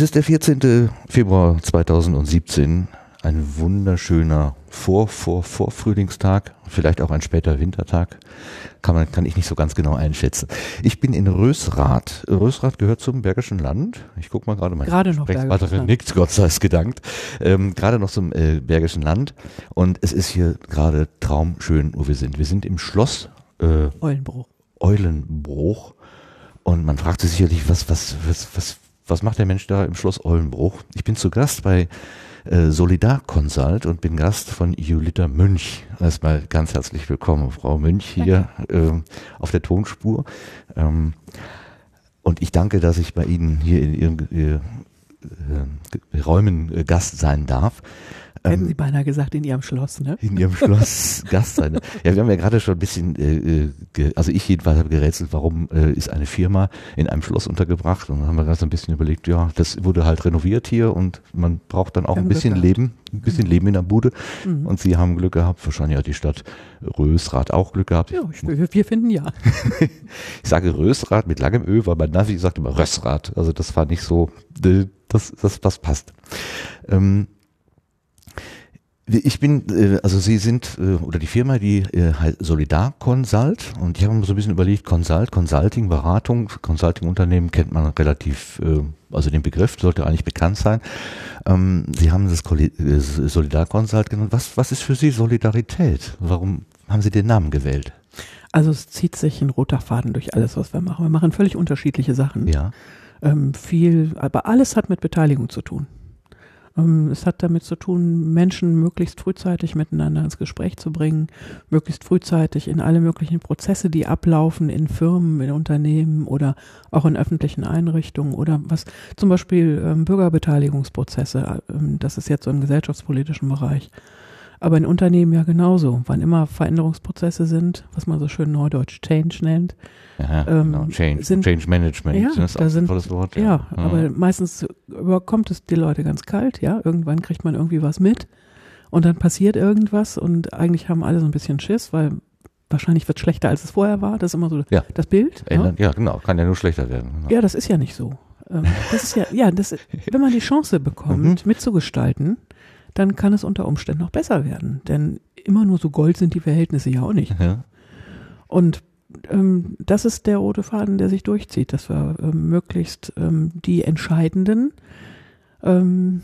Es ist der 14. Februar 2017, ein wunderschöner Vor, Vor, Vorfrühlingstag, vielleicht auch ein später Wintertag, kann man, kann ich nicht so ganz genau einschätzen. Ich bin in Rösrath. Rösrath gehört zum Bergischen Land. Ich guck mal gerade mal. Gerade noch Bergisches nickt, Gott sei es gedankt. Ähm, gerade noch zum äh, Bergischen Land. Und es ist hier gerade traumschön, wo wir sind. Wir sind im Schloss äh, Eulenbruch. Eulenbruch. Und man fragt sich sicherlich, was, was, was, was, was macht der Mensch da im Schloss Eulenbruch? Ich bin zu Gast bei äh, Solidar Consult und bin Gast von Julita Münch. Erstmal ganz herzlich willkommen, Frau Münch hier äh, auf der Tonspur. Ähm, und ich danke, dass ich bei Ihnen hier in Ihren äh, äh Räumen äh, Gast sein darf. Hätten ähm, Sie beinahe gesagt, in Ihrem Schloss, ne? In Ihrem Schloss Gast sein. Ja, wir haben ja gerade schon ein bisschen, äh, ge, also ich jedenfalls habe gerätselt, warum äh, ist eine Firma in einem Schloss untergebracht? Und dann haben wir gerade so ein bisschen überlegt, ja, das wurde halt renoviert hier und man braucht dann auch ein bisschen Leben, ein bisschen mhm. Leben in der Bude. Mhm. Und Sie haben Glück gehabt, wahrscheinlich hat die Stadt Rösrath auch Glück gehabt. Ja, ich, wir finden ja. ich sage Rösrath mit langem Ö, weil mein Navi sagt immer Rösrath. Also das war nicht so, äh, das, das, das passt. Ähm, ich bin, äh, also Sie sind, äh, oder die Firma, die äh, halt Solidar Consult und ich habe mir so ein bisschen überlegt, Consult, Consulting, Beratung, Consulting-Unternehmen kennt man relativ, also den Begriff sollte eigentlich bekannt sein. Ähm, Sie haben das Solidar Consult genannt. Was, was ist für Sie Solidarität? Warum haben Sie den Namen gewählt? Also es zieht sich ein roter Faden durch alles, was wir machen. Wir machen völlig unterschiedliche Sachen. Ja. Ähm, viel, aber alles hat mit Beteiligung zu tun. Ähm, es hat damit zu tun, Menschen möglichst frühzeitig miteinander ins Gespräch zu bringen, möglichst frühzeitig in alle möglichen Prozesse, die ablaufen in Firmen, in Unternehmen oder auch in öffentlichen Einrichtungen oder was zum Beispiel ähm, Bürgerbeteiligungsprozesse, ähm, das ist jetzt so im gesellschaftspolitischen Bereich. Aber in Unternehmen ja genauso. Wann immer Veränderungsprozesse sind, was man so schön neudeutsch Change nennt. Aha, ähm, genau. Change, sind, Change Management. Ja, das ist da sind, tolles Wort. Ja, ja, aber meistens überkommt es die Leute ganz kalt. Ja, irgendwann kriegt man irgendwie was mit und dann passiert irgendwas und eigentlich haben alle so ein bisschen Schiss, weil wahrscheinlich wird es schlechter, als es vorher war. Das ist immer so ja. das Bild. Ändern, ja. ja, genau. Kann ja nur schlechter werden. Genau. Ja, das ist ja nicht so. Ähm, das ist ja, ja, das, wenn man die Chance bekommt, mhm. mitzugestalten, dann kann es unter Umständen noch besser werden. Denn immer nur so Gold sind die Verhältnisse ja auch nicht. Ja. Und ähm, das ist der rote Faden, der sich durchzieht, dass wir ähm, möglichst ähm, die Entscheidenden, ähm,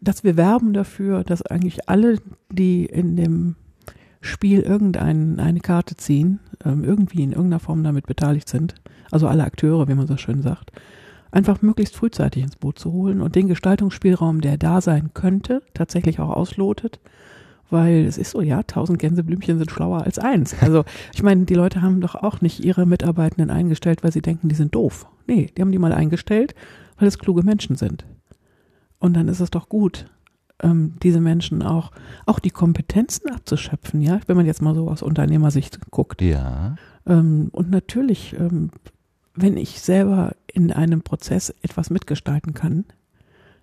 dass wir werben dafür, dass eigentlich alle, die in dem Spiel irgendeine eine Karte ziehen, ähm, irgendwie in irgendeiner Form damit beteiligt sind, also alle Akteure, wie man so schön sagt, einfach möglichst frühzeitig ins Boot zu holen und den Gestaltungsspielraum, der da sein könnte, tatsächlich auch auslotet. Weil es ist so, ja, tausend Gänseblümchen sind schlauer als eins. Also ich meine, die Leute haben doch auch nicht ihre Mitarbeitenden eingestellt, weil sie denken, die sind doof. Nee, die haben die mal eingestellt, weil es kluge Menschen sind. Und dann ist es doch gut, ähm, diese Menschen auch, auch die Kompetenzen abzuschöpfen, ja, wenn man jetzt mal so aus Unternehmersicht guckt. Ja. Ähm, und natürlich ähm, wenn ich selber in einem Prozess etwas mitgestalten kann,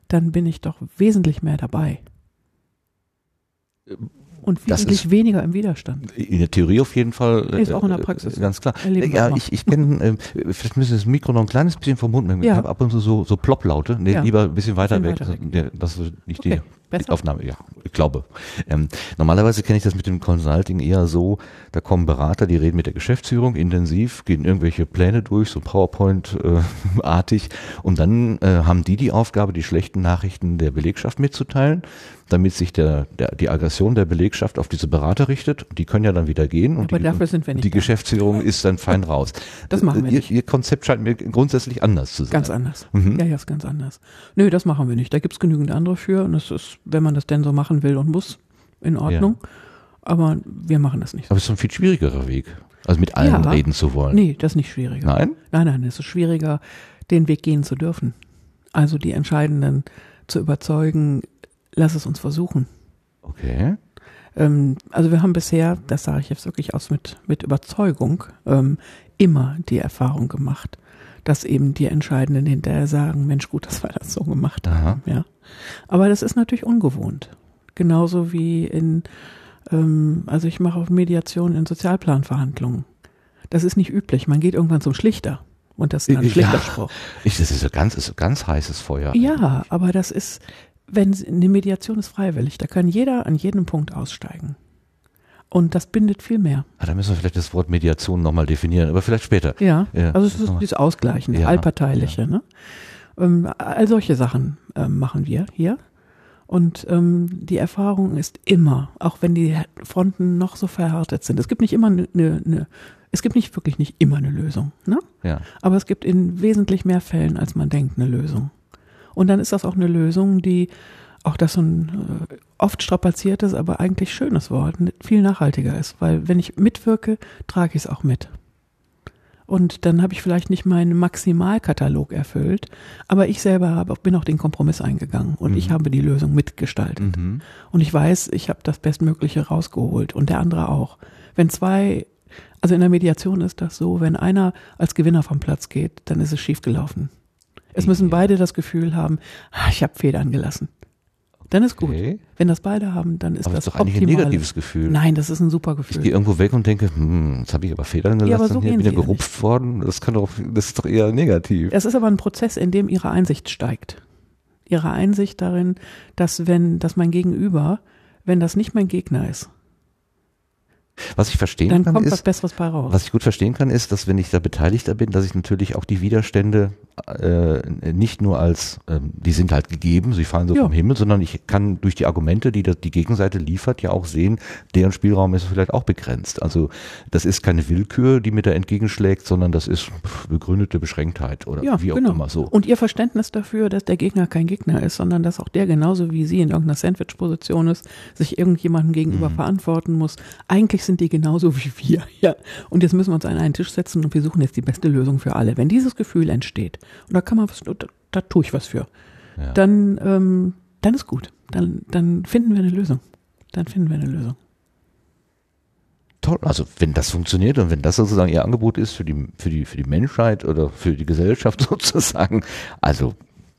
dann bin ich doch wesentlich mehr dabei. Und wesentlich weniger im Widerstand. In der Theorie auf jeden Fall. Ist auch in der äh, Praxis. Ganz klar. Ja, ich, ich kenne, äh, vielleicht müssen wir das Mikro noch ein kleines bisschen vom Mund nehmen. Ja. Ich habe ab und zu so, so Plopplaute. Nee, ja. lieber ein bisschen weiter bisschen weg. Weiter weg. Das ist nicht okay. die Besser? Aufnahme, ja, ich glaube. Ähm, normalerweise kenne ich das mit dem Consulting eher so, da kommen Berater, die reden mit der Geschäftsführung intensiv, gehen irgendwelche Pläne durch, so PowerPoint-artig, äh, und dann äh, haben die die Aufgabe, die schlechten Nachrichten der Belegschaft mitzuteilen, damit sich der, der, die Aggression der Belegschaft auf diese Berater richtet. Die können ja dann wieder gehen und Aber die, dafür sind wir nicht die Geschäftsführung ist dann fein raus. Das machen wir ihr, nicht. Ihr Konzept scheint mir grundsätzlich anders zu sein. Ganz anders. Mhm. Ja, ja, ist ganz anders. Nö, das machen wir nicht. Da gibt's genügend andere für und das ist wenn man das denn so machen will und muss, in Ordnung. Ja. Aber wir machen das nicht. Aber es ist ein viel schwierigerer Weg, also mit allen ja, reden zu wollen. Nee, das ist nicht schwieriger. Nein? Nein, nein, es ist schwieriger, den Weg gehen zu dürfen. Also die Entscheidenden zu überzeugen, lass es uns versuchen. Okay. Ähm, also wir haben bisher, das sage ich jetzt wirklich aus mit, mit Überzeugung, ähm, immer die Erfahrung gemacht, dass eben die Entscheidenden hinterher sagen, Mensch, gut, dass wir das so gemacht haben. Ja. Aber das ist natürlich ungewohnt. Genauso wie in, ähm, also ich mache auch Mediation in Sozialplanverhandlungen. Das ist nicht üblich. Man geht irgendwann zum Schlichter Und das ist ein schlechter ja, Spruch. Ich, das ist so ganz, ist so ganz heißes Feuer. Ja, aber das ist, wenn eine Mediation ist freiwillig, da kann jeder an jedem Punkt aussteigen. Und das bindet viel mehr. Ah, da müssen wir vielleicht das Wort Mediation nochmal definieren, aber vielleicht später. Ja, ja. also es ist dieses Ausgleichen, ja, allparteiliche. Ja. Ne? Ähm, all solche Sachen ähm, machen wir hier. Und ähm, die Erfahrung ist immer, auch wenn die Fronten noch so verhärtet sind, es gibt nicht immer eine, eine, es gibt nicht wirklich nicht immer eine Lösung, ne? Ja. Aber es gibt in wesentlich mehr Fällen, als man denkt, eine Lösung. Und dann ist das auch eine Lösung, die auch das so ein äh, oft strapaziertes, aber eigentlich schönes Wort, viel nachhaltiger ist, weil wenn ich mitwirke, trage ich es auch mit. Und dann habe ich vielleicht nicht meinen Maximalkatalog erfüllt, aber ich selber habe, bin auch den Kompromiss eingegangen und mhm. ich habe die Lösung mitgestaltet. Mhm. Und ich weiß, ich habe das Bestmögliche rausgeholt und der andere auch. Wenn zwei, also in der Mediation ist das so, wenn einer als Gewinner vom Platz geht, dann ist es schiefgelaufen. Es müssen beide das Gefühl haben, ah, ich habe Federn gelassen. Dann ist gut. Okay. Wenn das beide haben, dann ist aber das, das ist doch eigentlich ein negatives Gefühl. Nein, das ist ein super Gefühl. Ich gehe irgendwo weg und denke, hm, jetzt habe ich aber Federn gelassen, ja, aber so hier bin ich gerupft nicht. worden. Das kann doch, das ist doch eher negativ. Es ist aber ein Prozess, in dem ihre Einsicht steigt. Ihre Einsicht darin, dass wenn, dass mein Gegenüber, wenn das nicht mein Gegner ist, was ich verstehen Dann kann, kommt ist, was Besseres bei raus. was ich gut verstehen kann, ist, dass wenn ich da Beteiligter bin, dass ich natürlich auch die Widerstände äh, nicht nur als, ähm, die sind halt gegeben, sie fallen so ja. vom Himmel, sondern ich kann durch die Argumente, die das, die Gegenseite liefert, ja auch sehen, deren Spielraum ist vielleicht auch begrenzt. Also das ist keine Willkür, die mir da entgegenschlägt, sondern das ist begründete Beschränktheit oder ja, wie auch genau. immer so. Und ihr Verständnis dafür, dass der Gegner kein Gegner ist, sondern dass auch der genauso wie sie in irgendeiner Sandwich-Position ist, sich irgendjemandem gegenüber mhm. verantworten muss. Eigentlich sind die genauso wie wir, ja. Und jetzt müssen wir uns an einen Tisch setzen und wir suchen jetzt die beste Lösung für alle. Wenn dieses Gefühl entsteht, und da kann man was, da, da tue ich was für, ja. dann, ähm, dann ist gut. Dann, dann finden wir eine Lösung. Dann finden wir eine Lösung. Toll, also wenn das funktioniert und wenn das sozusagen ihr Angebot ist für die, für die, für die Menschheit oder für die Gesellschaft sozusagen, also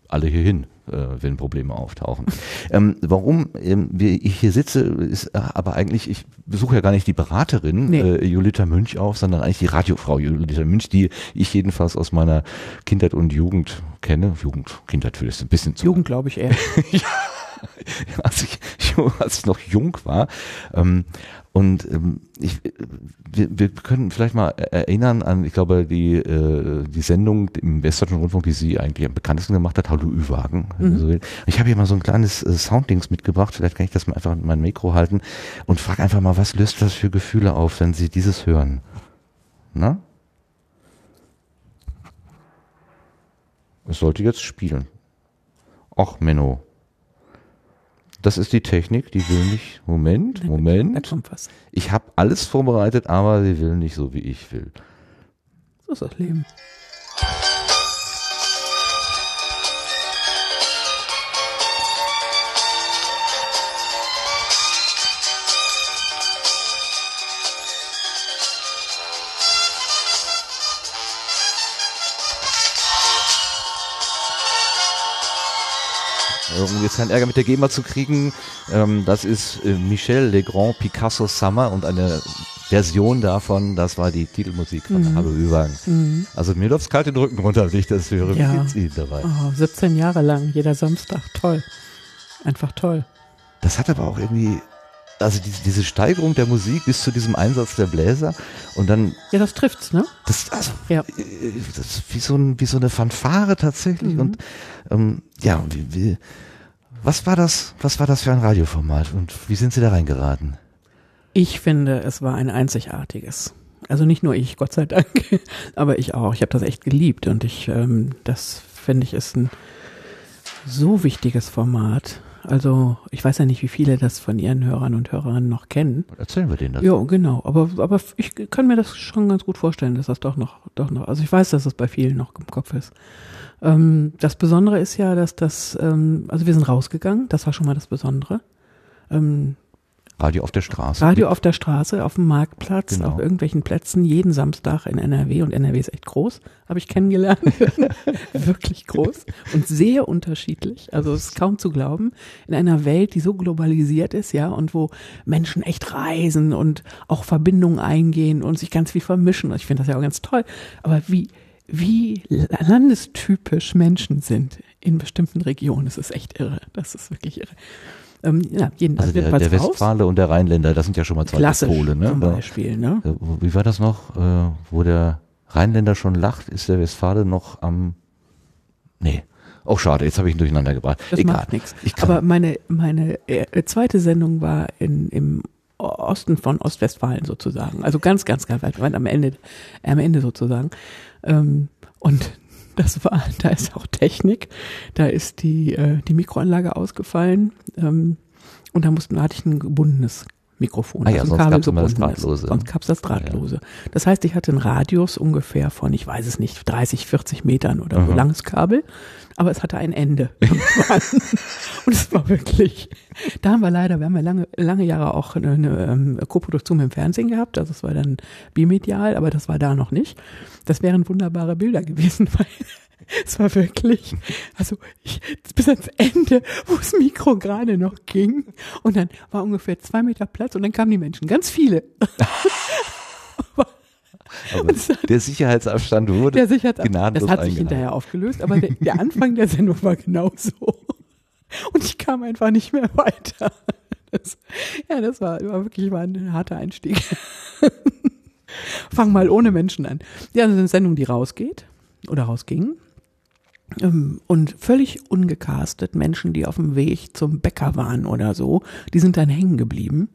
alle hierhin äh, wenn Probleme auftauchen. Ähm, warum ähm, ich hier sitze, ist äh, aber eigentlich, ich besuche ja gar nicht die Beraterin nee. äh, Julita Münch auf, sondern eigentlich die Radiofrau Julita Münch, die ich jedenfalls aus meiner Kindheit und Jugend kenne. Jugend, Kindheit vielleicht ein bisschen zu. Jugend glaube ich eher. ja. Als ich, als ich noch jung war, ähm, und ähm, ich, wir, wir können vielleicht mal erinnern an, ich glaube, die, äh, die Sendung im Westdeutschen Rundfunk, die sie eigentlich am bekanntesten gemacht hat, Hallo Ü-Wagen. Mhm. Ich habe hier mal so ein kleines äh, Sounddings mitgebracht, vielleicht kann ich das mal einfach in mein Mikro halten und frag einfach mal, was löst das für Gefühle auf, wenn Sie dieses hören? Na? Es sollte jetzt spielen. Ach, Menno. Das ist die Technik, die will nicht. Moment, Moment. Da kommt was. Ich habe alles vorbereitet, aber sie will nicht so, wie ich will. So ist das Leben. Um jetzt keinen Ärger mit der GEMA zu kriegen, ähm, das ist äh, Michel Legrand Picasso Summer und eine Version davon, das war die Titelmusik von mhm. Hallo Üwang. Mhm. Also mir läuft's kalt den Rücken runter, wenn ich das höre. Ja. Wie dabei? Oh, 17 Jahre lang, jeder Samstag, toll. Einfach toll. Das hat aber auch irgendwie also diese, diese Steigerung der Musik bis zu diesem Einsatz der Bläser und dann. Ja, das trifft's, ne? Das, also, ja. Äh, das ist wie so, ein, wie so eine Fanfare tatsächlich. Mhm. Und ähm, ja, wie, wie, was war das, was war das für ein Radioformat und wie sind Sie da reingeraten? Ich finde, es war ein einzigartiges. Also nicht nur ich, Gott sei Dank, aber ich auch. Ich habe das echt geliebt und ich, ähm, das finde ich ist ein so wichtiges Format. Also ich weiß ja nicht, wie viele das von ihren Hörern und Hörern noch kennen. Erzählen wir denen das. Ja, genau. Aber, aber ich kann mir das schon ganz gut vorstellen, dass das doch noch, doch noch, also ich weiß, dass das bei vielen noch im Kopf ist. Ähm, das Besondere ist ja, dass das, ähm, also wir sind rausgegangen, das war schon mal das Besondere. Ähm, Radio auf der Straße. Radio auf der Straße, auf dem Marktplatz, genau. auf irgendwelchen Plätzen, jeden Samstag in NRW. Und NRW ist echt groß, habe ich kennengelernt. Wirklich groß und sehr unterschiedlich. Also es ist kaum zu glauben. In einer Welt, die so globalisiert ist, ja, und wo Menschen echt reisen und auch Verbindungen eingehen und sich ganz viel vermischen. Ich finde das ja auch ganz toll. Aber wie, wie landestypisch Menschen sind in bestimmten Regionen. Das ist echt irre. Das ist wirklich irre. Ähm, ja, jeden, also der, der Westfale und der Rheinländer, das sind ja schon mal zwei Klassisch, Pole, ne? Zum Beispiel, ne? Äh, wie war das noch? Äh, wo der Rheinländer schon lacht, ist der Westfale noch am Nee. Oh, schade, jetzt habe ich ihn durcheinander gebracht. Das Egal. macht nichts. Aber meine, meine äh, zweite Sendung war in, im Osten von Ostwestfalen sozusagen. Also ganz, ganz, ganz weit, weit am Ende, am Ende sozusagen. Ähm, und das war, da ist auch Technik. Da ist die, äh, die Mikroanlage ausgefallen. Ähm, und da mussten, da hatte ich ein gebundenes Mikrofon. Ah ja, also sonst gab es das Drahtlose. Sonst gab es das Drahtlose. Das heißt, ich hatte einen Radius ungefähr von, ich weiß es nicht, 30, 40 Metern oder mhm. so langes Kabel. Aber es hatte ein Ende. und es war wirklich, da haben wir leider, wir haben ja lange, lange Jahre auch eine, eine ähm, Koproduktion im Fernsehen gehabt. Also es war dann bimedial, aber das war da noch nicht. Das wären wunderbare Bilder gewesen, weil es war wirklich, also ich, bis ans Ende, wo das Mikro gerade noch ging. Und dann war ungefähr zwei Meter Platz und dann kamen die Menschen, ganz viele. Der Sicherheitsabstand wurde der Sicherheitsabstand, gnadenlos Das hat sich hinterher aufgelöst, aber der, der Anfang der Sendung war genauso. Und ich kam einfach nicht mehr weiter. Das, ja, das war, war wirklich war ein harter Einstieg. Fang mal ohne Menschen an. Ja, das ist eine Sendung, die rausgeht oder rausging. Ähm, und völlig ungecastet Menschen, die auf dem Weg zum Bäcker waren oder so, die sind dann hängen geblieben.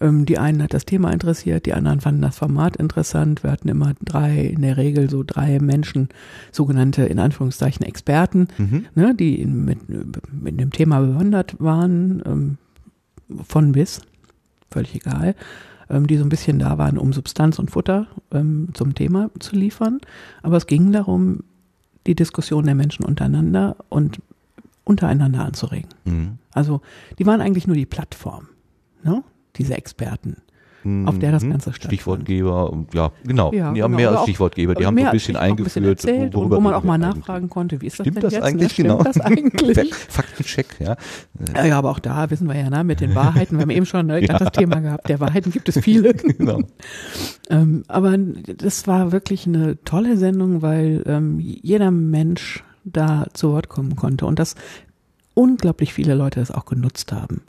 Ähm, die einen hat das Thema interessiert, die anderen fanden das Format interessant. Wir hatten immer drei, in der Regel so drei Menschen, sogenannte in Anführungszeichen Experten, mhm. ne, die mit, mit dem Thema bewandert waren, ähm, von bis, völlig egal die so ein bisschen da waren, um Substanz und Futter ähm, zum Thema zu liefern. Aber es ging darum, die Diskussion der Menschen untereinander und untereinander anzuregen. Mhm. Also die waren eigentlich nur die Plattform, ne? Diese Experten auf der das mhm. Ganze stattfindet. Stichwortgeber ja, genau. Ja, die haben genau. mehr als Stichwortgeber, die haben so ein bisschen eingeführt, ein bisschen erzählt, wo, wo man auch mal nachfragen konnte, wie ist Stimmt das denn das jetzt? Eigentlich, ne? genau. das eigentlich? Faktencheck, ja. ja. Ja, aber auch da wissen wir ja, ne, mit den Wahrheiten, wir haben eben schon ne, ja. das Thema gehabt, der Wahrheiten gibt es viele. genau. ähm, aber das war wirklich eine tolle Sendung, weil ähm, jeder Mensch da zu Wort kommen konnte. Und das unglaublich viele Leute das auch genutzt haben.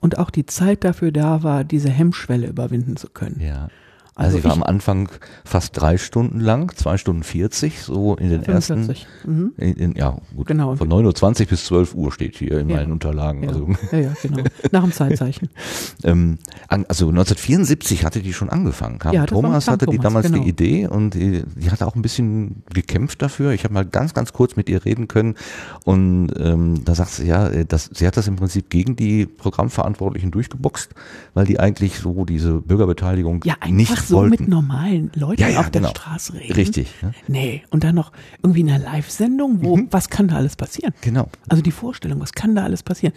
Und auch die Zeit dafür da war, diese Hemmschwelle überwinden zu können. Ja. Also, also ich war am Anfang fast drei Stunden lang, zwei Stunden 40, so in den 45. ersten. Mhm. In, in, ja, gut. Genau. Von 9.20 Uhr bis 12 Uhr steht hier in ja. meinen Unterlagen. Ja. Also. ja, ja, genau. Nach dem Zeitzeichen. ähm, also 1974 hatte die schon angefangen. Kam ja, Thomas hatte Thomas, die damals genau. die Idee und die, die hatte auch ein bisschen gekämpft dafür. Ich habe mal ganz, ganz kurz mit ihr reden können und ähm, da sagt sie, ja, das, sie hat das im Prinzip gegen die Programmverantwortlichen durchgeboxt, weil die eigentlich so diese Bürgerbeteiligung ja, nicht so wollten. mit normalen Leuten ja, ja, auf genau. der Straße reden. Richtig. Ja. Nee, und dann noch irgendwie in einer Live-Sendung, wo, mhm. was kann da alles passieren? Genau. Also die Vorstellung, was kann da alles passieren?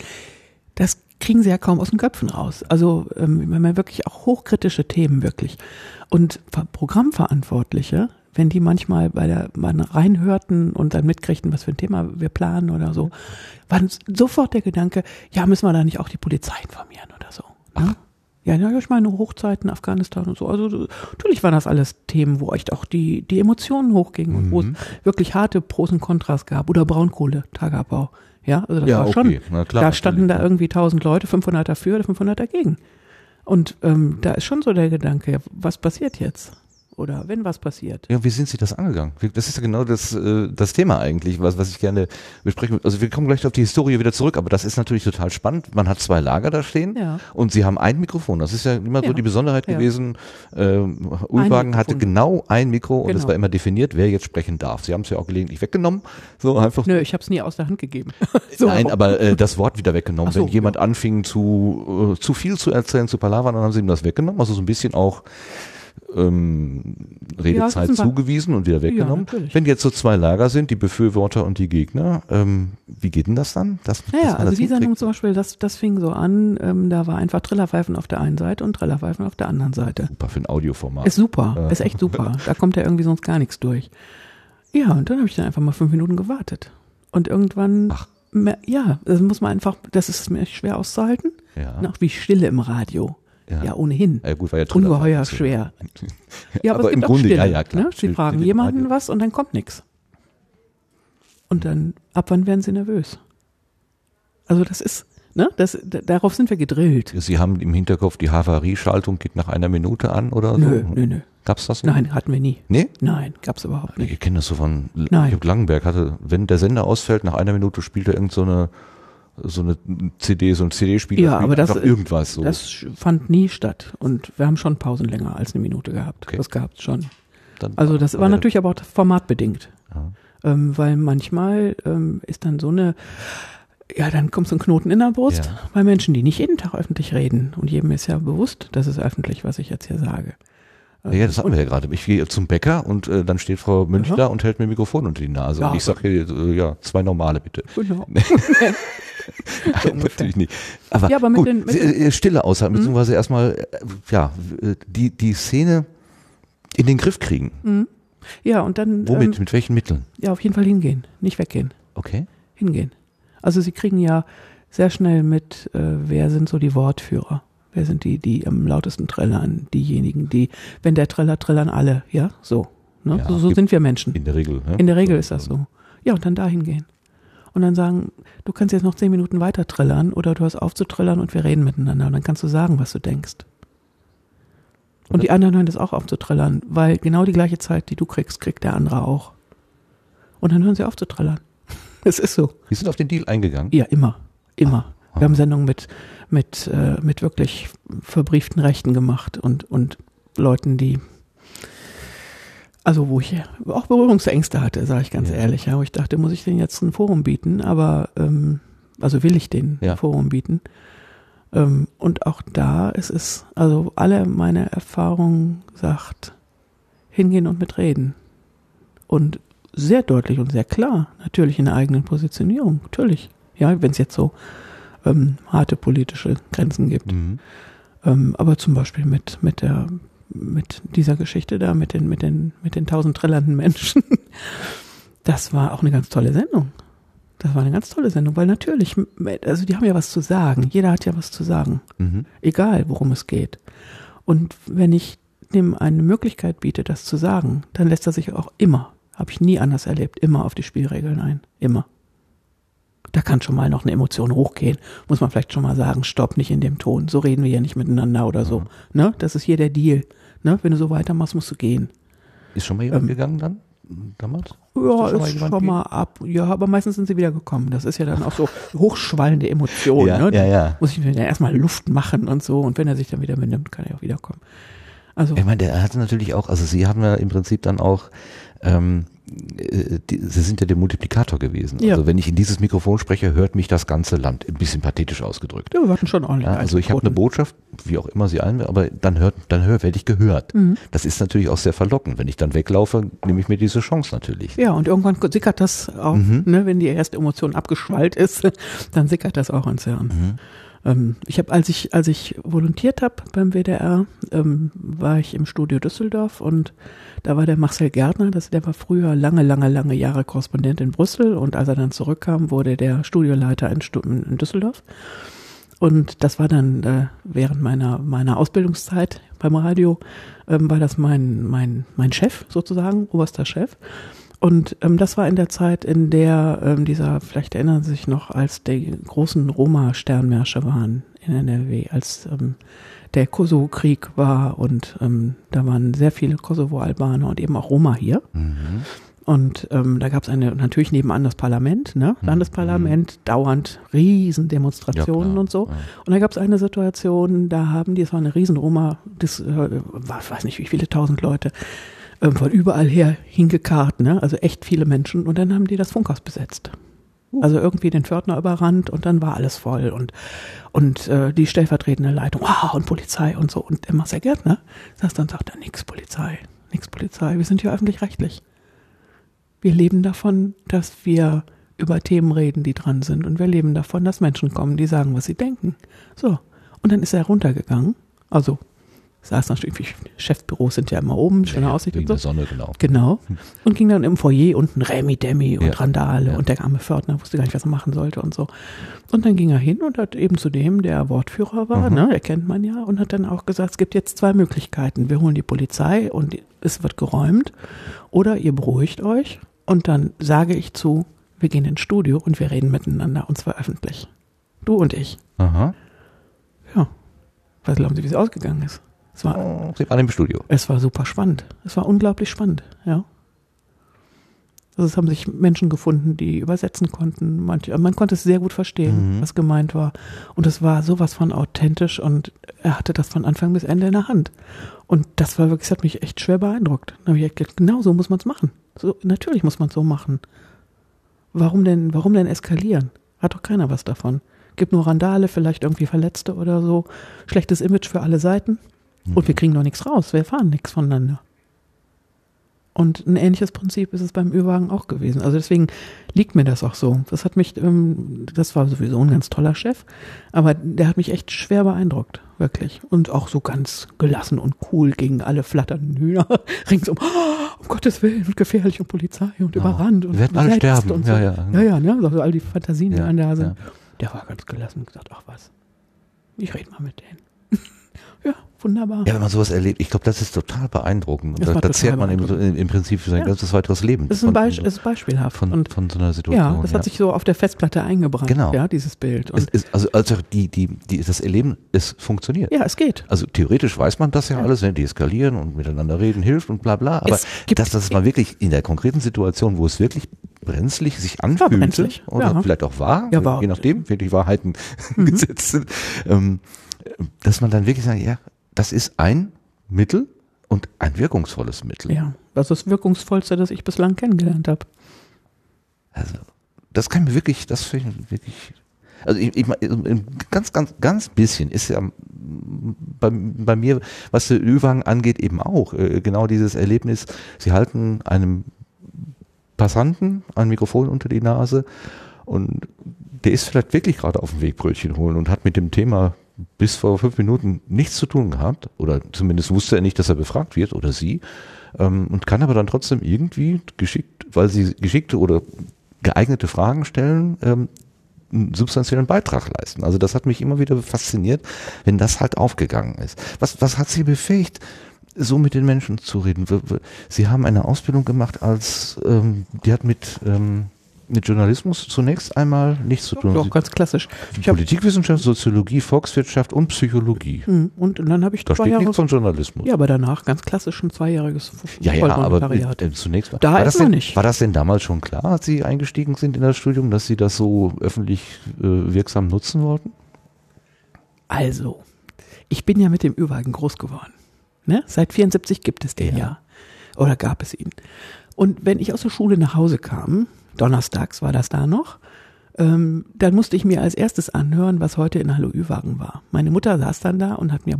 Das kriegen sie ja kaum aus den Köpfen raus. Also ähm, wenn man wirklich auch hochkritische Themen wirklich. Und Programmverantwortliche, wenn die manchmal bei der mal reinhörten und dann mitkriegten, was für ein Thema wir planen oder so, war sofort der Gedanke, ja, müssen wir da nicht auch die Polizei informieren oder so. Ne? Ja, ja, ich meine Hochzeiten, Afghanistan und so. Also natürlich waren das alles Themen, wo echt auch die, die Emotionen hochgingen mhm. und wo es mhm. wirklich harte Pros und Kontras gab. Oder Braunkohle, Tagabbau. Ja, also das ja, war okay. schon. Klar, da standen da irgendwie tausend Leute, 500 dafür oder 500 dagegen. Und ähm, da ist schon so der Gedanke, was passiert jetzt? Oder wenn was passiert. Ja, wie sind Sie das angegangen? Das ist ja genau das, äh, das Thema eigentlich, was, was ich gerne besprechen Also wir kommen gleich auf die Historie wieder zurück, aber das ist natürlich total spannend. Man hat zwei Lager da stehen ja. und Sie haben ein Mikrofon. Das ist ja immer ja. so die Besonderheit ja. gewesen. Ähm, Ulwagen hatte genau ein Mikro und genau. es war immer definiert, wer jetzt sprechen darf. Sie haben es ja auch gelegentlich weggenommen. So einfach. Nö, ich habe es nie aus der Hand gegeben. so. Nein, aber äh, das Wort wieder weggenommen. So, Wenn jemand anfing zu, äh, zu viel zu erzählen, zu palavern, dann haben sie ihm das weggenommen. Also so ein bisschen auch ähm, Redezeit ja, zugewiesen und wieder weggenommen. Ja, Wenn jetzt so zwei Lager sind, die Befürworter und die Gegner, ähm, wie geht denn das dann? Das, ja, also die Sendung zum Beispiel, das, das fing so an, ähm, da war einfach Trillerpfeifen auf der einen Seite und Trillerpfeifen auf der anderen Seite. Super für ein Audioformat. Ist super, ja. ist echt super. Da kommt ja irgendwie sonst gar nichts durch. Ja, und dann habe ich dann einfach mal fünf Minuten gewartet. Und irgendwann, Ach. Ja, das muss man einfach, das ist mir schwer auszuhalten. Ja. Noch wie Stille im Radio. Ja, ja ohnehin. Ja, gut, war ja Ungeheuer schwer. Ja, aber, aber im Grunde, Stille, ja, ja, klar. Ne? Sie fragen jemanden was und dann kommt nichts. Und dann, ab wann werden sie nervös? Also das ist, ne, das, darauf sind wir gedrillt. Sie haben im Hinterkopf, die Havarieschaltung geht nach einer Minute an oder so? Nö, nö, nö. Gab's das? Nicht? Nein, hatten wir nie. Nee? Nein, gab's überhaupt nicht. Ich kenne das so von Nein. Langenberg hatte, wenn der Sender ausfällt, nach einer Minute spielt er irgend so so eine CD, so ein CD-Spieler, ja, aber das, irgendwas so. Das fand nie statt und wir haben schon Pausen länger als eine Minute gehabt. Okay. Das gab's schon. Dann also das war natürlich aber auch formatbedingt, ja. ähm, weil manchmal ähm, ist dann so eine ja, dann kommt so ein Knoten in der Brust ja. bei Menschen, die nicht jeden Tag öffentlich reden. Und jedem ist ja bewusst, das ist öffentlich, was ich jetzt hier sage. Ja, das hatten wir ja gerade. Ich gehe zum Bäcker und äh, dann steht Frau Münch da und hält mir ein Mikrofon unter die Nase. Ja, und ich sage, äh, ja, zwei normale bitte. Genau. Nein, natürlich nicht. Aber, ja, aber mit gut, den, mit den, Stille aushalten, mhm. beziehungsweise erstmal, äh, ja, die, die Szene in den Griff kriegen. Mhm. Ja, und dann. Womit? Ähm, mit welchen Mitteln? Ja, auf jeden Fall hingehen, nicht weggehen. Okay. Hingehen. Also sie kriegen ja sehr schnell mit, äh, wer sind so die Wortführer. Wer sind die, die am lautesten trällern? Diejenigen, die, wenn der trällert, trällern alle. Ja, so. Ne? Ja, so, so sind wir Menschen. In der Regel. Ne? In der Regel ist das so. Ja, und dann dahin gehen. Und dann sagen, du kannst jetzt noch zehn Minuten weiter trällern oder du hast aufzuträllern und wir reden miteinander. Und dann kannst du sagen, was du denkst. Und, und die anderen hören das auch auf zu trällern, weil genau die gleiche Zeit, die du kriegst, kriegt der andere auch. Und dann hören sie auf zu trällern. Es ist so. Wir sind auf den Deal eingegangen? Ja, immer. Immer. Wir haben Sendungen mit, mit, äh, mit wirklich verbrieften Rechten gemacht und, und Leuten, die, also wo ich auch Berührungsängste hatte, sage ich ganz ja. ehrlich, ja, wo ich dachte, muss ich denen jetzt ein Forum bieten, aber ähm, also will ich denen ja. ein Forum bieten. Ähm, und auch da ist es, also alle meine Erfahrungen sagt, hingehen und mitreden. Und sehr deutlich und sehr klar, natürlich in der eigenen Positionierung, natürlich. Ja, wenn es jetzt so ähm, harte politische Grenzen gibt. Mhm. Ähm, aber zum Beispiel mit, mit der, mit dieser Geschichte da, mit den, mit den, mit den tausend trillernden Menschen. Das war auch eine ganz tolle Sendung. Das war eine ganz tolle Sendung, weil natürlich, also die haben ja was zu sagen. Jeder hat ja was zu sagen. Mhm. Egal, worum es geht. Und wenn ich dem eine Möglichkeit biete, das zu sagen, dann lässt er sich auch immer, habe ich nie anders erlebt, immer auf die Spielregeln ein. Immer da kann schon mal noch eine Emotion hochgehen. Muss man vielleicht schon mal sagen, stopp, nicht in dem Ton. So reden wir ja nicht miteinander oder so. Mhm. Ne? Das ist hier der Deal. Ne? Wenn du so weitermachst, musst du gehen. Ist schon mal jemand ähm, gegangen dann? Damals? Ja, ist schon, mal, schon mal ab. Ja, aber meistens sind sie wieder gekommen. Das ist ja dann auch so hochschwallende Emotionen. ja, ne? ja, ja. Muss ich mir ja erstmal Luft machen und so. Und wenn er sich dann wieder benimmt, kann er auch wiederkommen. Also. Ich meine, der hatte natürlich auch, also sie haben ja im Prinzip dann auch ähm, äh, sie sind ja der Multiplikator gewesen. Ja. Also wenn ich in dieses Mikrofon spreche, hört mich das ganze Land. Ein bisschen pathetisch ausgedrückt. Ja, wir hatten schon ordentlich. Ja, also ich habe eine Botschaft, wie auch immer sie ein, aber dann hört, dann hör, werde ich gehört. Mhm. Das ist natürlich auch sehr verlockend. Wenn ich dann weglaufe, nehme ich mir diese Chance natürlich. Ja, und irgendwann sickert das auch, mhm. ne, wenn die erste Emotion abgeschwallt ist, dann sickert das auch ans Hirn. Mhm. Ähm, ich habe, als ich, als ich volontiert habe beim WDR, ähm, war ich im Studio Düsseldorf und da war der Marcel Gärtner, das, der war früher lange, lange, lange Jahre Korrespondent in Brüssel und als er dann zurückkam, wurde der Studioleiter in, in Düsseldorf. Und das war dann äh, während meiner meiner Ausbildungszeit beim Radio, ähm, war das mein mein mein Chef sozusagen, oberster Chef. Und ähm, das war in der Zeit, in der ähm, dieser, vielleicht erinnern Sie sich noch, als die großen Roma-Sternmärsche waren in NRW, als ähm, der Kosovo-Krieg war und ähm, da waren sehr viele Kosovo-Albaner und eben auch Roma hier. Mhm. Und ähm, da gab es eine, natürlich nebenan das Parlament, ne? Mhm. Landesparlament, dauernd Riesendemonstrationen ja, und so. Ja. Und da gab es eine Situation, da haben die, es war eine Riesen-Roma, das äh, war, weiß nicht wie viele tausend Leute, ähm, von überall her hingekarrt, ne? also echt viele Menschen. Und dann haben die das Funkhaus besetzt. Uh. Also irgendwie den Pförtner überrannt und dann war alles voll und und äh, die stellvertretende Leitung, wow, und Polizei und so. Und der Marcel Gärtner saß dann sagt er, nix Polizei, nix Polizei, wir sind hier öffentlich-rechtlich. Wir leben davon, dass wir über Themen reden, die dran sind. Und wir leben davon, dass Menschen kommen, die sagen, was sie denken. So. Und dann ist er runtergegangen. Also saß natürlich, Chefbüros sind ja immer oben, schöne ja, Aussicht und so. der Sonne, genau. Genau. Und ging dann im Foyer unten Remi Demi und ja, Randale ja. und der arme Fördner wusste gar nicht, was er machen sollte und so. Und dann ging er hin und hat eben zu dem, der Wortführer war, mhm. ne, der kennt man ja, und hat dann auch gesagt, es gibt jetzt zwei Möglichkeiten. Wir holen die Polizei und es wird geräumt oder ihr beruhigt euch und dann sage ich zu, wir gehen ins Studio und wir reden miteinander und zwar öffentlich. Du und ich. Aha. Ja. Was glauben Sie, wie es ausgegangen ist? Es war, oh, Sie waren im Studio. Es war super spannend. Es war unglaublich spannend, ja. Also es haben sich Menschen gefunden, die übersetzen konnten. Manche, man konnte es sehr gut verstehen, mhm. was gemeint war. Und es war sowas von authentisch und er hatte das von Anfang bis Ende in der Hand. Und das war wirklich, das hat mich echt schwer beeindruckt. Da habe ich gedacht, genau so muss man es machen. So, natürlich muss man es so machen. Warum denn, warum denn eskalieren? Hat doch keiner was davon. Gibt nur Randale, vielleicht irgendwie Verletzte oder so. Schlechtes Image für alle Seiten. Und wir kriegen doch nichts raus. Wir erfahren nichts voneinander. Und ein ähnliches Prinzip ist es beim Ü-Wagen auch gewesen. Also deswegen liegt mir das auch so. Das hat mich, ähm, das war sowieso ein ganz toller Chef, aber der hat mich echt schwer beeindruckt, wirklich. Und auch so ganz gelassen und cool gegen alle flatternden Hühner ringsum. Oh, um Gottes Willen und gefährlich und Polizei und ja. überrannt und wir werden alle sterben. Und so. Ja, ja, ja, ja, ne? Also all die Fantasien, die ja, da sind. Ja. Der war ganz gelassen und gesagt, ach was, ich rede mal mit denen. Ja, wunderbar. Ja, wenn man sowas erlebt, ich glaube, das ist total beeindruckend. Und da, da zehrt man im, im, Prinzip für sein ja. ganzes weiteres Leben. Das ist, ein Beisp von, ist beispielhaft. Von, und von so einer Situation. Ja, das hat sich so auf der Festplatte eingebrannt, genau. ja, dieses Bild. Und ist, also, also die, die, die, das Erleben, es funktioniert. Ja, es geht. Also theoretisch weiß man das ja, ja. alles, wenn die eskalieren und miteinander reden hilft und bla bla. Aber dass das mal wirklich in der konkreten Situation, wo es wirklich brenzlig sich anfühlte oder ja. vielleicht auch war, ja, war je nachdem, wirklich Wahrheiten mhm. gesetzt sind, ähm, dass man dann wirklich sagt, ja, das ist ein Mittel und ein wirkungsvolles Mittel. Ja, das ist das wirkungsvollste, das ich bislang kennengelernt habe. Also, das kann mir wirklich, das finde ich wirklich, also ich, ich ganz, ganz, ganz bisschen ist ja bei, bei mir, was der Ü-Wagen angeht, eben auch äh, genau dieses Erlebnis. Sie halten einem Passanten ein Mikrofon unter die Nase und der ist vielleicht wirklich gerade auf dem Weg Brötchen holen und hat mit dem Thema bis vor fünf Minuten nichts zu tun gehabt oder zumindest wusste er nicht, dass er befragt wird oder sie ähm, und kann aber dann trotzdem irgendwie geschickt, weil sie geschickte oder geeignete Fragen stellen, ähm, einen substanziellen Beitrag leisten. Also das hat mich immer wieder fasziniert, wenn das halt aufgegangen ist. Was, was hat sie befähigt, so mit den Menschen zu reden? Sie haben eine Ausbildung gemacht als, ähm, die hat mit ähm, mit Journalismus zunächst einmal nichts zu tun. Doch, ganz klassisch. Ich Politikwissenschaft, Soziologie, Volkswirtschaft und Psychologie. Hm, und dann habe ich da zwei steht Jahre nichts von Journalismus. Ja, aber danach ganz klassisch ein zweijähriges Ja, ja, aber äh, zunächst mal. Da war, das denn, nicht. war das denn damals schon klar, als Sie eingestiegen sind in das Studium, dass Sie das so öffentlich äh, wirksam nutzen wollten? Also, ich bin ja mit dem Ü-Wagen groß geworden. Ne? Seit 74 gibt es den ja. ja. Oder gab es ihn. Und wenn ich aus der Schule nach Hause kam, donnerstags war das da noch, ähm, dann musste ich mir als erstes anhören, was heute in Hallo Ü-Wagen war. Meine Mutter saß dann da und hat mir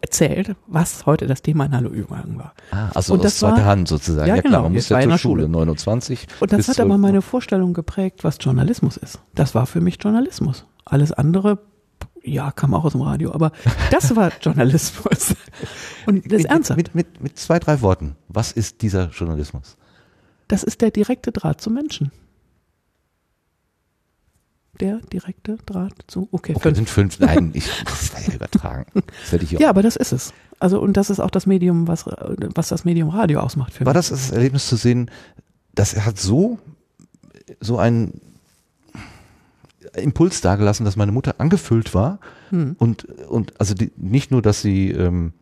erzählt, was heute das Thema in Hallo Ü-Wagen war. Ah, also und aus zweiter Hand sozusagen. Ja, ja klar, man muss ja zur Schule, 29. Und das hat aber meine Vorstellung geprägt, was Journalismus ist. Das war für mich Journalismus. Alles andere ja, kam auch aus dem Radio, aber das war Journalismus. Und das ist ernsthaft. Mit, mit, mit zwei, drei Worten. Was ist dieser Journalismus? Das ist der direkte Draht zum Menschen. Der direkte Draht zu. Okay, okay fünf. sind fünf. Nein, ich, das war ja übertragen. Das werde ich ja, aber das ist es. Also, und das ist auch das Medium, was, was das Medium Radio ausmacht für War mich. das das Erlebnis zu sehen, dass er hat so, so einen Impuls dargelassen, dass meine Mutter angefüllt war hm. und, und also die, nicht nur, dass sie, ähm,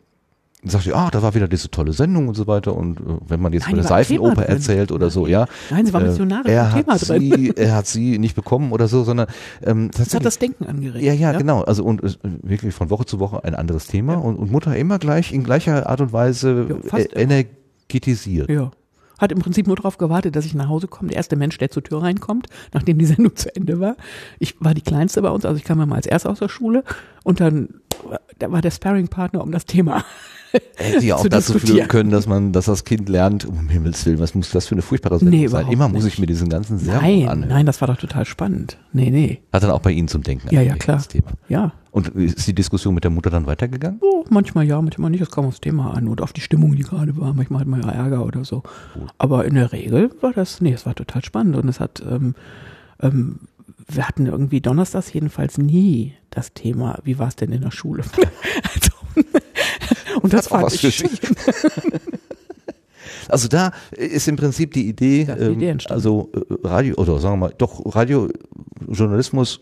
sagte, ah, da war wieder diese tolle Sendung und so weiter. Und äh, wenn man jetzt Nein, der Seifenoper erzählt oder so, ja. Nein, sie war missionarisch äh, er Thema hat drin. Sie, er hat sie nicht bekommen oder so, sondern ähm, das hat das Denken angeregt. Ja, ja, ja, genau. Also und äh, wirklich von Woche zu Woche ein anderes Thema ja. und, und Mutter immer gleich in gleicher Art und Weise ja, äh, energetisiert. Ja hat im Prinzip nur darauf gewartet, dass ich nach Hause komme. Der erste Mensch, der zur Tür reinkommt, nachdem die Sendung zu Ende war. Ich war die Kleinste bei uns, also ich kam ja mal als Erst aus der Schule und dann da war der Sparring-Partner um das Thema Hätte ja auch dazu führen können, dass man, dass das Kind lernt, um Himmels Willen, was muss das für eine furchtbare Sendung nee, sein? Immer muss ich mir diesen ganzen Sermon nein, anhören. Nein, das war doch total spannend. Nee, nee. Hat dann auch bei Ihnen zum Denken. Ja, ja, klar. Ja. Und ist die Diskussion mit der Mutter dann weitergegangen? Oh, manchmal ja, manchmal nicht. Das kam aufs Thema an oder auf die Stimmung, die gerade war. Manchmal hat man ja Ärger oder so. Gut. Aber in der Regel war das, nee, es war total spannend und es hat, ähm, ähm, wir hatten irgendwie donnerstags jedenfalls nie das Thema, wie war es denn in der Schule? also, und das, das fand ich schön. Also da ist im Prinzip die Idee, ähm, Idee also äh, Radio oder sagen wir mal, doch Radiojournalismus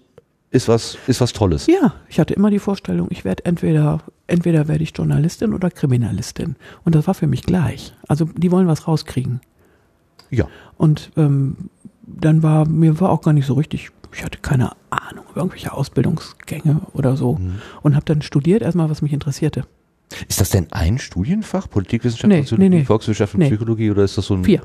ist was ist was Tolles. Ja, ich hatte immer die Vorstellung, ich werde entweder entweder werde ich Journalistin oder Kriminalistin und das war für mich gleich. Also die wollen was rauskriegen. Ja. Und ähm, dann war mir war auch gar nicht so richtig ich hatte keine Ahnung irgendwelche Ausbildungsgänge oder so mhm. und habe dann studiert erstmal was mich interessierte. Ist das denn ein Studienfach? Politikwissenschaft, nee, Soziologie, nee, nee. Volkswirtschaft und. Psychologie oder ist das so ein. Vier.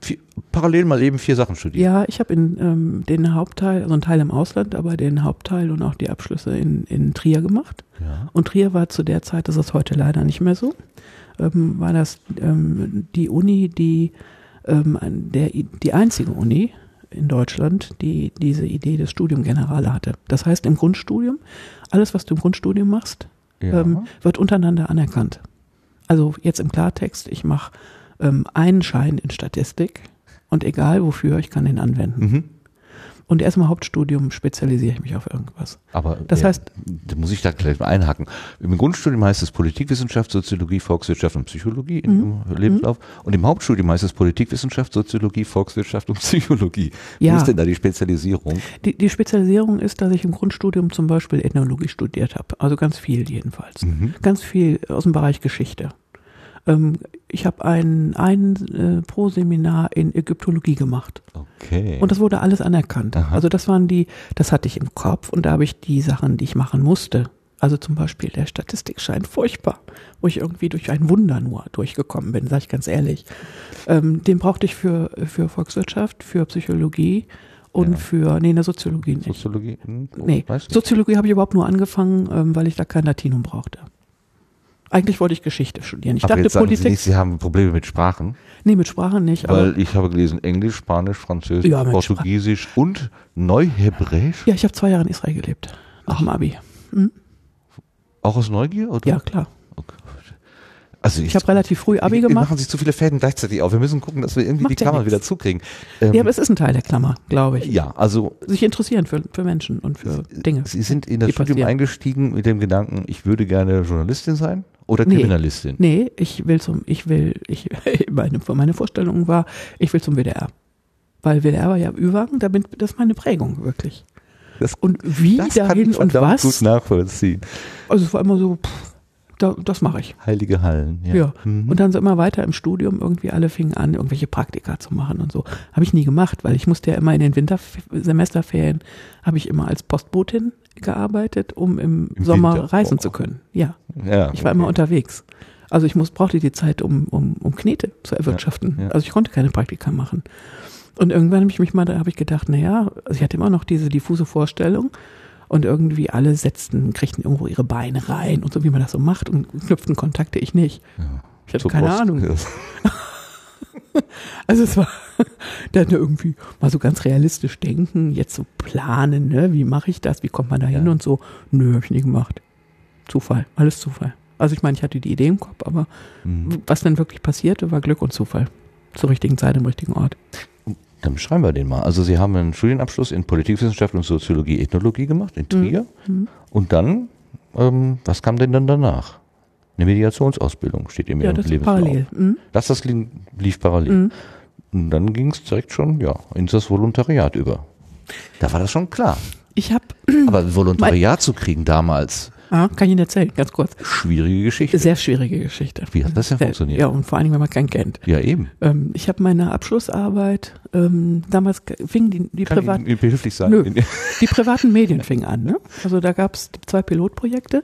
vier parallel mal eben vier Sachen studiert? Ja, ich habe in ähm, den Hauptteil, also einen Teil im Ausland, aber den Hauptteil und auch die Abschlüsse in, in Trier gemacht. Ja. Und Trier war zu der Zeit, das ist heute leider nicht mehr so, ähm, war das ähm, die Uni, die ähm, der, die einzige Uni in Deutschland, die diese Idee des Studium Generale hatte. Das heißt, im Grundstudium, alles, was du im Grundstudium machst, ja. ähm, wird untereinander anerkannt. Also jetzt im Klartext, ich mache ähm, einen Schein in Statistik und egal wofür, ich kann den anwenden. Mhm. Und erst im Hauptstudium spezialisiere ich mich auf irgendwas. Aber das ja, heißt, da muss ich da gleich mal einhaken. Im Grundstudium heißt es Politikwissenschaft, Soziologie, Volkswirtschaft und Psychologie mhm. im Lebenslauf. Und im Hauptstudium heißt es Politikwissenschaft, Soziologie, Volkswirtschaft und Psychologie. Ja. Wie ist denn da die Spezialisierung? Die, die Spezialisierung ist, dass ich im Grundstudium zum Beispiel Ethnologie studiert habe. Also ganz viel jedenfalls. Mhm. Ganz viel aus dem Bereich Geschichte. Ähm, ich habe ein, ein äh, Pro-Seminar in Ägyptologie gemacht. Okay. Und das wurde alles anerkannt. Aha. Also das waren die, das hatte ich im Kopf und da habe ich die Sachen, die ich machen musste. Also zum Beispiel der Statistikschein, furchtbar, wo ich irgendwie durch ein Wunder nur durchgekommen bin, sage ich ganz ehrlich. Ähm, den brauchte ich für, für Volkswirtschaft, für Psychologie und ja. für, nee, in der Soziologie nicht. Soziologie? Hm, nee, Soziologie habe ich überhaupt nur angefangen, ähm, weil ich da kein Latinum brauchte. Eigentlich wollte ich Geschichte studieren. Ich aber dachte Politik. Sie, nicht, Sie haben Probleme mit Sprachen? Nee, mit Sprachen nicht. Weil ich habe gelesen Englisch, Spanisch, Französisch, ja, Portugiesisch Sprach und Neuhebräisch. Ja, ich habe zwei Jahre in Israel gelebt. Nach Ach. dem Abi. Hm? Auch aus Neugier? Oder? Ja, klar. Also ich, ich habe relativ früh Abi gemacht. Wir machen sich zu viele Fäden gleichzeitig auf. Wir müssen gucken, dass wir irgendwie Macht die Klammer ja wieder zukriegen. Ähm, ja, aber es ist ein Teil der Klammer, glaube ich. Ja, also sich interessieren für, für Menschen und für Dinge. Sie sind in das Studium passieren. eingestiegen mit dem Gedanken, ich würde gerne Journalistin sein oder Kriminalistin. Nee, nee ich will zum, ich will, ich meine, meine Vorstellung war, ich will zum WDR, weil WDR war ja Ü-Wagen, da bin, das ist meine Prägung wirklich. Das, und wie dahin und was? Gut nachvollziehen. Also es war immer so. Pff, da, das mache ich. Heilige Hallen, ja. ja. Mhm. Und dann so immer weiter im Studium irgendwie alle fingen an, irgendwelche Praktika zu machen und so. Habe ich nie gemacht, weil ich musste ja immer in den Wintersemesterferien, habe ich immer als Postbotin gearbeitet, um im, Im Sommer Winter. reisen oh. zu können. Ja. ja ich war okay. immer unterwegs. Also ich muss, brauchte die Zeit, um, um, um Knete zu erwirtschaften. Ja, ja. Also ich konnte keine Praktika machen. Und irgendwann habe ich mich mal, da habe ich gedacht, naja, also ich hatte immer noch diese diffuse Vorstellung, und irgendwie alle setzten, kriegten irgendwo ihre Beine rein und so, wie man das so macht und knüpften Kontakte, ich nicht. Ja, ich hatte keine Post. Ahnung. also es war dann irgendwie mal so ganz realistisch denken, jetzt so planen, ne, wie mache ich das, wie kommt man da hin ja. und so. Nö, habe ich nie gemacht. Zufall, alles Zufall. Also ich meine, ich hatte die Idee im Kopf, aber mhm. was dann wirklich passierte, war Glück und Zufall. Zur richtigen Zeit am richtigen Ort. Dann beschreiben wir den mal. Also Sie haben einen Studienabschluss in Politikwissenschaft und Soziologie, Ethnologie gemacht in Trier. Mhm. Und dann, ähm, was kam denn dann danach? Eine Mediationsausbildung steht in ja, das Lebenslauf. Parallel. Mhm. Das, das lief, lief parallel. Mhm. Und dann ging es direkt schon ja, ins das Volontariat über. Da war das schon klar. Ich habe. Aber Volontariat zu kriegen damals, Ah, kann ich Ihnen erzählen, ganz kurz. Schwierige Geschichte. Sehr schwierige Geschichte. Wie hat das denn Sehr, funktioniert? Ja, und vor allen Dingen, wenn man keinen kennt. Ja, eben. Ähm, ich habe meine Abschlussarbeit, ähm, damals fingen die, die privaten... behilflich sein. Nö, die privaten Medien fingen an. Ne? Also da gab es zwei Pilotprojekte.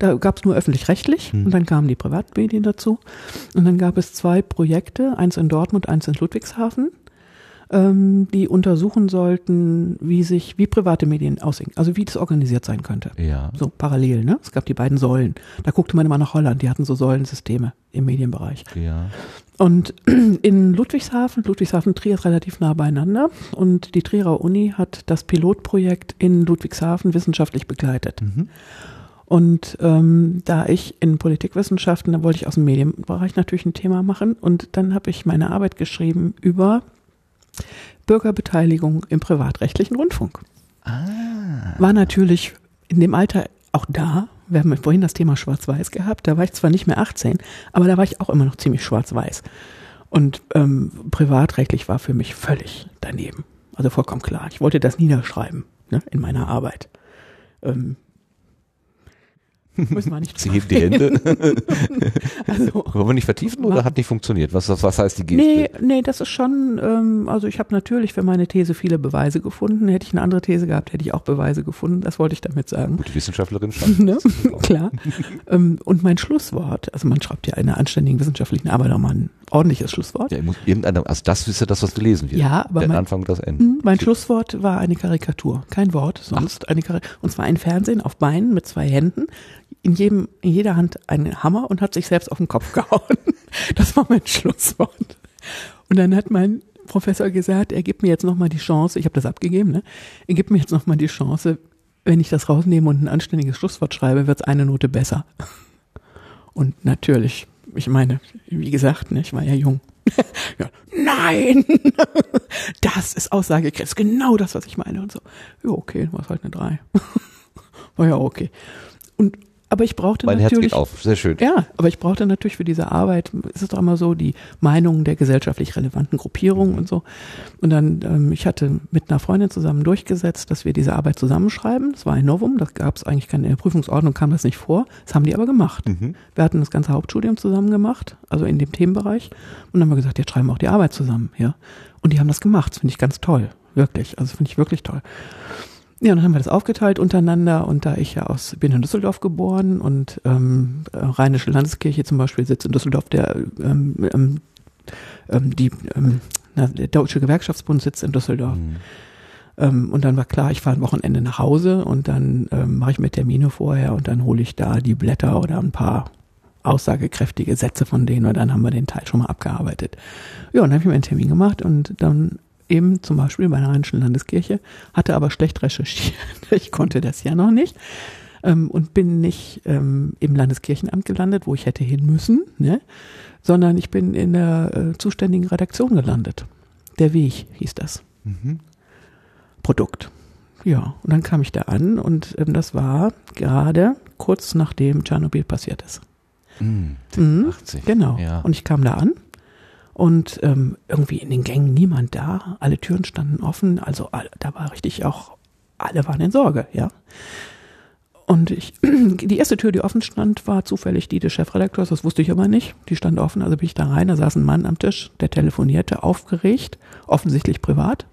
Da gab es nur öffentlich-rechtlich hm. und dann kamen die Privatmedien dazu. Und dann gab es zwei Projekte, eins in Dortmund, eins in Ludwigshafen ähm, die untersuchen sollten, wie sich, wie private Medien aussehen, also wie das organisiert sein könnte. Ja. So parallel, ne? Es gab die beiden Säulen. Da guckte man immer nach Holland, die hatten so Säulensysteme im Medienbereich. Ja. Und in Ludwigshafen, Ludwigshafen Trier ist relativ nah beieinander und die Trierer Uni hat das Pilotprojekt in Ludwigshafen wissenschaftlich begleitet. Mhm. Und ähm, da ich in Politikwissenschaften, da wollte ich aus dem Medienbereich natürlich ein Thema machen und dann habe ich meine Arbeit geschrieben über Bürgerbeteiligung im privatrechtlichen Rundfunk. Ah. War natürlich in dem Alter auch da. Wir haben vorhin das Thema Schwarz-Weiß gehabt. Da war ich zwar nicht mehr 18, aber da war ich auch immer noch ziemlich schwarz-weiß. Und ähm, privatrechtlich war für mich völlig daneben. Also vollkommen klar. Ich wollte das niederschreiben ne, in meiner Arbeit. Ähm, Müssen wir nicht Sie hebt die Hände. also, Wollen wir nicht vertiefen oder hat nicht funktioniert? Was, was heißt die Geste? Nee, nee, das ist schon, ähm, also ich habe natürlich für meine These viele Beweise gefunden. Hätte ich eine andere These gehabt, hätte ich auch Beweise gefunden. Das wollte ich damit sagen. Gute Wissenschaftlerin schon. ne? Klar. ähm, und mein Schlusswort, also man schreibt ja in einer anständigen wissenschaftlichen Arbeit auch mal ein ordentliches Schlusswort. Ja, muss irgendeiner, also das ist ja das, was gelesen wird. Ja, aber Der mein, Anfang das Ende. Mh, mein Schlusswort war eine Karikatur. Kein Wort, sonst Ach. eine Karikatur. Und zwar ein Fernsehen auf Beinen mit zwei Händen in jedem, in jeder Hand einen Hammer und hat sich selbst auf den Kopf gehauen. Das war mein Schlusswort. Und dann hat mein Professor gesagt, er gibt mir jetzt nochmal die Chance, ich habe das abgegeben, ne? Er gibt mir jetzt nochmal die Chance, wenn ich das rausnehme und ein anständiges Schlusswort schreibe, wird es eine Note besser. Und natürlich, ich meine, wie gesagt, ne, ich war ja jung. ja, nein, das ist Aussagekräftig, genau das, was ich meine und so. Ja, okay, war es halt eine drei. war ja okay. Und aber ich brauchte mein natürlich. Herz geht auf, sehr schön. Ja, aber ich brauchte natürlich für diese Arbeit, ist es doch immer so, die Meinungen der gesellschaftlich relevanten Gruppierungen mhm. und so. Und dann, ähm, ich hatte mit einer Freundin zusammen durchgesetzt, dass wir diese Arbeit zusammenschreiben. Das war ein Novum, das gab es eigentlich keine in der Prüfungsordnung, kam das nicht vor. Das haben die aber gemacht. Mhm. Wir hatten das ganze Hauptstudium zusammen gemacht, also in dem Themenbereich. Und dann haben wir gesagt, jetzt schreiben wir auch die Arbeit zusammen, ja. Und die haben das gemacht, das finde ich ganz toll. Wirklich, also finde ich wirklich toll. Ja, dann haben wir das aufgeteilt untereinander und da ich ja aus, bin in Düsseldorf geboren und ähm, Rheinische Landeskirche zum Beispiel sitzt in Düsseldorf, der ähm, ähm, ähm die ähm, na, der Deutsche Gewerkschaftsbund sitzt in Düsseldorf. Mhm. Ähm, und dann war klar, ich fahre ein Wochenende nach Hause und dann ähm, mache ich mir Termine vorher und dann hole ich da die Blätter oder ein paar aussagekräftige Sätze von denen und dann haben wir den Teil schon mal abgearbeitet. Ja, und dann habe ich mir einen Termin gemacht und dann eben zum Beispiel bei der Rheinischen Landeskirche, hatte aber schlecht recherchiert. Ich konnte das ja noch nicht ähm, und bin nicht ähm, im Landeskirchenamt gelandet, wo ich hätte hin müssen, ne? sondern ich bin in der äh, zuständigen Redaktion gelandet. Der Weg hieß das. Mhm. Produkt. Ja, und dann kam ich da an und ähm, das war gerade kurz nachdem Tschernobyl passiert ist. Mhm, mhm, 80. Genau. Ja. Und ich kam da an und ähm, irgendwie in den Gängen niemand da, alle Türen standen offen, also da war richtig auch, alle waren in Sorge, ja. Und ich, die erste Tür, die offen stand, war zufällig die des Chefredakteurs, das wusste ich aber nicht. Die stand offen, also bin ich da rein, da saß ein Mann am Tisch, der telefonierte, aufgeregt, offensichtlich privat.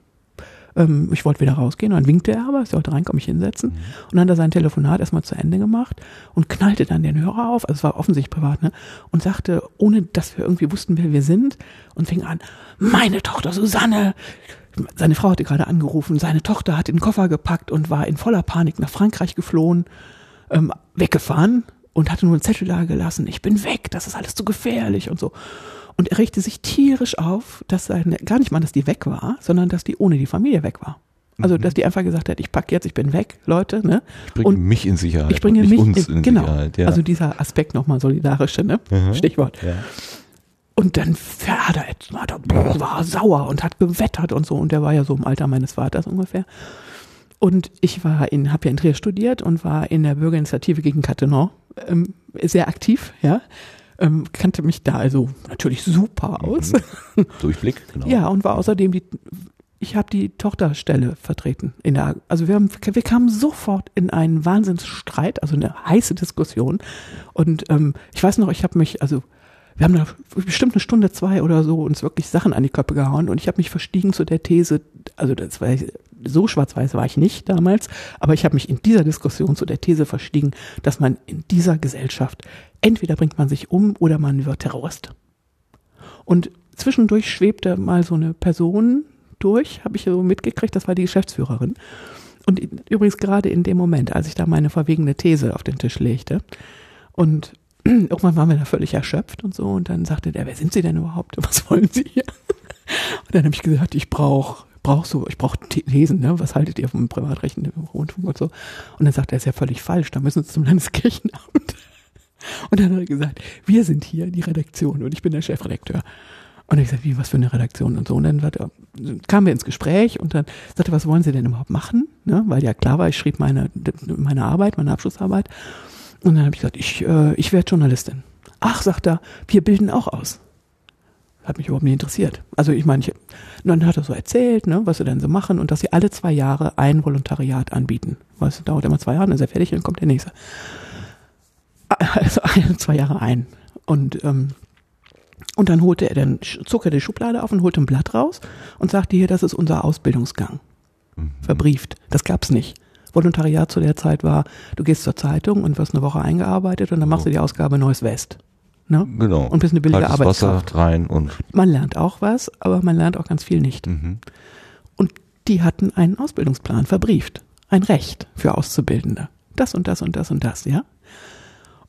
Ähm, ich wollte wieder rausgehen und dann winkte er aber, ich sollte reinkommen, mich hinsetzen. Mhm. Und dann hat er sein Telefonat erstmal zu Ende gemacht und knallte dann den Hörer auf, also es war offensichtlich privat, ne? Und sagte, ohne dass wir irgendwie wussten, wer wir sind, und fing an, meine Tochter Susanne, seine Frau hatte gerade angerufen, seine Tochter hat den Koffer gepackt und war in voller Panik nach Frankreich geflohen, ähm, weggefahren und hatte nur einen Zettel da gelassen, ich bin weg, das ist alles zu gefährlich und so. Und er regte sich tierisch auf, dass seine, gar nicht mal, dass die weg war, sondern dass die ohne die Familie weg war. Also, mhm. dass die einfach gesagt hat, ich pack jetzt, ich bin weg, Leute, ne? Ich bringe und mich in Sicherheit. Ich bringe mich uns in, in genau. Sicherheit. Ja. Also dieser Aspekt nochmal solidarische, ne? Mhm. Stichwort. Ja. Und dann er, hat er, war sauer und hat gewettert und so. Und der war ja so im Alter meines Vaters ungefähr. Und ich war in, habe ja in Trier studiert und war in der Bürgerinitiative gegen Cattenom ähm, sehr aktiv, ja ähm, kannte mich da also natürlich super aus. Mhm. Durchblick, genau. ja, und war außerdem die, ich habe die Tochterstelle vertreten. In der, also wir, haben, wir kamen sofort in einen Wahnsinnsstreit, also eine heiße Diskussion. Und ähm, ich weiß noch, ich habe mich, also wir haben da bestimmt eine Stunde, zwei oder so uns wirklich Sachen an die Köpfe gehauen und ich habe mich verstiegen zu der These, also das war so schwarz-weiß war ich nicht damals, aber ich habe mich in dieser Diskussion zu der These verstiegen, dass man in dieser Gesellschaft entweder bringt man sich um oder man wird Terrorist. Und zwischendurch schwebte mal so eine Person durch, habe ich so mitgekriegt, das war die Geschäftsführerin. Und übrigens gerade in dem Moment, als ich da meine verwegene These auf den Tisch legte und irgendwann waren wir da völlig erschöpft und so und dann sagte der, wer sind Sie denn überhaupt? Was wollen Sie hier? Und dann habe ich gesagt, ich brauche brauche so, ich brauche Thesen, ne? Was haltet ihr vom Privatrecht im Rundfunk und so? Und dann sagt er, ist ja völlig falsch, da müssen Sie zum Landeskirchenamt. Und dann hat er gesagt, wir sind hier die Redaktion und ich bin der Chefredakteur. Und ich sagte, wie, was für eine Redaktion und so. Und dann er, kamen wir ins Gespräch und dann sagte, was wollen Sie denn überhaupt machen? Ne? Weil ja klar war, ich schrieb meine, meine Arbeit, meine Abschlussarbeit. Und dann habe ich gesagt, ich, äh, ich werde Journalistin. Ach, sagt er, wir bilden auch aus. Hat mich überhaupt nicht interessiert. Also ich meine, ich, dann hat er so erzählt, ne, was sie denn so machen und dass sie alle zwei Jahre ein Volontariat anbieten. Was dauert immer zwei Jahre, dann ist er fertig, dann kommt der nächste. Also ein, zwei Jahre ein. Und ähm, und dann holte er dann, zog er die Schublade auf und holte ein Blatt raus und sagte hier, das ist unser Ausbildungsgang. Mhm. Verbrieft. Das gab's nicht. Volontariat zu der Zeit war, du gehst zur Zeitung und wirst eine Woche eingearbeitet und dann machst du die Ausgabe Neues West. Ne? Genau. Und bist eine billige Kaltes Arbeitskraft. Wasser rein und. Man lernt auch was, aber man lernt auch ganz viel nicht. Mhm. Und die hatten einen Ausbildungsplan verbrieft. Ein Recht für Auszubildende. Das und das und das und das, ja?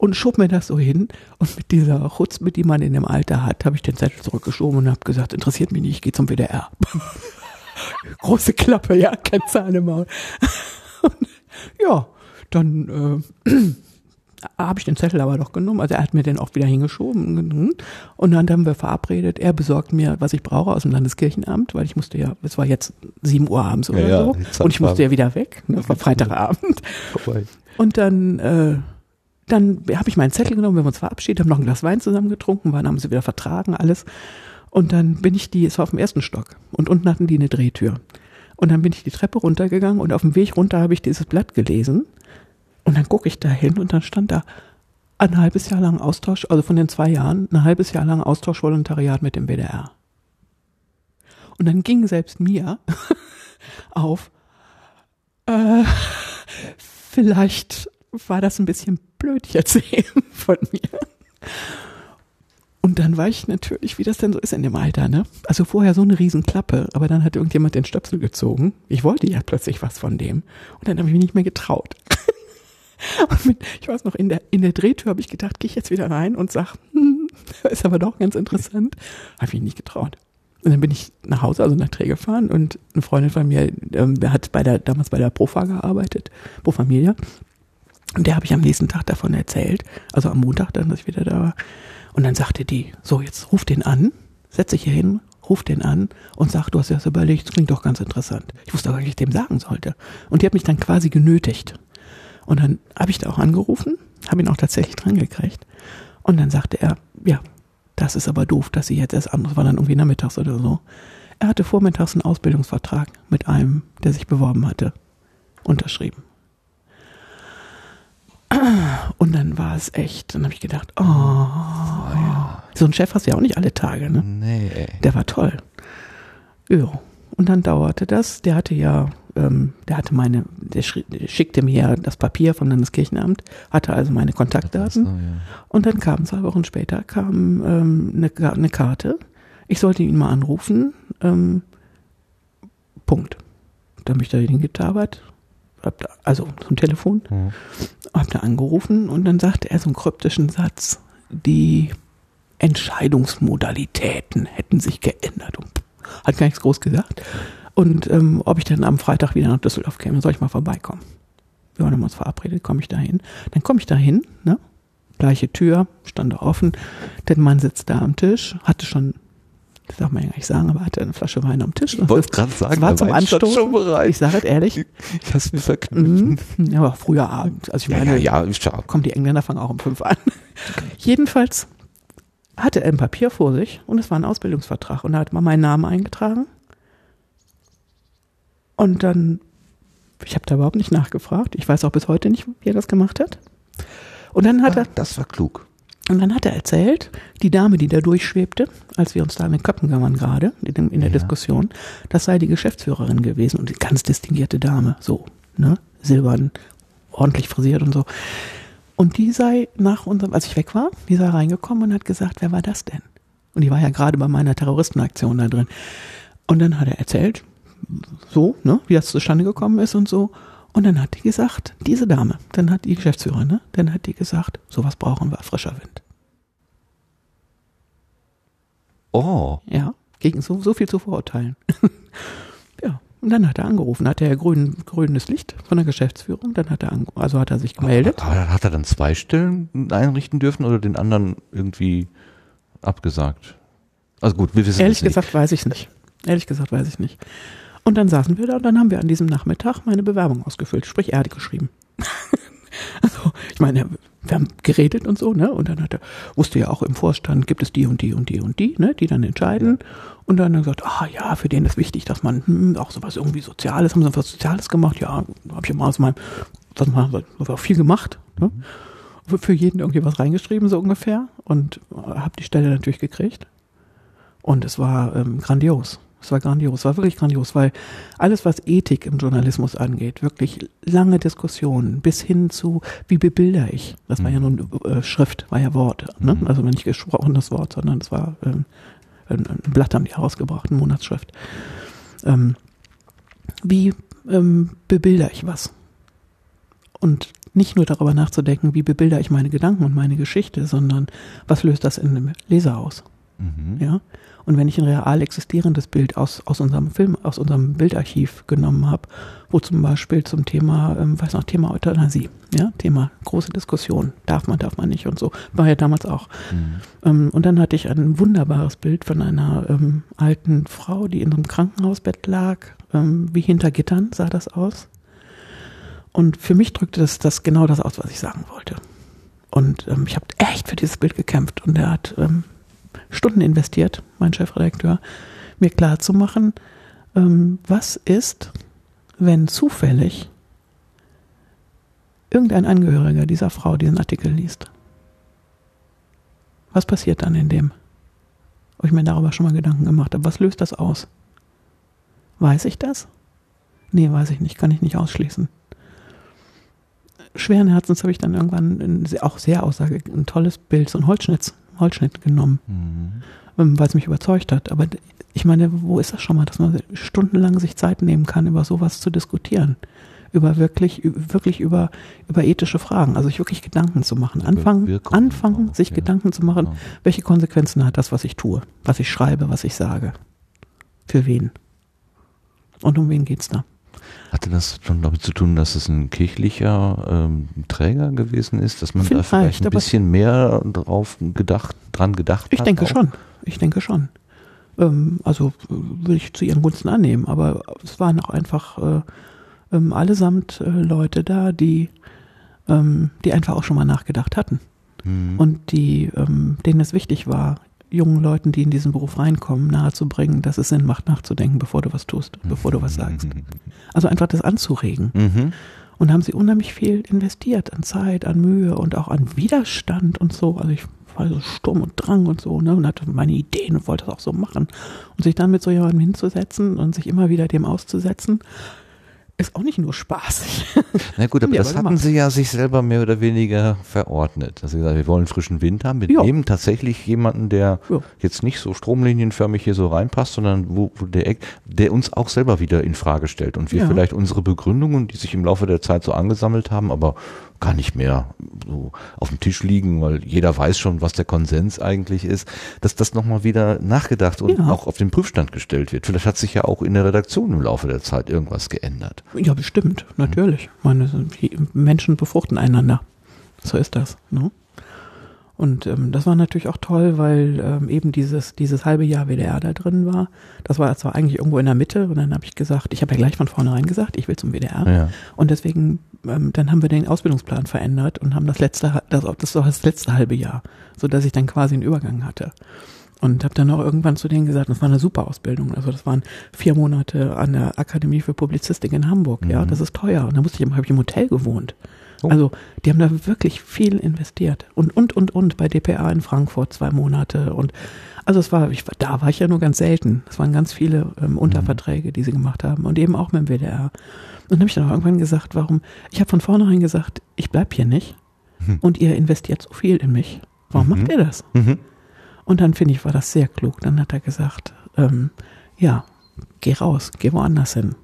und schob mir das so hin. Und mit dieser Chutzpe, die man in dem Alter hat, habe ich den Zettel zurückgeschoben und habe gesagt, interessiert mich nicht, ich gehe zum WDR. Große Klappe, ja, kein Zahn im Maul. ja, dann äh, habe ich den Zettel aber doch genommen. Also er hat mir den auch wieder hingeschoben. Und dann haben wir verabredet, er besorgt mir, was ich brauche aus dem Landeskirchenamt, weil ich musste ja, es war jetzt sieben Uhr abends oder ja, so. Und ich musste ja wieder weg, ne, war Freitagabend. Und dann äh, dann habe ich meinen Zettel genommen, wir haben uns verabschiedet, haben noch ein Glas Wein zusammen getrunken, waren, haben sie wieder vertragen, alles. Und dann bin ich die, es war auf dem ersten Stock und unten hatten die eine Drehtür. Und dann bin ich die Treppe runtergegangen und auf dem Weg runter habe ich dieses Blatt gelesen. Und dann gucke ich da hin und dann stand da ein halbes Jahr lang Austausch, also von den zwei Jahren, ein halbes Jahr lang Austauschvolontariat mit dem WDR. Und dann ging selbst mir auf, äh, vielleicht war das ein bisschen blöd jetzt eben von mir. Und dann war ich natürlich, wie das denn so ist in dem Alter, ne? Also vorher so eine Riesenklappe, aber dann hat irgendjemand den Stöpsel gezogen. Ich wollte ja plötzlich was von dem. Und dann habe ich mich nicht mehr getraut. und mit, ich weiß noch, in der, in der Drehtür habe ich gedacht, gehe ich jetzt wieder rein und sag, hm, ist aber doch ganz interessant. Habe ich nicht getraut. Und dann bin ich nach Hause, also nach Dreh gefahren und eine Freundin von mir, ähm, der hat bei der, damals bei der Profa gearbeitet, Pro Familia. Und der habe ich am nächsten Tag davon erzählt, also am Montag dann, dass ich wieder da war. Und dann sagte die, so jetzt ruf den an, setz dich hier hin, ruf den an und sag, du hast dir das überlegt, das klingt doch ganz interessant. Ich wusste auch, was ich dem sagen sollte. Und die hat mich dann quasi genötigt. Und dann habe ich da auch angerufen, habe ihn auch tatsächlich dran gekriegt. Und dann sagte er, ja, das ist aber doof, dass sie jetzt erst an, das war dann irgendwie nachmittags oder so. Er hatte vormittags einen Ausbildungsvertrag mit einem, der sich beworben hatte, unterschrieben. Und dann war es echt, dann habe ich gedacht, oh, oh ja. so ein Chef hast du ja auch nicht alle Tage, ne? Nee. Der war toll. Ja. Und dann dauerte das. Der hatte ja, ähm, der hatte meine, der, der schickte mir das Papier vom Landeskirchenamt, hatte also meine Kontaktdaten. So, ja. Und dann kam zwei Wochen später kam ähm, eine, eine Karte. Ich sollte ihn mal anrufen. Ähm, Punkt. Da habe ich da hingetabert hab da, also zum Telefon, mhm. hab da angerufen und dann sagte er so einen kryptischen Satz, die Entscheidungsmodalitäten hätten sich geändert und hat gar nichts groß gesagt. Und ähm, ob ich dann am Freitag wieder nach Düsseldorf käme, soll ich mal vorbeikommen. Wir waren uns verabredet, komme ich da hin. Dann komme ich da hin, ne? Gleiche Tür, stand da offen. Der Mann sitzt da am Tisch, hatte schon das darf man ja gar nicht sagen, aber hatte eine Flasche Wein am Tisch. Ich wollte es gerade sagen, war zum Anstoß. Ich sage es ehrlich. Ich hast mir verknüpfen. Mhm. Ja, aber früher Abend. Also ich meine, ja, ja, ja. kommen die Engländer fangen auch um fünf an. Jedenfalls hatte er ein Papier vor sich und es war ein Ausbildungsvertrag und da hat man meinen Namen eingetragen. Und dann, ich habe da überhaupt nicht nachgefragt. Ich weiß auch bis heute nicht, wie er das gemacht hat. Und dann hat ah, er. Das war klug. Und dann hat er erzählt, die Dame, die da durchschwebte, als wir uns da in den Köpfen waren gerade, in, in der ja. Diskussion, das sei die Geschäftsführerin gewesen und die ganz distinguierte Dame, so, ne, silbern, ordentlich frisiert und so. Und die sei nach unserem, als ich weg war, die sei reingekommen und hat gesagt, wer war das denn? Und die war ja gerade bei meiner Terroristenaktion da drin. Und dann hat er erzählt, so, ne, wie das zustande gekommen ist und so. Und dann hat die gesagt, diese Dame, dann hat die Geschäftsführerin, ne, dann hat die gesagt, sowas brauchen wir, frischer Wind. Oh. Ja, gegen so, so viel zu verurteilen. ja. Und dann hat er angerufen, hat er grün, grünes Licht von der Geschäftsführung, dann hat er, also hat er sich gemeldet. Aber, aber hat er dann zwei Stellen einrichten dürfen oder den anderen irgendwie abgesagt? Also gut, wir wissen Ehrlich gesagt weiß ich nicht. Ehrlich gesagt weiß ich nicht. Und dann saßen wir da und dann haben wir an diesem Nachmittag meine Bewerbung ausgefüllt, sprich er hat geschrieben. also, ich meine, wir haben geredet und so, ne? Und dann hat er, wusste ja auch im Vorstand, gibt es die und die und die und die, ne? Die dann entscheiden. Und dann hat er gesagt, ah ja, für den ist wichtig, dass man hm, auch sowas irgendwie Soziales, haben sie was Soziales gemacht? Ja, habe ich mal aus meinem, was man, was auch viel gemacht, ne? Mhm. Für jeden irgendwie was reingeschrieben, so ungefähr. Und habe die Stelle natürlich gekriegt. Und es war ähm, grandios. Es war grandios, es war wirklich grandios, weil alles, was Ethik im Journalismus angeht, wirklich lange Diskussionen bis hin zu, wie bebilder ich? Das war ja mhm. nun äh, Schrift, war ja Wort, ne? Mhm. also nicht gesprochenes Wort, sondern es war ähm, ein, ein, Blatt haben die herausgebracht, eine Monatsschrift. Ähm, wie ähm, bebilder ich was? Und nicht nur darüber nachzudenken, wie bebilder ich meine Gedanken und meine Geschichte, sondern was löst das in einem Leser aus? Mhm. Ja. Und wenn ich ein real existierendes Bild aus, aus unserem Film, aus unserem Bildarchiv genommen habe, wo zum Beispiel zum Thema, ähm, weiß noch, Thema Euthanasie, ja, Thema große Diskussion, darf man, darf man nicht und so, war ja damals auch. Mhm. Ähm, und dann hatte ich ein wunderbares Bild von einer ähm, alten Frau, die in einem Krankenhausbett lag, ähm, wie hinter Gittern sah das aus. Und für mich drückte das, das genau das aus, was ich sagen wollte. Und ähm, ich habe echt für dieses Bild gekämpft und er hat ähm, Stunden investiert, mein Chefredakteur, mir klar zu machen, ähm, was ist, wenn zufällig irgendein Angehöriger dieser Frau diesen Artikel liest. Was passiert dann in dem? Ob ich mir darüber schon mal Gedanken gemacht habe. Was löst das aus? Weiß ich das? Nee, weiß ich nicht, kann ich nicht ausschließen. Schweren Herzens habe ich dann irgendwann ein, auch sehr aussage, ein tolles Bild, so ein Holzschnitt Holzschnitt genommen, mhm. Ähm, weil es mich überzeugt hat. Aber ich meine, wo ist das schon mal, dass man stundenlang sich Zeit nehmen kann, über sowas zu diskutieren? Über wirklich, wirklich über, über ethische Fragen, also sich wirklich Gedanken zu machen. Anfangen, anfangen, sich ja. Gedanken zu machen, ja. welche Konsequenzen hat das, was ich tue, was ich schreibe, was ich sage. Für wen? Und um wen geht's da? Hatte das schon damit zu tun, dass es ein kirchlicher ähm, Träger gewesen ist, dass man vielleicht, da vielleicht ein bisschen mehr drauf gedacht, dran gedacht ich hat? Ich denke auch? schon. Ich denke schon. Ähm, also würde ich zu ihren Gunsten annehmen, aber es waren auch einfach äh, ähm, allesamt äh, Leute da, die, ähm, die einfach auch schon mal nachgedacht hatten. Mhm. Und die, ähm, denen es wichtig war, jungen Leuten, die in diesen Beruf reinkommen, nahezubringen, dass es Sinn macht, nachzudenken, bevor du was tust, bevor du was sagst. Also einfach das anzuregen. Mhm. Und haben sie unheimlich viel investiert an Zeit, an Mühe und auch an Widerstand und so. Also ich war so Sturm und Drang und so, ne, und hatte meine Ideen und wollte das auch so machen. Und sich dann mit so jemandem hinzusetzen und sich immer wieder dem auszusetzen, ist auch nicht nur spaßig. Na gut, aber das hatten sie ja sich selber mehr oder weniger verordnet. Also gesagt, wir wollen frischen Wind haben. Wir ja. nehmen tatsächlich jemanden, der ja. jetzt nicht so stromlinienförmig hier so reinpasst, sondern wo, wo der, der uns auch selber wieder in Frage stellt und wir ja. vielleicht unsere Begründungen, die sich im Laufe der Zeit so angesammelt haben, aber gar nicht mehr so auf dem Tisch liegen, weil jeder weiß schon, was der Konsens eigentlich ist, dass das nochmal wieder nachgedacht und ja. auch auf den Prüfstand gestellt wird. Vielleicht hat sich ja auch in der Redaktion im Laufe der Zeit irgendwas geändert. Ja, bestimmt, natürlich. Meine, Menschen befruchten einander. So ist das. Ne? Und ähm, das war natürlich auch toll, weil ähm, eben dieses, dieses halbe Jahr WDR da drin war. Das war zwar eigentlich irgendwo in der Mitte und dann habe ich gesagt, ich habe ja gleich von vornherein gesagt, ich will zum WDR. Ja. Und deswegen, ähm, dann haben wir den Ausbildungsplan verändert und haben das letzte, das, das war das letzte halbe Jahr, so dass ich dann quasi einen Übergang hatte. Und habe dann auch irgendwann zu denen gesagt, das war eine super Ausbildung. Also das waren vier Monate an der Akademie für Publizistik in Hamburg. Mhm. Ja, das ist teuer. Und da musste ich, habe ich im Hotel gewohnt. Oh. Also die haben da wirklich viel investiert. Und, und, und, und bei DPA in Frankfurt zwei Monate. Und also es war, ich, da war ich ja nur ganz selten. Es waren ganz viele ähm, Unterverträge, die sie gemacht haben. Und eben auch mit dem WDR. Und dann habe ich dann auch irgendwann gesagt, warum, ich habe von vornherein gesagt, ich bleib hier nicht. Mhm. Und ihr investiert so viel in mich. Warum mhm. macht ihr das? Mhm. Und dann finde ich, war das sehr klug. Dann hat er gesagt, ähm, ja, geh raus, geh woanders hin.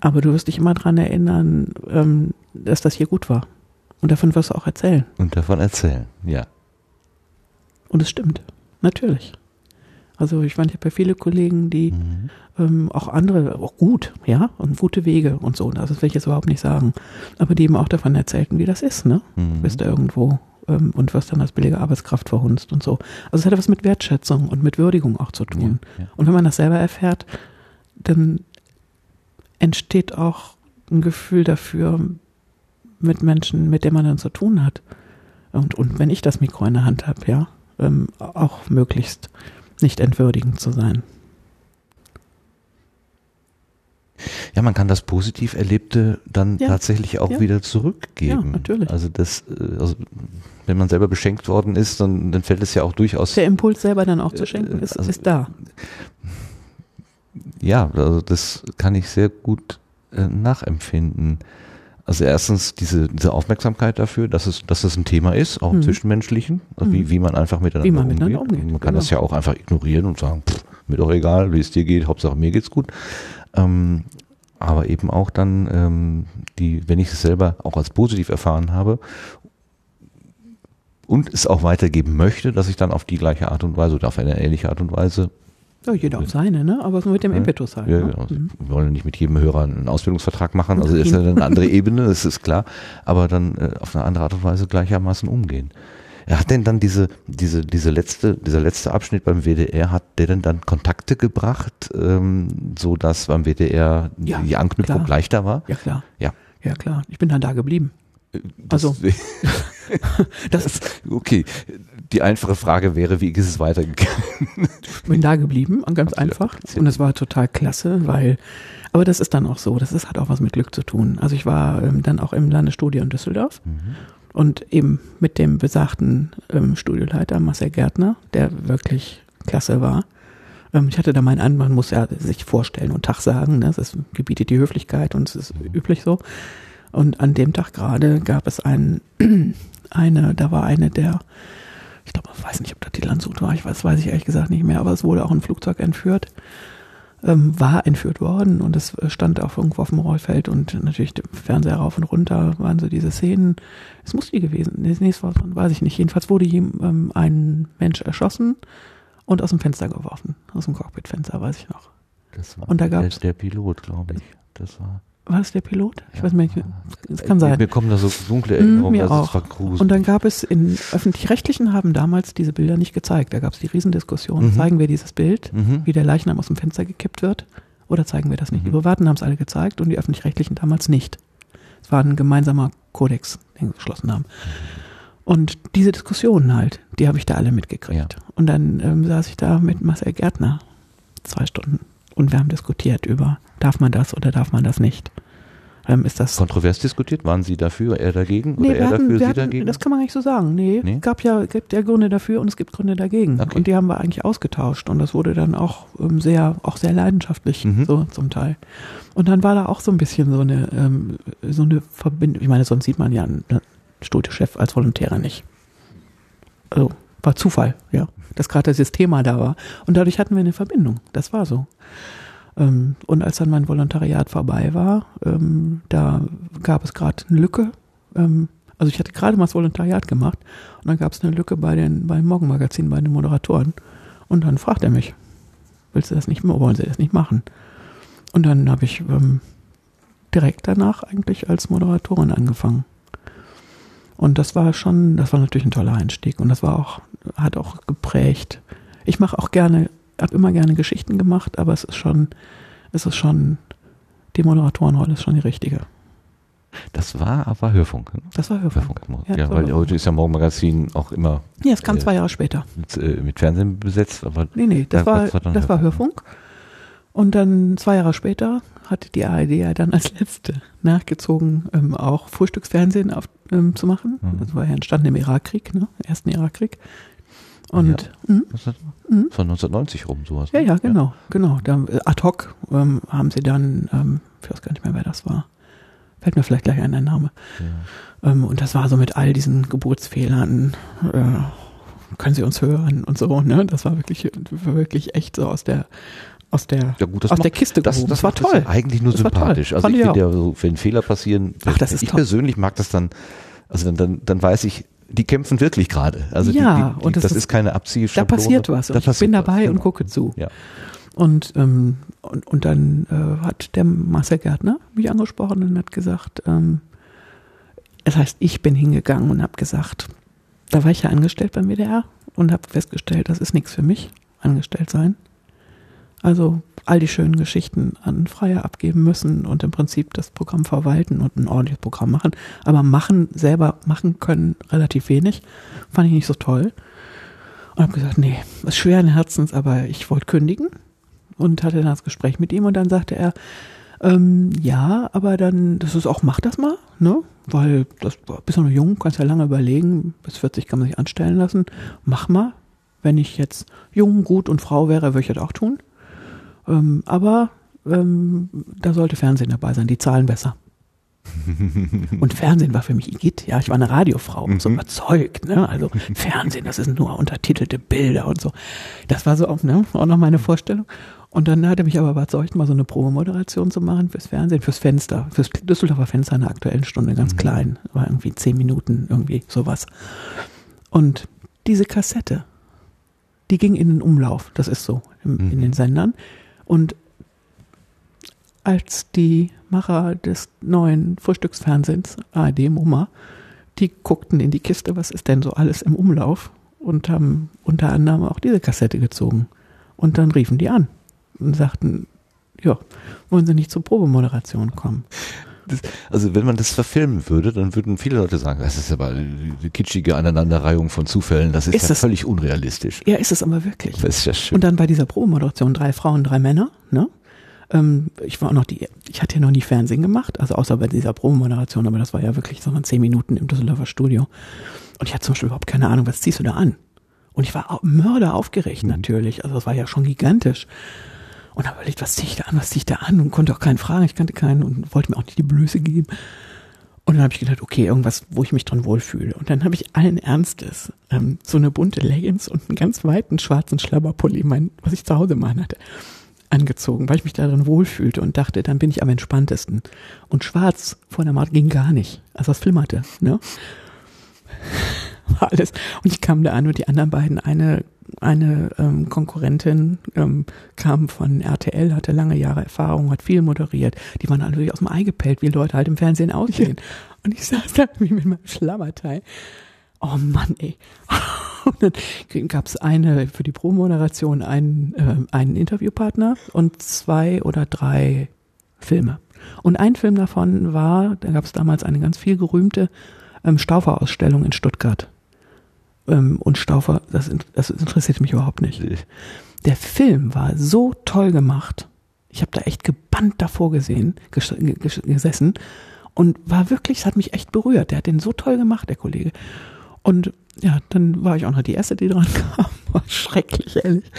Aber du wirst dich immer daran erinnern, ähm, dass das hier gut war. Und davon wirst du auch erzählen. Und davon erzählen, ja. Und es stimmt, natürlich. Also ich meine, ich habe ja viele Kollegen, die mhm. ähm, auch andere, auch gut, ja, und gute Wege und so. Also das will ich jetzt überhaupt nicht sagen. Aber die eben auch davon erzählten, wie das ist, ne? Mhm. Bist du irgendwo ähm, und wirst dann als billige Arbeitskraft verhunzt und so. Also es hat was mit Wertschätzung und mit Würdigung auch zu tun. Ja, ja. Und wenn man das selber erfährt, dann entsteht auch ein Gefühl dafür mit Menschen, mit denen man dann zu tun hat. Und, und wenn ich das Mikro in der Hand habe, ja, ähm, auch möglichst nicht entwürdigend zu sein. Ja, man kann das positiv Erlebte dann ja. tatsächlich auch ja. wieder zurückgeben. Ja, natürlich. Also das, äh, also wenn man selber beschenkt worden ist, dann, dann fällt es ja auch durchaus. Der Impuls selber dann auch zu schenken ist, also, ist da. Ja, also das kann ich sehr gut äh, nachempfinden. Also erstens diese, diese Aufmerksamkeit dafür, dass es, dass es ein Thema ist, auch im mhm. Zwischenmenschlichen, also mhm. wie, wie man einfach miteinander, wie man umgeht. miteinander umgeht. Man kann genau. das ja auch einfach ignorieren und sagen, pff, mir doch egal, wie es dir geht, Hauptsache mir geht's gut. Ähm, aber eben auch dann, ähm, die, wenn ich es selber auch als positiv erfahren habe und es auch weitergeben möchte, dass ich dann auf die gleiche Art und Weise oder auf eine ähnliche Art und Weise ja, jeder auf seine, ne? aber so mit dem Impetus halt. Ja, ne? genau. mhm. Wir wollen nicht mit jedem Hörer einen Ausbildungsvertrag machen, also ist ja eine andere Ebene, das ist klar, aber dann äh, auf eine andere Art und Weise gleichermaßen umgehen. Er hat denn dann diese, diese, diese letzte, dieser letzte Abschnitt beim WDR, hat der denn dann Kontakte gebracht, ähm, so dass beim WDR ja, die Anknüpfung klar. leichter war? Ja, klar. Ja. Ja, klar. Ich bin dann da geblieben. Das, also, das ist okay. Die einfache Frage wäre, wie ist es weitergegangen? Bin da geblieben, ganz einfach. Und es war total klasse, weil, aber das ist dann auch so, das ist, hat auch was mit Glück zu tun. Also ich war ähm, dann auch im Landesstudio in Düsseldorf mhm. und eben mit dem besagten ähm, Studioleiter Marcel Gärtner, der wirklich klasse war. Ähm, ich hatte da meinen An, man muss ja sich vorstellen und Tag sagen, ne? das gebietet die Höflichkeit und es ist üblich so. Und an dem Tag gerade gab es einen, eine, da war eine der, ich glaube, ich weiß nicht, ob das die Landshut war, ich weiß, weiß ich ehrlich gesagt nicht mehr, aber es wurde auch ein Flugzeug entführt, ähm, war entführt worden und es stand auch irgendwo auf dem Rollfeld und natürlich der Fernseher rauf und runter waren so diese Szenen. Es muss die gewesen, nee, es war, weiß ich nicht. Jedenfalls wurde ähm, ein Mensch erschossen und aus dem Fenster geworfen, aus dem Cockpitfenster, weiß ich noch. Das war und da der, der Pilot, glaube ich. Das war war das der Pilot? Ich ja. weiß nicht, es kann sein. Mir kommen da so dunkle Erinnerungen, mm, mir auch. Und dann gab es in öffentlich-rechtlichen haben damals diese Bilder nicht gezeigt. Da gab es die Riesendiskussion. Mhm. Zeigen wir dieses Bild, mhm. wie der Leichnam aus dem Fenster gekippt wird, oder zeigen wir das nicht? Mhm. Die Privaten haben es alle gezeigt und die öffentlich-rechtlichen damals nicht. Es war ein gemeinsamer Kodex, den wir geschlossen haben. Und diese Diskussionen halt, die habe ich da alle mitgekriegt. Ja. Und dann ähm, saß ich da mit Marcel Gärtner zwei Stunden und wir haben diskutiert über, darf man das oder darf man das nicht. Ähm, ist das kontrovers diskutiert? Waren Sie dafür, er dagegen nee, oder er hatten, dafür, Sie hatten, dagegen? Das kann man nicht so sagen. Nee, nee? gab ja gibt ja Gründe dafür und es gibt Gründe dagegen. Okay. Und die haben wir eigentlich ausgetauscht und das wurde dann auch ähm, sehr auch sehr leidenschaftlich mhm. so zum Teil. Und dann war da auch so ein bisschen so eine ähm, so eine Verbindung. Ich meine, sonst sieht man ja einen Studiochef als Volontäre nicht. Also war Zufall, ja, dass gerade dieses Thema da war. Und dadurch hatten wir eine Verbindung. Das war so. Ähm, und als dann mein Volontariat vorbei war, ähm, da gab es gerade eine Lücke. Ähm, also ich hatte gerade mal das Volontariat gemacht und dann gab es eine Lücke bei den beim Morgenmagazin bei den Moderatoren. Und dann fragt er mich, willst du das nicht, wollen Sie das nicht machen? Und dann habe ich direkt danach eigentlich als Moderatorin angefangen. Und das war schon, das war natürlich ein toller Einstieg und das war auch, hat auch geprägt. Ich mache auch gerne, habe immer gerne Geschichten gemacht, aber es ist schon, es ist schon, die Moderatorenrolle ist schon die richtige. Das war aber Hörfunk. Ne? Das war Hörfunk. Hörfunk. Ja, ja weil heute ist ja Morgenmagazin auch immer. Ja, es kam äh, zwei Jahre später. Mit, äh, mit, Fernsehen besetzt, aber. Nee, nee, das, da, war, war, das Hörfunk. war Hörfunk. Und dann zwei Jahre später hatte die ARD ja dann als letzte nachgezogen, ähm, auch Frühstücksfernsehen auf, ähm, zu machen. Mhm. Das war ja entstanden im Irakkrieg, ne? Ersten Irakkrieg. Und ja, mh. von 1990 rum sowas. Ja, ne? ja, genau, ja. genau. Da, äh, ad hoc ähm, haben sie dann, ähm, ich weiß gar nicht mehr, wer das war. Fällt mir vielleicht gleich ein der Name. Ja. Ähm, und das war so mit all diesen Geburtsfehlern. Äh, können Sie uns hören und so, ne? Das war wirklich, wirklich echt so aus der aus der, ja gut, aus macht, der Kiste das, das, das war toll. Das eigentlich nur das sympathisch. Also ich finde ja so, wenn Fehler passieren, Ach, das ist ich toll. persönlich mag das dann, also dann, dann, dann weiß ich, die kämpfen wirklich gerade. Also ja, die, die, und das, das ist, ist keine Abziehschablone. Da passiert was. Da ich bin dabei was, und gucke zu. Ja. Und, ähm, und, und dann äh, hat der Marcel Gärtner mich angesprochen und hat gesagt, ähm, das heißt, ich bin hingegangen und habe gesagt, da war ich ja angestellt beim WDR und habe festgestellt, das ist nichts für mich, angestellt sein. Also all die schönen Geschichten an Freier abgeben müssen und im Prinzip das Programm verwalten und ein ordentliches Programm machen. Aber machen, selber machen können relativ wenig. Fand ich nicht so toll. Und habe gesagt, nee, ist schweren Herzens, aber ich wollte kündigen. Und hatte dann das Gespräch mit ihm und dann sagte er, ähm, ja, aber dann, das ist auch, mach das mal, ne? Weil das bist du noch jung, kannst ja lange überlegen, bis 40 kann man sich anstellen lassen. Mach mal. Wenn ich jetzt jung, gut und Frau wäre, würde ich das auch tun. Ähm, aber ähm, da sollte Fernsehen dabei sein, die zahlen besser. Und Fernsehen war für mich Igitt, ja, ich war eine Radiofrau, mhm. so überzeugt, ne? Also Fernsehen, das sind nur untertitelte Bilder und so. Das war so auch, ne, auch noch meine Vorstellung. Und dann hat er mich aber überzeugt, mal so eine Probemoderation zu machen fürs Fernsehen, fürs Fenster, fürs Düsseldorfer Fenster in der aktuellen Stunde, ganz mhm. klein, war irgendwie zehn Minuten, irgendwie sowas. Und diese Kassette, die ging in den Umlauf, das ist so, im, mhm. in den Sendern. Und als die Macher des neuen Frühstücksfernsehens, ARD MoMA, die guckten in die Kiste, was ist denn so alles im Umlauf und haben unter anderem auch diese Kassette gezogen. Und dann riefen die an und sagten, ja, wollen Sie nicht zur Probemoderation kommen? Das, also wenn man das verfilmen würde, dann würden viele Leute sagen, das ist aber eine kitschige Aneinanderreihung von Zufällen, das ist, ist ja das, völlig unrealistisch. Ja, ist es aber wirklich. Das ist ja schön. Und dann bei dieser Probemoderation drei Frauen, drei Männer, ne? Ähm, ich war auch noch die, ich hatte ja noch nie Fernsehen gemacht, also außer bei dieser Probemoderation, aber das war ja wirklich so zehn Minuten im Düsseldorfer Studio. Und ich hatte zum Beispiel überhaupt keine Ahnung, was ziehst du da an? Und ich war Mörder aufgeregt mhm. natürlich, also das war ja schon gigantisch. Und habe überlegt, was ziehe ich da an, was ziehe ich da an und konnte auch keinen fragen, ich kannte keinen und wollte mir auch nicht die Blöße geben. Und dann habe ich gedacht, okay, irgendwas, wo ich mich dran wohlfühle. Und dann habe ich allen Ernstes ähm, so eine bunte Leggings und einen ganz weiten schwarzen Schlabberpulli, mein, was ich zu Hause machen hatte, angezogen, weil ich mich darin wohlfühlte und dachte, dann bin ich am entspanntesten. Und schwarz vor der Maut ging gar nicht. Also das flimmerte, ne? War alles. Und ich kam da an und die anderen beiden, eine eine ähm, Konkurrentin ähm, kam von RTL, hatte lange Jahre Erfahrung, hat viel moderiert. Die waren natürlich aus dem Ei gepellt, wie Leute halt im Fernsehen aussehen. Ja. Und ich saß da wie mit meinem Schlammerteil. Oh Mann, ey. Und dann gab es eine für die Pro-Moderation einen, äh, einen Interviewpartner und zwei oder drei Filme. Und ein Film davon war, da gab es damals eine ganz viel gerühmte ähm, Staufer-Ausstellung in Stuttgart ähm, und Staufer, das, das interessiert mich überhaupt nicht. Der Film war so toll gemacht. Ich habe da echt gebannt davor gesehen, ges ges gesessen und war wirklich, es hat mich echt berührt. Der hat den so toll gemacht, der Kollege. Und ja, dann war ich auch noch die erste, die dran kam. War schrecklich, ehrlich.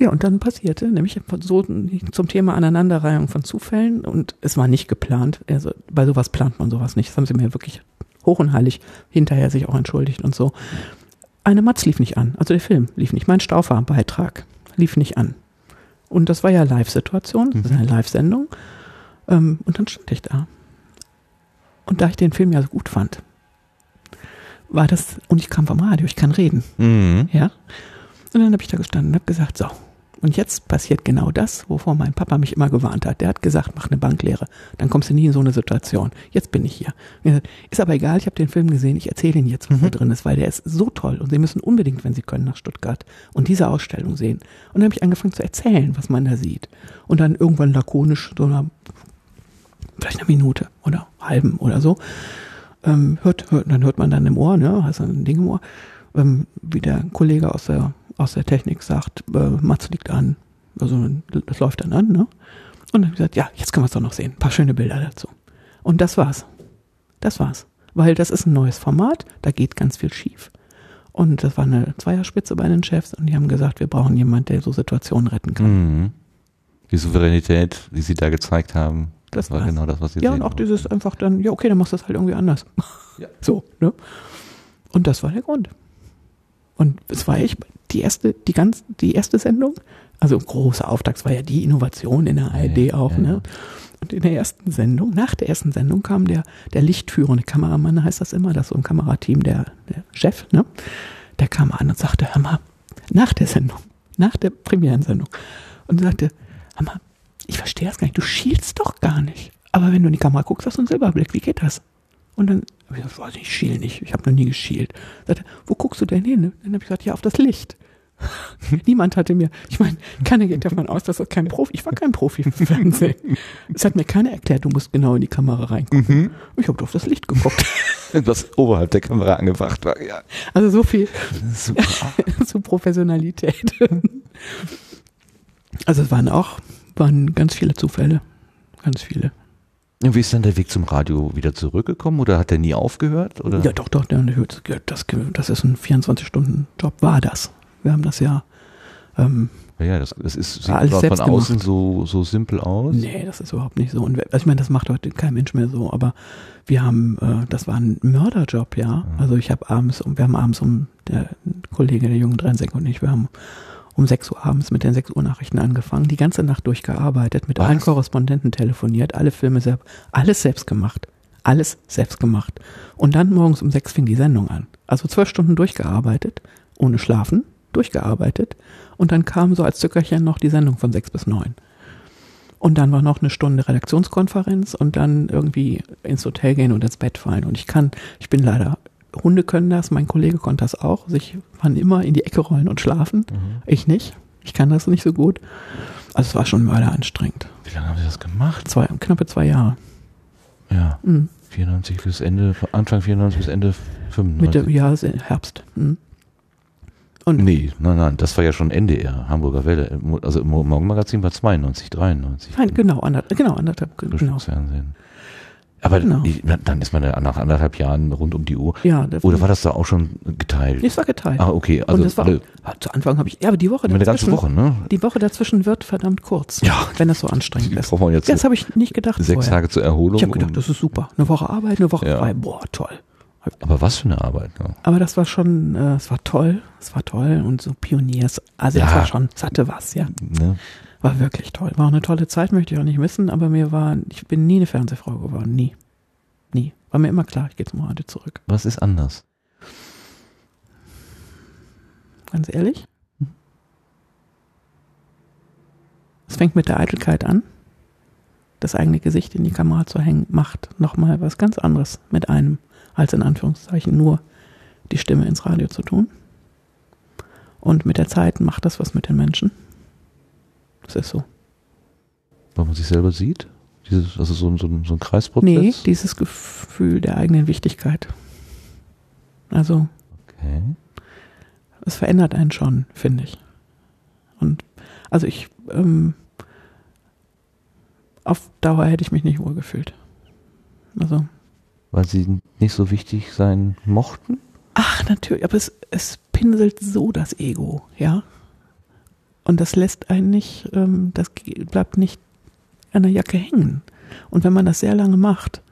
Ja, und dann passierte, nämlich so zum Thema Aneinanderreihung von Zufällen und es war nicht geplant. Also bei sowas plant man sowas nicht. Das haben sie mir wirklich hoch und heilig hinterher sich auch entschuldigt und so. Eine Matz lief nicht an. Also der Film lief nicht. Mein Staufer-Beitrag lief nicht an. Und das war ja Live-Situation, das ist eine mhm. Live-Sendung. Ähm, und dann stand ich da. Und da ich den Film ja so gut fand, war das, und ich kam vom Radio, ich kann reden. Mhm. Ja. Und dann habe ich da gestanden und habe gesagt, so, und jetzt passiert genau das, wovor mein Papa mich immer gewarnt hat. Der hat gesagt, mach eine Banklehre, dann kommst du nie in so eine Situation. Jetzt bin ich hier. Gesagt, ist aber egal, ich habe den Film gesehen, ich erzähle ihn jetzt, was mhm. da drin ist, weil der ist so toll und Sie müssen unbedingt, wenn Sie können, nach Stuttgart und diese Ausstellung sehen. Und dann habe ich angefangen zu erzählen, was man da sieht. Und dann irgendwann lakonisch, so einer, vielleicht eine Minute oder halben oder so, ähm, hört, hört, dann hört man dann im Ohr, ne, hast ein Ding im Ohr, ähm, wie der Kollege aus der aus der Technik sagt, äh, Mats liegt an. Also das läuft dann an, ne? Und dann habe ich gesagt, ja, jetzt können wir es doch noch sehen. Ein paar schöne Bilder dazu. Und das war's. Das war's. Weil das ist ein neues Format, da geht ganz viel schief. Und das war eine Zweierspitze bei den Chefs und die haben gesagt, wir brauchen jemanden, der so Situationen retten kann. Mhm. Die Souveränität, die sie da gezeigt haben, das, das war genau das, was sie Ja, und auch dieses einfach dann, ja, okay, dann machst du es halt irgendwie anders. Ja. So, ne? Und das war der Grund. Und es war echt die erste, die ganz, die erste Sendung Also großer Auftakt, war ja die Innovation in der ARD ja, auch, ja. ne? Und in der ersten Sendung, nach der ersten Sendung kam der, der lichtführende Kameramann, heißt das immer, das so ein Kamerateam, der, der Chef, ne? Der kam an und sagte, hör mal, nach der Sendung, nach der Premierensendung, und sagte, hör mal, ich verstehe das gar nicht, du schielst doch gar nicht. Aber wenn du in die Kamera guckst, hast du einen Silberblick, wie geht das? Und dann habe ich gesagt, weiß ich schiel nicht, ich habe noch nie geschielt. Sagte, wo guckst du denn hin? Dann habe ich gesagt, ja, auf das Licht. Niemand hatte mir, ich meine, keiner geht davon aus, dass das kein Profi, ich war kein Profi im Fernsehen. Es hat mir keiner erklärt, du musst genau in die Kamera reingucken. Mhm. Ich habe auf das Licht geguckt. Was oberhalb der Kamera angebracht war, ja. Also so viel zu Professionalität. Also es waren auch, waren ganz viele Zufälle. Ganz viele. Und wie ist dann der Weg zum Radio wieder zurückgekommen oder hat er nie aufgehört? Oder? Ja, doch, doch, das, das ist ein 24-Stunden-Job, war das. Wir haben das ja. Ähm, ja, das, das ist, sieht alles von außen so, so simpel aus. Nee, das ist überhaupt nicht so. Und also ich meine, das macht heute kein Mensch mehr so, aber wir haben, äh, das war ein Mörderjob, ja. ja. Also ich habe abends, wir haben abends um, der Kollege der jungen Drensek und ich, wir haben um 6 Uhr abends mit den 6 Uhr Nachrichten angefangen, die ganze Nacht durchgearbeitet, mit Was? allen Korrespondenten telefoniert, alle Filme selbst, alles selbst gemacht. Alles selbst gemacht. Und dann morgens um 6 fing die Sendung an. Also zwölf Stunden durchgearbeitet, ohne Schlafen, durchgearbeitet. Und dann kam so als Zückerchen noch die Sendung von 6 bis 9. Und dann war noch eine Stunde Redaktionskonferenz und dann irgendwie ins Hotel gehen und ins Bett fallen. Und ich kann, ich bin leider Hunde können das, mein Kollege konnte das auch, sich wann immer in die Ecke rollen und schlafen. Mhm. Ich nicht. Ich kann das nicht so gut. Also es war schon mörder anstrengend. Wie lange haben Sie das gemacht? Zwei, knappe zwei Jahre. Ja. Mhm. 94 bis Ende, Anfang 94 bis Ende 95. Mitte, ja, Herbst. Mhm. Und nee, nein, nein, das war ja schon NDR, Hamburger Welle. Also im Morgenmagazin war 92, 93. Nein, genau, anderthalb, genau, anderthalb, genau. Fernsehen. Aber genau. dann ist man ja nach anderthalb Jahren rund um die Uhr. Ja. Oder war das da auch schon geteilt? Es war geteilt. Ah, okay. Also und das war, alle, zu Anfang habe ich, ja, aber die Woche dazwischen. Ganze Woche, ne? Die Woche dazwischen wird verdammt kurz. Ja. Wenn das so anstrengend ist. Braucht man jetzt das habe ich nicht gedacht. Sechs vorher. Tage zur Erholung. Ich habe gedacht, das ist super. Eine Woche Arbeit, eine Woche ja. frei. Boah, toll. Aber was für eine Arbeit, ja. Aber das war schon, äh, es war toll. Es war toll und so Pioniers. Also, es war schon, es hatte was, ja. Ne? War wirklich toll. War auch eine tolle Zeit, möchte ich auch nicht missen, aber mir war, ich bin nie eine Fernsehfrau geworden, nie. Nie. War mir immer klar, ich gehe zum Radio zurück. Was ist anders? Ganz ehrlich? Es fängt mit der Eitelkeit an. Das eigene Gesicht in die Kamera zu hängen, macht nochmal was ganz anderes mit einem, als in Anführungszeichen nur die Stimme ins Radio zu tun. Und mit der Zeit macht das was mit den Menschen. Das ist so. Weil man sich selber sieht? Dieses, also so, so, so ein Kreisprozess? Nee, dieses Gefühl der eigenen Wichtigkeit. Also, okay. es verändert einen schon, finde ich. Und also ich, ähm, auf Dauer hätte ich mich nicht wohl gefühlt. Also. Weil sie nicht so wichtig sein mochten? Ach, natürlich, aber es, es pinselt so das Ego, ja. Und das lässt einen nicht, ähm, das bleibt nicht an der Jacke hängen. Und wenn man das sehr lange macht,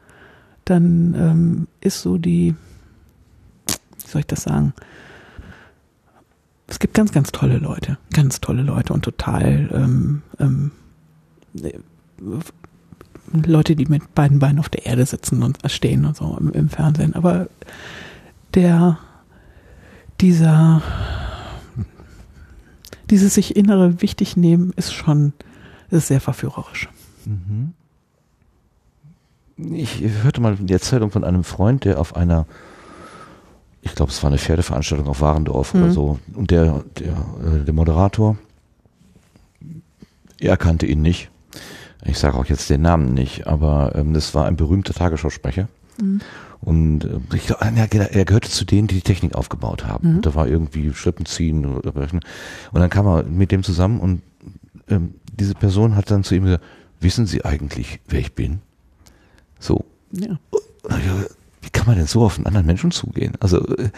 dann ähm, ist so die, wie soll ich das sagen? Es gibt ganz, ganz tolle Leute, ganz tolle Leute und total ähm, ähm, Leute, die mit beiden Beinen auf der Erde sitzen und stehen und so im, im Fernsehen. Aber der, dieser, dieses sich innere wichtig nehmen ist schon, ist sehr verführerisch. Mhm. Ich hörte mal die Erzählung von einem Freund, der auf einer, ich glaube, es war eine Pferdeveranstaltung auf Warendorf mhm. oder so, und der, der, äh, der Moderator, er kannte ihn nicht. Ich sage auch jetzt den Namen nicht, aber ähm, das war ein berühmter Tagesschausprecher. Mhm. Und äh, ich glaub, er gehörte zu denen, die die Technik aufgebaut haben. Mhm. Da war irgendwie Schlippenziehen oder brechen. Und dann kam er mit dem zusammen und ähm, diese Person hat dann zu ihm gesagt, wissen Sie eigentlich, wer ich bin? So. Ja. Wie kann man denn so auf einen anderen Menschen zugehen? Also äh,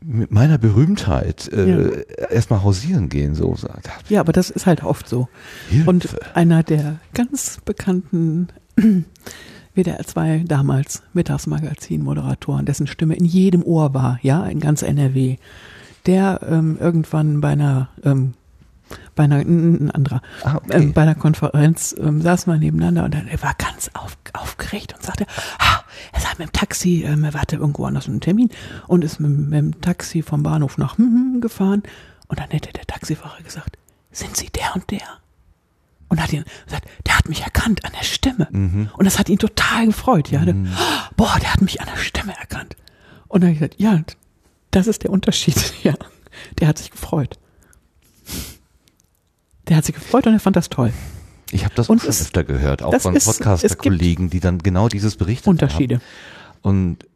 mit meiner Berühmtheit äh, ja. erstmal hausieren gehen, so. Ja, aber das ist halt oft so. Hilfe. Und einer der ganz bekannten WDR 2 damals Mittagsmagazin-Moderatoren, dessen Stimme in jedem Ohr war, ja, in ganz NRW, der ähm, irgendwann bei einer ähm, bei einer, ein anderer, ah, okay. ähm, bei einer Konferenz ähm, saßen wir nebeneinander und dann, er war ganz auf, aufgeregt und sagte, ah, er sei mit dem Taxi, ähm, er hatte irgendwo anders einen Termin und ist mit, mit dem Taxi vom Bahnhof nach hm, hm, gefahren und dann hätte der Taxifahrer gesagt, sind Sie der und der? Und hat ihn gesagt, der hat mich erkannt an der Stimme. Mhm. Und das hat ihn total gefreut. Ja, mhm. boah, der hat mich an der Stimme erkannt. Und dann habe ich gesagt, ja, das ist der Unterschied. Ja, der hat sich gefreut. Der hat sich gefreut und er fand das toll. Ich habe das und auch schon öfter gehört, auch von Podcaster-Kollegen, die dann genau dieses Unterschiede. haben. Und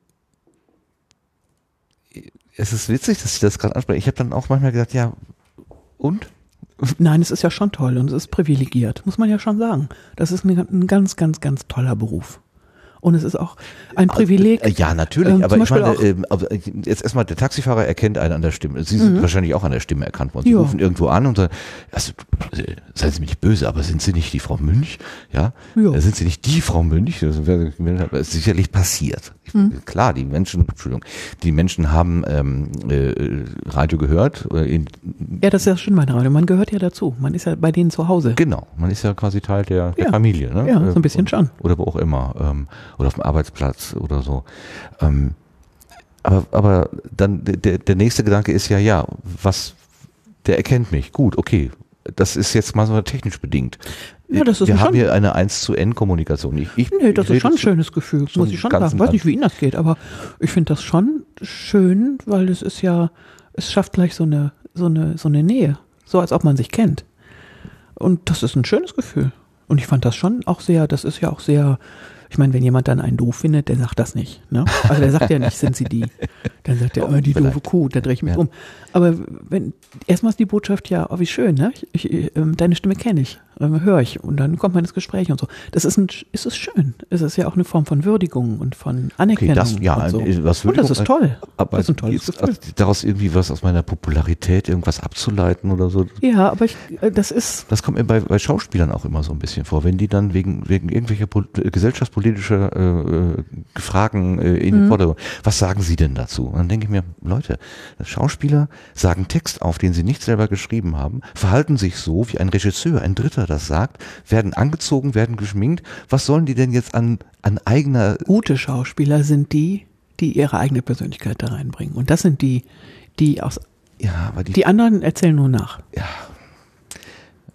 es ist witzig, dass ich das gerade anspreche. Ich habe dann auch manchmal gesagt, ja, und? Nein, es ist ja schon toll und es ist privilegiert, muss man ja schon sagen. Das ist ein, ganz, ganz, ganz toller Beruf. Und es ist auch ein Privileg. Äh, ja, natürlich. Ähm, aber ich meine, äh, jetzt erstmal, der Taxifahrer erkennt einen an der Stimme. Sie sind mhm. wahrscheinlich auch an der Stimme erkannt worden. Sie ja. rufen irgendwo an und sagen, also, äh, seien Sie mir nicht böse, aber sind Sie nicht die Frau Münch? Ja. Äh, sind Sie nicht die Frau Münch? Das ist sicherlich passiert. Mhm. Klar, die Menschen, Entschuldigung, die Menschen haben ähm, äh, Radio gehört. In, ja, das ist ja schön, mein Radio. Man gehört ja dazu. Man ist ja bei denen zu Hause. Genau. Man ist ja quasi Teil der, der ja. Familie. Ne? Ja, so ein bisschen schon. Oder wo auch immer. Oder auf dem Arbeitsplatz oder so. Ähm, aber, aber dann der, der nächste Gedanke ist ja, ja, was, der erkennt mich. Gut, okay. Das ist jetzt mal so technisch bedingt. Ja, das ist Wir haben hier eine 1 zu N Kommunikation. Ich, ich, nee, das ist schon ein schönes Gefühl, muss ich schon sagen. Ich weiß nicht, wie Ihnen das geht, aber ich finde das schon schön, weil es ist ja, es schafft gleich so eine, so eine, so eine Nähe. So als ob man sich kennt. Und das ist ein schönes Gefühl. Und ich fand das schon auch sehr, das ist ja auch sehr, ich meine, wenn jemand dann einen doof findet, der sagt das nicht. Ne? Also der sagt ja nicht, sind sie die. Dann sagt er, oh, die doofe Kuh, dann drehe ich mich ja. um. Aber wenn, erstmal ist die Botschaft ja, oh, wie schön, ne? Ich, ich, ähm, deine Stimme kenne ich, ähm, höre ich und dann kommt man ins Gespräch und so. Das ist ein, ist es schön. Es ist ja auch eine Form von Würdigung und von Anerkennung. Okay, das, ja, und so. was und das ist toll. Aber das ist ein tolles Gefühl. daraus irgendwie was aus meiner Popularität irgendwas abzuleiten oder so. Ja, aber ich, äh, das ist. Das kommt mir bei, bei Schauspielern auch immer so ein bisschen vor, wenn die dann wegen, wegen irgendwelcher gesellschaftspolitischer äh, äh, Fragen äh, in den mhm. Vordergrund, was sagen sie denn dazu? Und dann denke ich mir, Leute, Schauspieler sagen Text auf, den sie nicht selber geschrieben haben, verhalten sich so, wie ein Regisseur, ein Dritter das sagt, werden angezogen, werden geschminkt. Was sollen die denn jetzt an, an eigener... Gute Schauspieler sind die, die ihre eigene Persönlichkeit da reinbringen. Und das sind die, die aus... Ja, aber die, die anderen erzählen nur nach. Ja.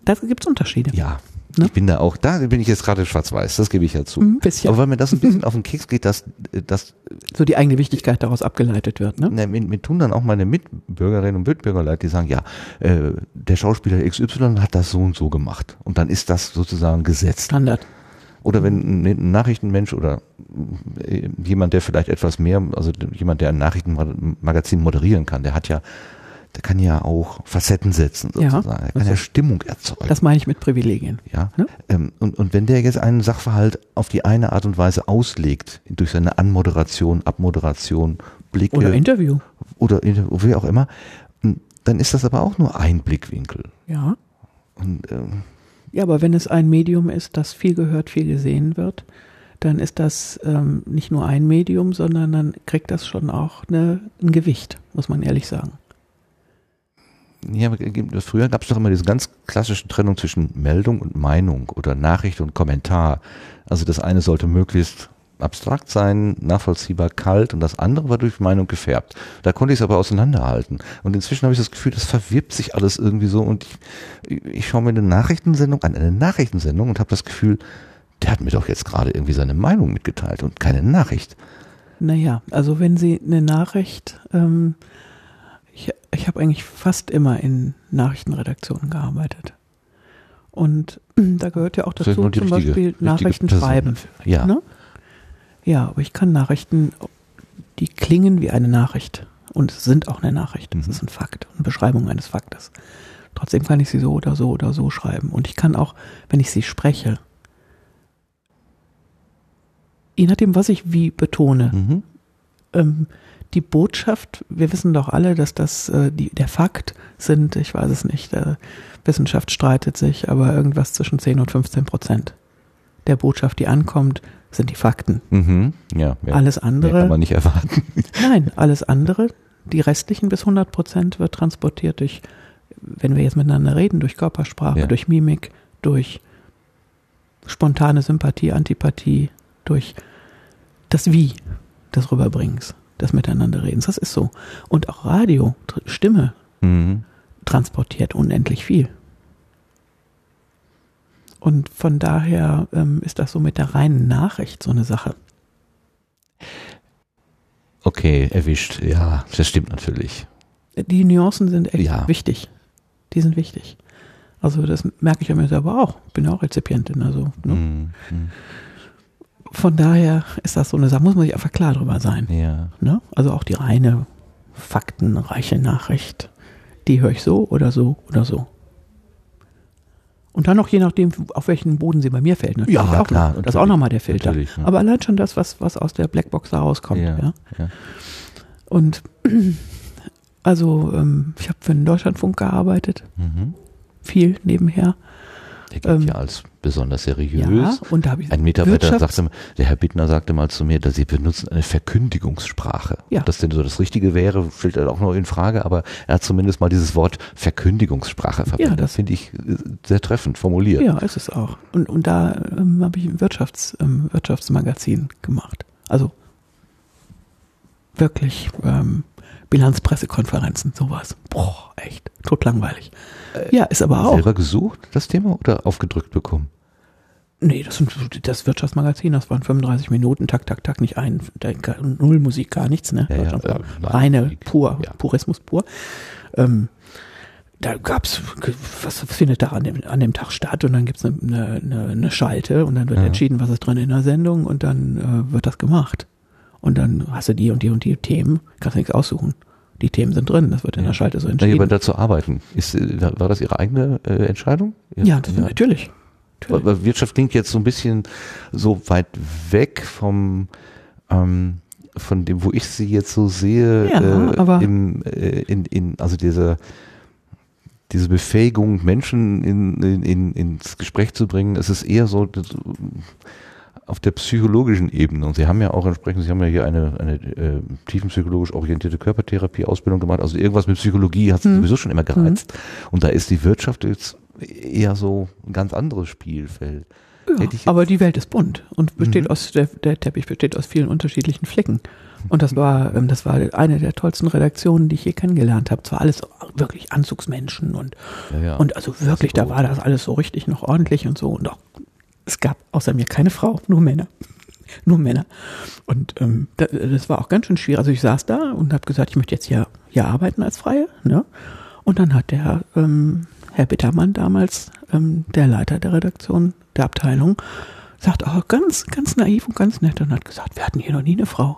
Da gibt es Unterschiede. Ja, Ne? Ich bin da auch, da bin ich jetzt gerade schwarz-weiß, das gebe ich ja zu. Ein bisschen. Aber weil mir das ein bisschen auf den Keks geht, dass, dass so die eigene Wichtigkeit daraus abgeleitet wird. Ne? Ne, mir, mir tun dann auch meine Mitbürgerinnen und Mitbürger leid, die sagen, ja, äh, der Schauspieler XY hat das so und so gemacht. Und dann ist das sozusagen gesetzt. Standard. Oder wenn ein Nachrichtenmensch oder äh, jemand, der vielleicht etwas mehr, also jemand, der ein Nachrichtenmagazin moderieren kann, der hat ja der kann ja auch Facetten setzen sozusagen. Ja, er kann ja Stimmung erzeugen. Das meine ich mit Privilegien. Ja. Ne? Ähm, und, und wenn der jetzt einen Sachverhalt auf die eine Art und Weise auslegt, durch seine Anmoderation, Abmoderation, Blicke. Oder Interview. Oder wie auch immer, dann ist das aber auch nur ein Blickwinkel. Ja. Und, ähm, ja, aber wenn es ein Medium ist, das viel gehört, viel gesehen wird, dann ist das ähm, nicht nur ein Medium, sondern dann kriegt das schon auch eine, ein Gewicht, muss man ehrlich sagen ja, früher gab es doch immer diese ganz klassische Trennung zwischen Meldung und Meinung oder Nachricht und Kommentar. Also das eine sollte möglichst abstrakt sein, nachvollziehbar, kalt und das andere war durch Meinung gefärbt. Da konnte ich es aber auseinanderhalten. Und inzwischen habe ich das Gefühl, das verwirbt sich alles irgendwie so und ich, ich schaue mir eine Nachrichtensendung an, eine Nachrichtensendung und habe das Gefühl, der hat mir doch jetzt gerade irgendwie seine Meinung mitgeteilt und keine Nachricht. Naja, also wenn Sie eine Nachricht ähm, ich, ich habe eigentlich fast immer in Nachrichtenredaktionen gearbeitet. Und da gehört ja auch dazu zum richtige, Beispiel Nachrichten schreiben. Ja. Ne? Ja, aber ich kann Nachrichten, die klingen wie eine Nachricht und sind auch eine Nachricht. Das mhm. ist ein Fakt, eine Beschreibung eines Faktes. Trotzdem kann ich sie so oder so oder so schreiben. Und ich kann auch, wenn ich sie spreche, je nachdem, was ich wie betone, mhm. ähm, die Botschaft, wir wissen doch alle, dass das äh, die, der Fakt sind, ich weiß es nicht, äh, Wissenschaft streitet sich, aber irgendwas zwischen 10 und 15 Prozent der Botschaft, die ankommt, sind die Fakten. Mhm, ja, ja, alles andere. Kann man nicht erwarten. nein, alles andere, die restlichen bis 100 Prozent wird transportiert durch wenn wir jetzt miteinander reden, durch Körpersprache, ja. durch Mimik, durch spontane Sympathie, Antipathie, durch das Wie des Rüberbringens, des Miteinanderredens. Das ist so. Und auch Radio, Stimme, mhm. transportiert unendlich viel. Und von daher ähm, ist das so mit der reinen Nachricht so eine Sache. Okay, erwischt. Ja, das stimmt natürlich. Die Nuancen sind echt ja. wichtig. Die sind wichtig. Also das merke ich ja mir selber auch. Bin ja auch Rezipientin. Also, ne? mm, mm. Von daher ist das so eine Sache, muss man sich einfach klar drüber sein. Ja. Ne? Also auch die reine faktenreiche Nachricht, die höre ich so oder so oder so. Und dann noch je nachdem, auf welchen Boden sie bei mir fällt. Natürlich ja, auch klar. Noch. Das ist auch nochmal der Filter. Ja. Aber allein schon das, was, was aus der Blackbox da rauskommt. Ja, ja. ja. Und also ähm, ich habe für den Deutschlandfunk gearbeitet. Mhm. Viel nebenher. Der gilt ähm, ja als besonders seriös. Ja, und da ich Ein Mitarbeiter sagte, der Herr Bittner sagte mal zu mir, dass sie benutzen eine Verkündigungssprache. Ja. Ob das denn so das Richtige wäre, stellt er auch noch in Frage, aber er hat zumindest mal dieses Wort Verkündigungssprache verwendet. Ja, das, das finde ich äh, sehr treffend formuliert. Ja, ist es auch. Und, und da ähm, habe ich ein Wirtschafts, ähm, Wirtschaftsmagazin gemacht. Also wirklich ähm, Bilanzpressekonferenzen, sowas. Boah, echt, tot langweilig. Äh, ja, ist aber auch. Selber gesucht, das Thema, oder aufgedrückt bekommen? Nee, das, das Wirtschaftsmagazin, das waren 35 Minuten, tak, tak, tak, nicht ein, null Musik, gar nichts, ne? Ja, ja, äh, reine, pur, ja. Purismus pur. Ähm, da gab's, was findet da an dem, an dem Tag statt und dann gibt's eine, eine, eine Schalte und dann wird ja. entschieden, was ist drin in der Sendung und dann äh, wird das gemacht. Und dann hast du die und die und die Themen, kannst nichts aussuchen. Die Themen sind drin, das wird in der Schalte so entschieden. Ja, aber dazu arbeiten. Ist, äh, war das Ihre eigene äh, Entscheidung? Ja, ja, das, natürlich. natürlich. Weil Wirtschaft klingt jetzt so ein bisschen so weit weg vom ähm, von dem, wo ich sie jetzt so sehe, ja, äh, aber im, äh, in, in, also diese, diese Befähigung, Menschen in, in, in, ins Gespräch zu bringen, es ist eher so, auf der psychologischen Ebene. Und Sie haben ja auch entsprechend, Sie haben ja hier eine, eine äh, tiefenpsychologisch orientierte Körpertherapie-Ausbildung gemacht. Also irgendwas mit Psychologie hat Sie mhm. sowieso schon immer gereizt. Mhm. Und da ist die Wirtschaft jetzt eher so ein ganz anderes Spielfeld. Ja, aber die Welt ist bunt und besteht mhm. aus, der, der Teppich besteht aus vielen unterschiedlichen Flecken. Und das war, ähm, das war eine der tollsten Redaktionen, die ich je kennengelernt habe. Zwar alles wirklich Anzugsmenschen und, ja, ja. und also wirklich, da war das alles so richtig noch ordentlich und so und auch es gab außer mir keine Frau, nur Männer. nur Männer. Und ähm, das, das, war auch ganz schön schwierig. Also ich saß da und habe gesagt, ich möchte jetzt hier, hier arbeiten als Freie. Ne? Und dann hat der ähm, Herr Bittermann damals, ähm, der Leiter der Redaktion, der Abteilung, sagt, oh, ganz, ganz naiv und ganz nett und hat gesagt, wir hatten hier noch nie eine Frau.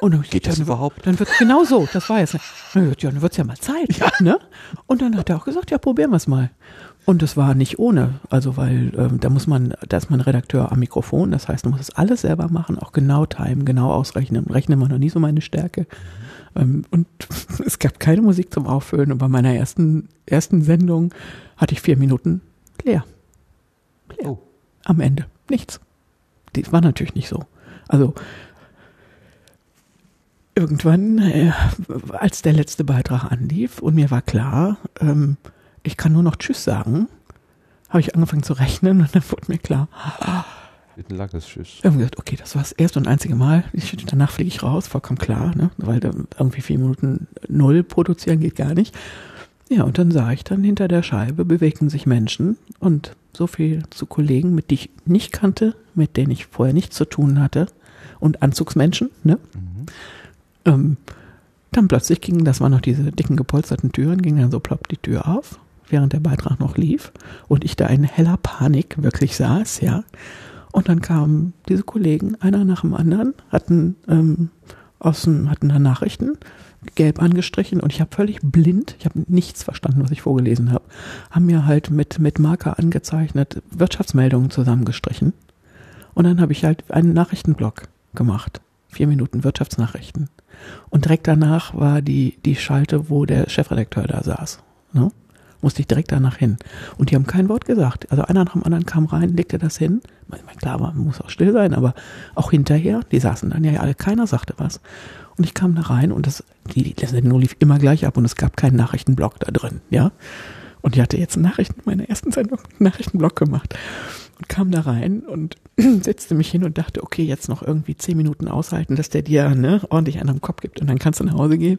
Und dann Geht das dann, überhaupt? Dann wird genau so, das war jetzt. Ja, dann wird's ja mal Zeit. Ja. Ne? Und dann hat er auch gesagt, ja, probieren wir es mal. Und es war nicht ohne, also weil ähm, da muss man, da ist man Redakteur am Mikrofon, das heißt, man muss das alles selber machen, auch genau timen, genau ausrechnen. Rechnen war noch nie so meine Stärke. Ähm, und es gab keine Musik zum Auffüllen und bei meiner ersten, ersten Sendung hatte ich vier Minuten leer. leer. Oh. Am Ende. Nichts. Das war natürlich nicht so. Also irgendwann, äh, als der letzte Beitrag anlief und mir war klar, ähm, ich kann nur noch Tschüss sagen, habe ich angefangen zu rechnen und dann wurde mir klar, ein langes Tschüss. Irgendwie gesagt, okay, das war das erste und einzige Mal. Ich, danach fliege ich raus, vollkommen klar, ne? weil irgendwie vier Minuten null produzieren geht gar nicht. Ja, und dann sah ich dann hinter der Scheibe bewegten sich Menschen und so viel zu Kollegen, mit denen ich nicht kannte, mit denen ich vorher nichts zu tun hatte und Anzugsmenschen, ne? Mhm. Ähm, dann plötzlich gingen, das waren noch diese dicken gepolsterten Türen, ging dann so plopp die Tür auf, während der Beitrag noch lief und ich da in heller Panik wirklich saß, ja. Und dann kamen diese Kollegen, einer nach dem anderen, hatten ähm, aus hatten da Nachrichten, gelb angestrichen und ich habe völlig blind, ich habe nichts verstanden, was ich vorgelesen habe, haben mir halt mit, mit Marker angezeichnet Wirtschaftsmeldungen zusammengestrichen. Und dann habe ich halt einen Nachrichtenblock gemacht. Vier Minuten Wirtschaftsnachrichten. Und direkt danach war die, die Schalte, wo der Chefredakteur da saß. Ne? Musste ich direkt danach hin. Und die haben kein Wort gesagt. Also einer nach dem anderen kam rein, legte das hin. Klar, man muss auch still sein, aber auch hinterher, die saßen dann ja alle, keiner sagte was. Und ich kam da rein und das, die, die Sendung lief immer gleich ab und es gab keinen Nachrichtenblock da drin, ja. Und ich hatte jetzt Nachrichten, meine ersten Sendung, Nachrichtenblock gemacht und kam da rein und setzte mich hin und dachte, okay, jetzt noch irgendwie zehn Minuten aushalten, dass der dir ne, ordentlich einen am Kopf gibt und dann kannst du nach Hause gehen.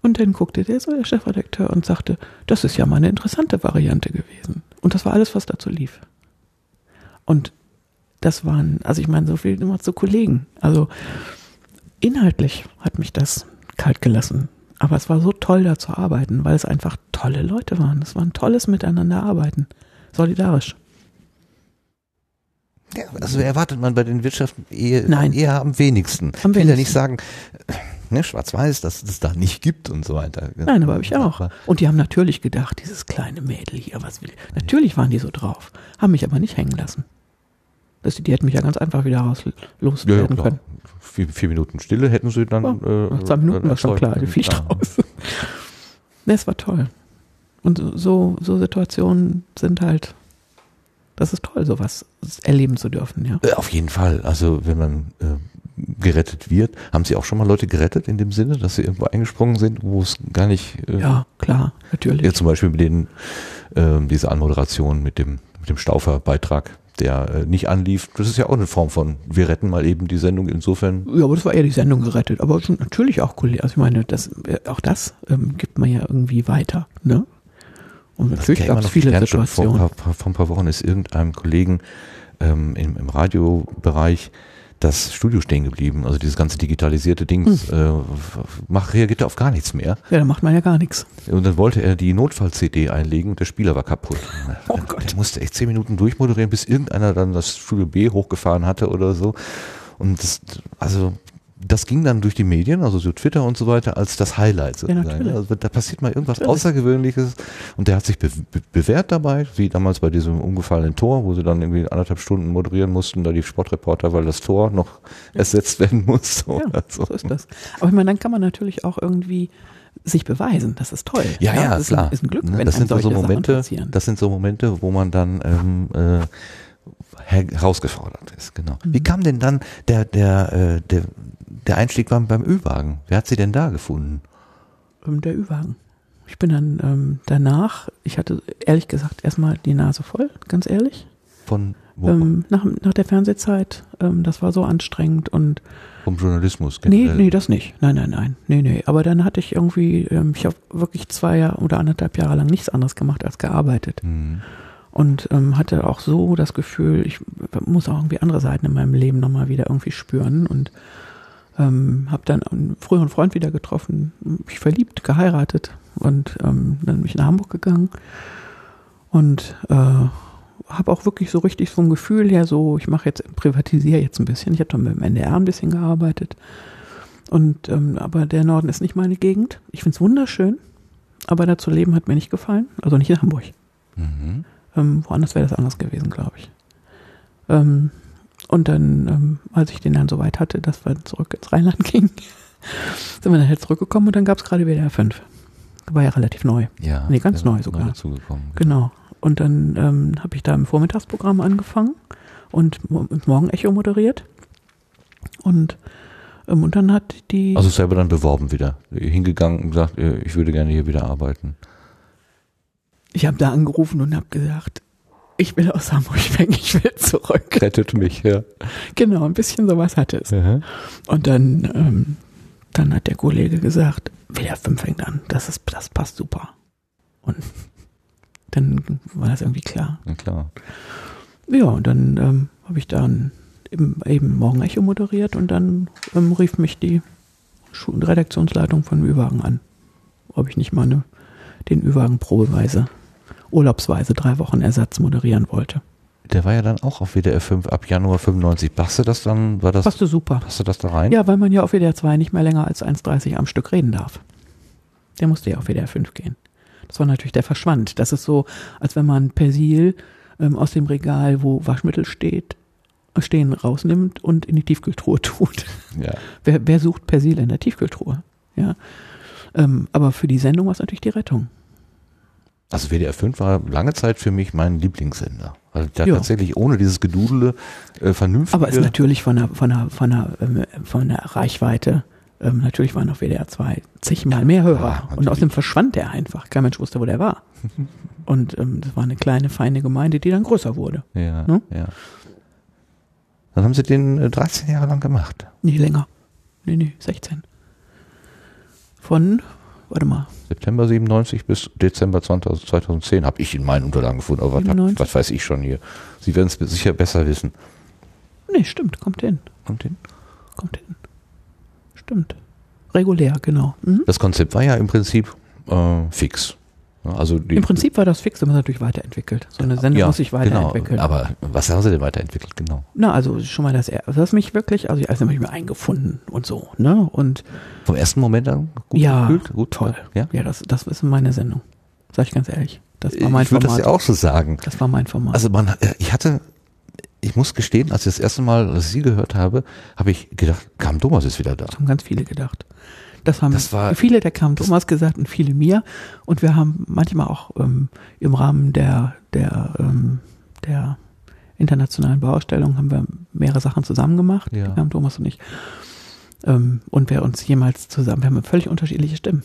Und dann guckte der so, der Chefredakteur, und sagte, das ist ja mal eine interessante Variante gewesen. Und das war alles, was dazu lief. Und das waren, also ich meine, so viel immer zu Kollegen. Also inhaltlich hat mich das kalt gelassen. Aber es war so toll, da zu arbeiten, weil es einfach tolle Leute waren. Es war ein tolles Miteinander arbeiten. Solidarisch. Ja, also erwartet man bei den Wirtschaften eher, Nein. eher am wenigsten. Am ich will ja nicht sagen, ne, schwarz-weiß, dass es da nicht gibt und so weiter. Nein, aber habe ich auch. Und die haben natürlich gedacht, dieses kleine Mädel hier, was will ich. Natürlich waren die so drauf, haben mich aber nicht hängen lassen. Das, die hätten mich ja ganz einfach wieder raus loswerden ja, ja, können. Vier, vier, Minuten Stille hätten sie dann. Ja, äh, zwei Minuten äh, war schon klar, die fliegt raus. Das war toll. Und so, so Situationen sind halt das ist toll, sowas erleben zu dürfen, ja. Äh, auf jeden Fall. Also wenn man äh, gerettet wird, haben Sie auch schon mal Leute gerettet in dem Sinne, dass sie irgendwo eingesprungen sind, wo es gar nicht. Äh, ja, klar, natürlich. Ja, zum Beispiel mit den äh, diese Anmoderation mit dem mit dem Staufer-Beitrag, der äh, nicht anlief. Das ist ja auch eine Form von, wir retten mal eben die Sendung insofern. Ja, aber das war eher die Sendung gerettet. Aber natürlich auch cool. Also ich meine, das, äh, auch das ähm, gibt man ja irgendwie weiter. Ne? Und natürlich gab es viele Situationen. Vor, vor, vor, ein paar Wochen ist irgendeinem Kollegen ähm, im, im Radiobereich das Studio stehen geblieben. Also dieses ganze digitalisierte Ding hm. äh, reagiert auf gar nichts mehr. Ja, da macht man ja gar nichts. Und dann wollte er die Notfall-CD einlegen und der Spieler war kaputt. Oh Gott. Der musste echt zehn Minuten durchmoderieren, bis irgendeiner dann das Studio B hochgefahren hatte oder so. Und das, also das ging dann durch die Medien, also so Twitter und so weiter, als das Highlight sozusagen. Ja, also da passiert mal irgendwas natürlich. Außergewöhnliches und der hat sich be be bewährt dabei, wie damals bei diesem umgefallenen Tor, wo sie dann irgendwie anderthalb Stunden moderieren mussten, da die Sportreporter, weil das Tor noch ja. ersetzt werden muss. So, ja, also. so ist das. Aber ich meine, dann kann man natürlich auch irgendwie sich beweisen. Das ist toll. Ja, ja, ja klar. Ist ein, ist ein Glück, ne, wenn das sind so Momente, das sind so Momente, wo man dann ähm, äh, herausgefordert ist, genau. Mhm. Wie kam denn dann der, der, äh, der, der Einstieg beim, beim Ü-Wagen? Wer hat sie denn da gefunden? Ähm, der Ü-Wagen. Ich bin dann ähm, danach, ich hatte ehrlich gesagt erstmal die Nase voll, ganz ehrlich. Von wo? Ähm, nach, nach der Fernsehzeit, ähm, das war so anstrengend und vom Journalismus generell? Nee, nee, das nicht. Nein, nein, nein. Nee, nee. Aber dann hatte ich irgendwie, ähm, ich habe wirklich zwei Jahre oder anderthalb Jahre lang nichts anderes gemacht als gearbeitet. Mhm und ähm, hatte auch so das Gefühl, ich muss auch irgendwie andere Seiten in meinem Leben nochmal wieder irgendwie spüren und ähm, habe dann einen früheren Freund wieder getroffen, mich verliebt, geheiratet und ähm, dann bin ich nach Hamburg gegangen und äh, habe auch wirklich so richtig so ein Gefühl her, so ich mache jetzt, privatisiere jetzt ein bisschen. Ich habe dann mit dem NDR ein bisschen gearbeitet und ähm, aber der Norden ist nicht meine Gegend. Ich finde es wunderschön, aber da zu leben hat mir nicht gefallen, also nicht in Hamburg. Mhm. Ähm, woanders wäre das anders gewesen, glaube ich. Ähm, und dann, ähm, als ich den dann so weit hatte, dass wir zurück ins Rheinland gingen, sind wir dann halt zurückgekommen und dann gab es gerade WDR 5. War ja relativ neu. Ja. Nee, ganz neu sogar. Neu dazugekommen. Genau. Und dann ähm, habe ich da im Vormittagsprogramm angefangen und Morgenecho moderiert. Und, ähm, und dann hat die. Also selber dann beworben wieder. Hingegangen und gesagt, äh, ich würde gerne hier wieder arbeiten ich habe da angerufen und habe gesagt, ich will aus Hamburg weg, ich will zurück. Rettet mich, ja. Genau, ein bisschen sowas hatte es. Mhm. Und dann, ähm, dann hat der Kollege gesagt, WDR 5 fängt an, das ist, das passt super. Und dann war das irgendwie klar. Ja, klar. Ja, und dann ähm, habe ich dann eben, eben Morgen Echo moderiert und dann ähm, rief mich die Redaktionsleitung von Ü-Wagen an, ob ich nicht mal eine, den Ü-Wagen probeweise urlaubsweise drei Wochen Ersatz moderieren wollte. Der war ja dann auch auf WDR 5 ab Januar 95. Passte das dann? War das, passte super. Passte das da rein? Ja, weil man ja auf WDR 2 nicht mehr länger als 1,30 am Stück reden darf. Der musste ja auf WDR 5 gehen. Das war natürlich, der verschwand. Das ist so, als wenn man Persil ähm, aus dem Regal, wo Waschmittel steht, stehen, rausnimmt und in die Tiefkühltruhe tut. Ja. Wer, wer sucht Persil in der Tiefkühltruhe? Ja. Ähm, aber für die Sendung war es natürlich die Rettung. Also WDR 5 war lange Zeit für mich mein Lieblingssender. Weil der ja. tatsächlich ohne dieses Gedudele äh, vernünftig. Aber ist natürlich von der, von der, von der, ähm, von der Reichweite, ähm, natürlich waren auf WDR 2 zigmal mehr Hörer. Ja, und außerdem verschwand der einfach. Kein Mensch wusste, wo der war. und ähm, das war eine kleine, feine Gemeinde, die dann größer wurde. Ja, ne? ja. Dann haben sie den äh, 13 Jahre lang gemacht. Nee, länger. Nee, nee, 16. Von warte mal. September 97 bis Dezember 2010 habe ich in meinen Unterlagen gefunden. Aber was, was, weiß ich schon hier? Sie werden es sicher besser wissen. Nee, stimmt, kommt hin. Kommt hin? Kommt hin. Stimmt. Regulär, genau. Mhm. Das Konzept war ja im Prinzip äh, fix. Also Im Prinzip war das fix, aber natürlich weiterentwickelt. So eine Sendung ja, muss sich weiterentwickeln. Genau. Aber was haben Sie denn weiterentwickelt, genau? Na, also schon mal das, das hat mich wirklich, also ich habe mich eingefunden und so, ne? Und vom ersten Moment an gut ja, gefühlt? Gut, toll. Ja, ja das, das ist meine Sendung. Sag ich ganz ehrlich. Das war mein ich Format. Ich würde das ja auch so sagen. Das war mein Format. Also man, ich hatte, ich muss gestehen, als ich das erste Mal Sie gehört habe, habe ich gedacht, Kam Thomas ist wieder da. Das haben ganz viele gedacht. Das haben das viele der Kam Thomas gesagt und viele mir. Und wir haben manchmal auch ähm, im Rahmen der, der, ähm, der internationalen Bauausstellung haben wir mehrere Sachen zusammen gemacht, ja. Kam Thomas und ich. Ähm, und wer uns jemals zusammen, wir haben völlig unterschiedliche Stimmen.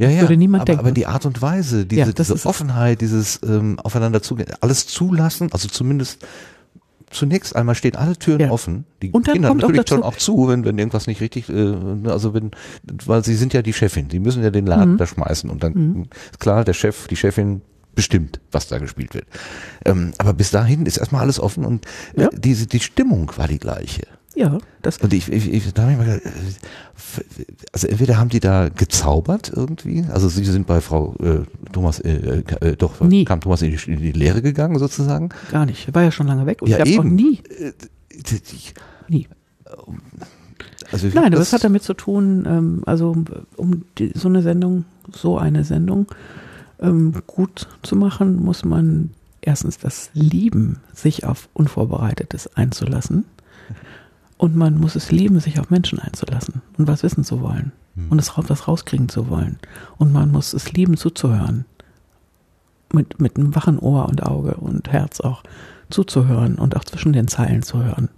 Ja, ja, würde niemand aber, denken. aber die Art und Weise, diese, ja, diese Offenheit, dieses ähm, aufeinander zugehen, alles zulassen, also zumindest zunächst einmal stehen alle Türen ja. offen. Die und dann Kinder kommt natürlich auch, auch zu, wenn, wenn irgendwas nicht richtig, äh, also wenn, weil sie sind ja die Chefin, sie müssen ja den Laden mhm. da schmeißen und dann mhm. ist klar, der Chef, die Chefin bestimmt, was da gespielt wird. Ähm, aber bis dahin ist erstmal alles offen und äh, ja. diese, die Stimmung war die gleiche. Ja, das Und ich, ich, ich da habe ich mal gedacht, äh, also entweder haben die da gezaubert irgendwie, also sie sind bei Frau äh, Thomas, äh, äh, äh doch, nie. kam Thomas in die, in die, Lehre gegangen sozusagen? Gar nicht, war ja schon lange weg und ja, ich habe nie. Äh, nie. Also Nein, aber es hat damit zu tun, ähm, also um die, so eine Sendung, so eine Sendung ähm, gut zu machen, muss man erstens das lieben, sich auf Unvorbereitetes einzulassen. Und man muss es lieben, sich auf Menschen einzulassen und was wissen zu wollen mhm. und es was rauskriegen zu wollen. Und man muss es lieben, zuzuhören. Mit, mit einem wachen Ohr und Auge und Herz auch zuzuhören und auch zwischen den Zeilen zu hören.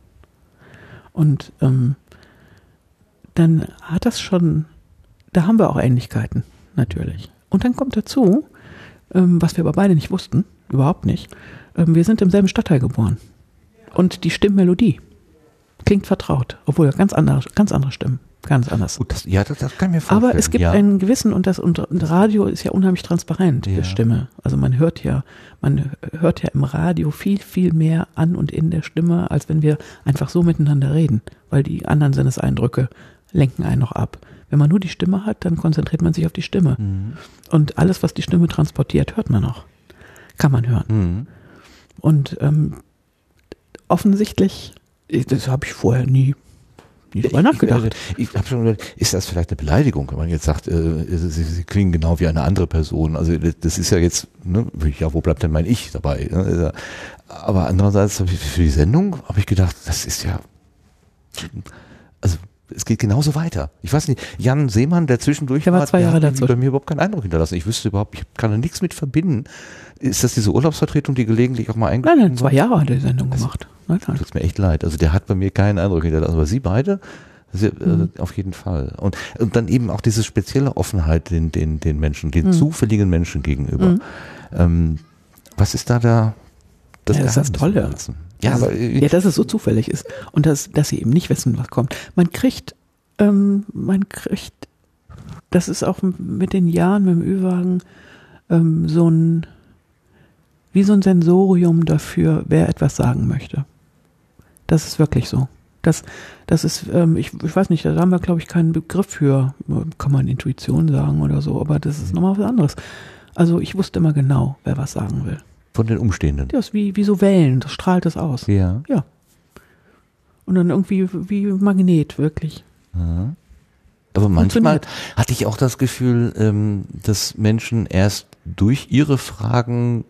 Und ähm, dann hat das schon, da haben wir auch Ähnlichkeiten, natürlich. Und dann kommt dazu, ähm, was wir aber beide nicht wussten, überhaupt nicht, ähm, wir sind im selben Stadtteil geboren. Und die Stimmmelodie klingt vertraut, obwohl ganz andere, ganz andere Stimmen. Ganz anders. Gut, das, ja, das, das kann ich mir vorstellen. Aber es gibt ja. einen gewissen, und das und, und Radio ist ja unheimlich transparent, ja. die Stimme. Also man hört ja, man hört ja im Radio viel, viel mehr an und in der Stimme, als wenn wir einfach so miteinander reden, weil die anderen Sinneseindrücke lenken einen noch ab. Wenn man nur die Stimme hat, dann konzentriert man sich auf die Stimme. Mhm. Und alles, was die Stimme transportiert, hört man noch. Kann man hören. Mhm. Und ähm, offensichtlich das habe ich vorher nie, nie drüber nachgedacht. Ich, ich habe schon gedacht, ist das vielleicht eine Beleidigung, wenn man jetzt sagt, äh, sie, sie, klingen genau wie eine andere Person. Also das ist ja jetzt, ne, ja, wo bleibt denn mein Ich dabei? Ne? Aber andererseits für die Sendung habe ich gedacht, das ist ja, also es geht genauso weiter. Ich weiß nicht, Jan Seemann, der zwischendurch der war, zwei Jahre der hat bei mir überhaupt keinen Eindruck hinterlassen. Ich wüsste überhaupt, ich kann da nichts mit verbinden. Ist das diese Urlaubsvertretung, die gelegentlich auch mal eingebunden Nein, nein, zwei Jahre hat er die Sendung also, gemacht. Nein, nein. Tut mir echt leid. Also der hat bei mir keinen Eindruck hinterlassen. Aber Sie beide, Sie, äh, mhm. auf jeden Fall. Und, und dann eben auch diese spezielle Offenheit den, den, den Menschen, den mhm. zufälligen Menschen gegenüber. Mhm. Ähm, was ist da da das, ja, das ist das Tolle. Ja, aber, ja, dass es so zufällig ist und dass, dass sie eben nicht wissen, was kommt. Man kriegt ähm, man kriegt, das ist auch mit den Jahren, mit dem Ü-Wagen, ähm, so ein, wie so ein Sensorium dafür, wer etwas sagen möchte. Das ist wirklich so. Das, das ist, ähm, ich, ich weiß nicht, da haben wir, glaube ich, keinen Begriff für, kann man Intuition sagen oder so, aber das ist nochmal was anderes. Also ich wusste immer genau, wer was sagen will. Von den Umstehenden? Ja, ist wie, wie so Wellen, das strahlt es aus. Ja. Ja. Und dann irgendwie wie Magnet, wirklich. Aber manchmal hatte ich auch das Gefühl, ähm, dass Menschen erst durch ihre Fragen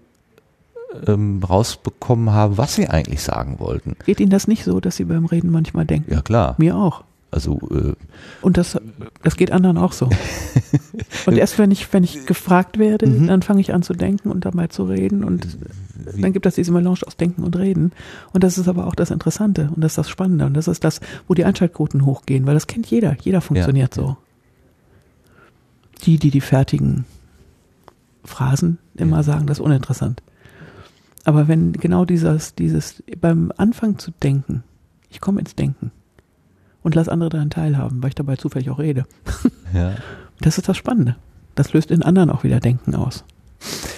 ähm, rausbekommen haben, was sie eigentlich sagen wollten. Geht Ihnen das nicht so, dass Sie beim Reden manchmal denken? Ja, klar. Mir auch. Also äh, und das, das geht anderen auch so. und erst wenn ich, wenn ich gefragt werde, mhm. dann fange ich an zu denken und dabei zu reden und Wie? dann gibt es diese Melange aus Denken und Reden. Und das ist aber auch das Interessante und das ist das Spannende und das ist das, wo die Einschaltquoten hochgehen, weil das kennt jeder. Jeder funktioniert ja. so. Die, die die fertigen Phrasen immer ja. sagen, das ist uninteressant. Aber wenn genau dieses, dieses beim Anfang zu denken, ich komme ins Denken und lass andere daran teilhaben, weil ich dabei zufällig auch rede. Ja. Das ist das Spannende. Das löst in anderen auch wieder Denken aus.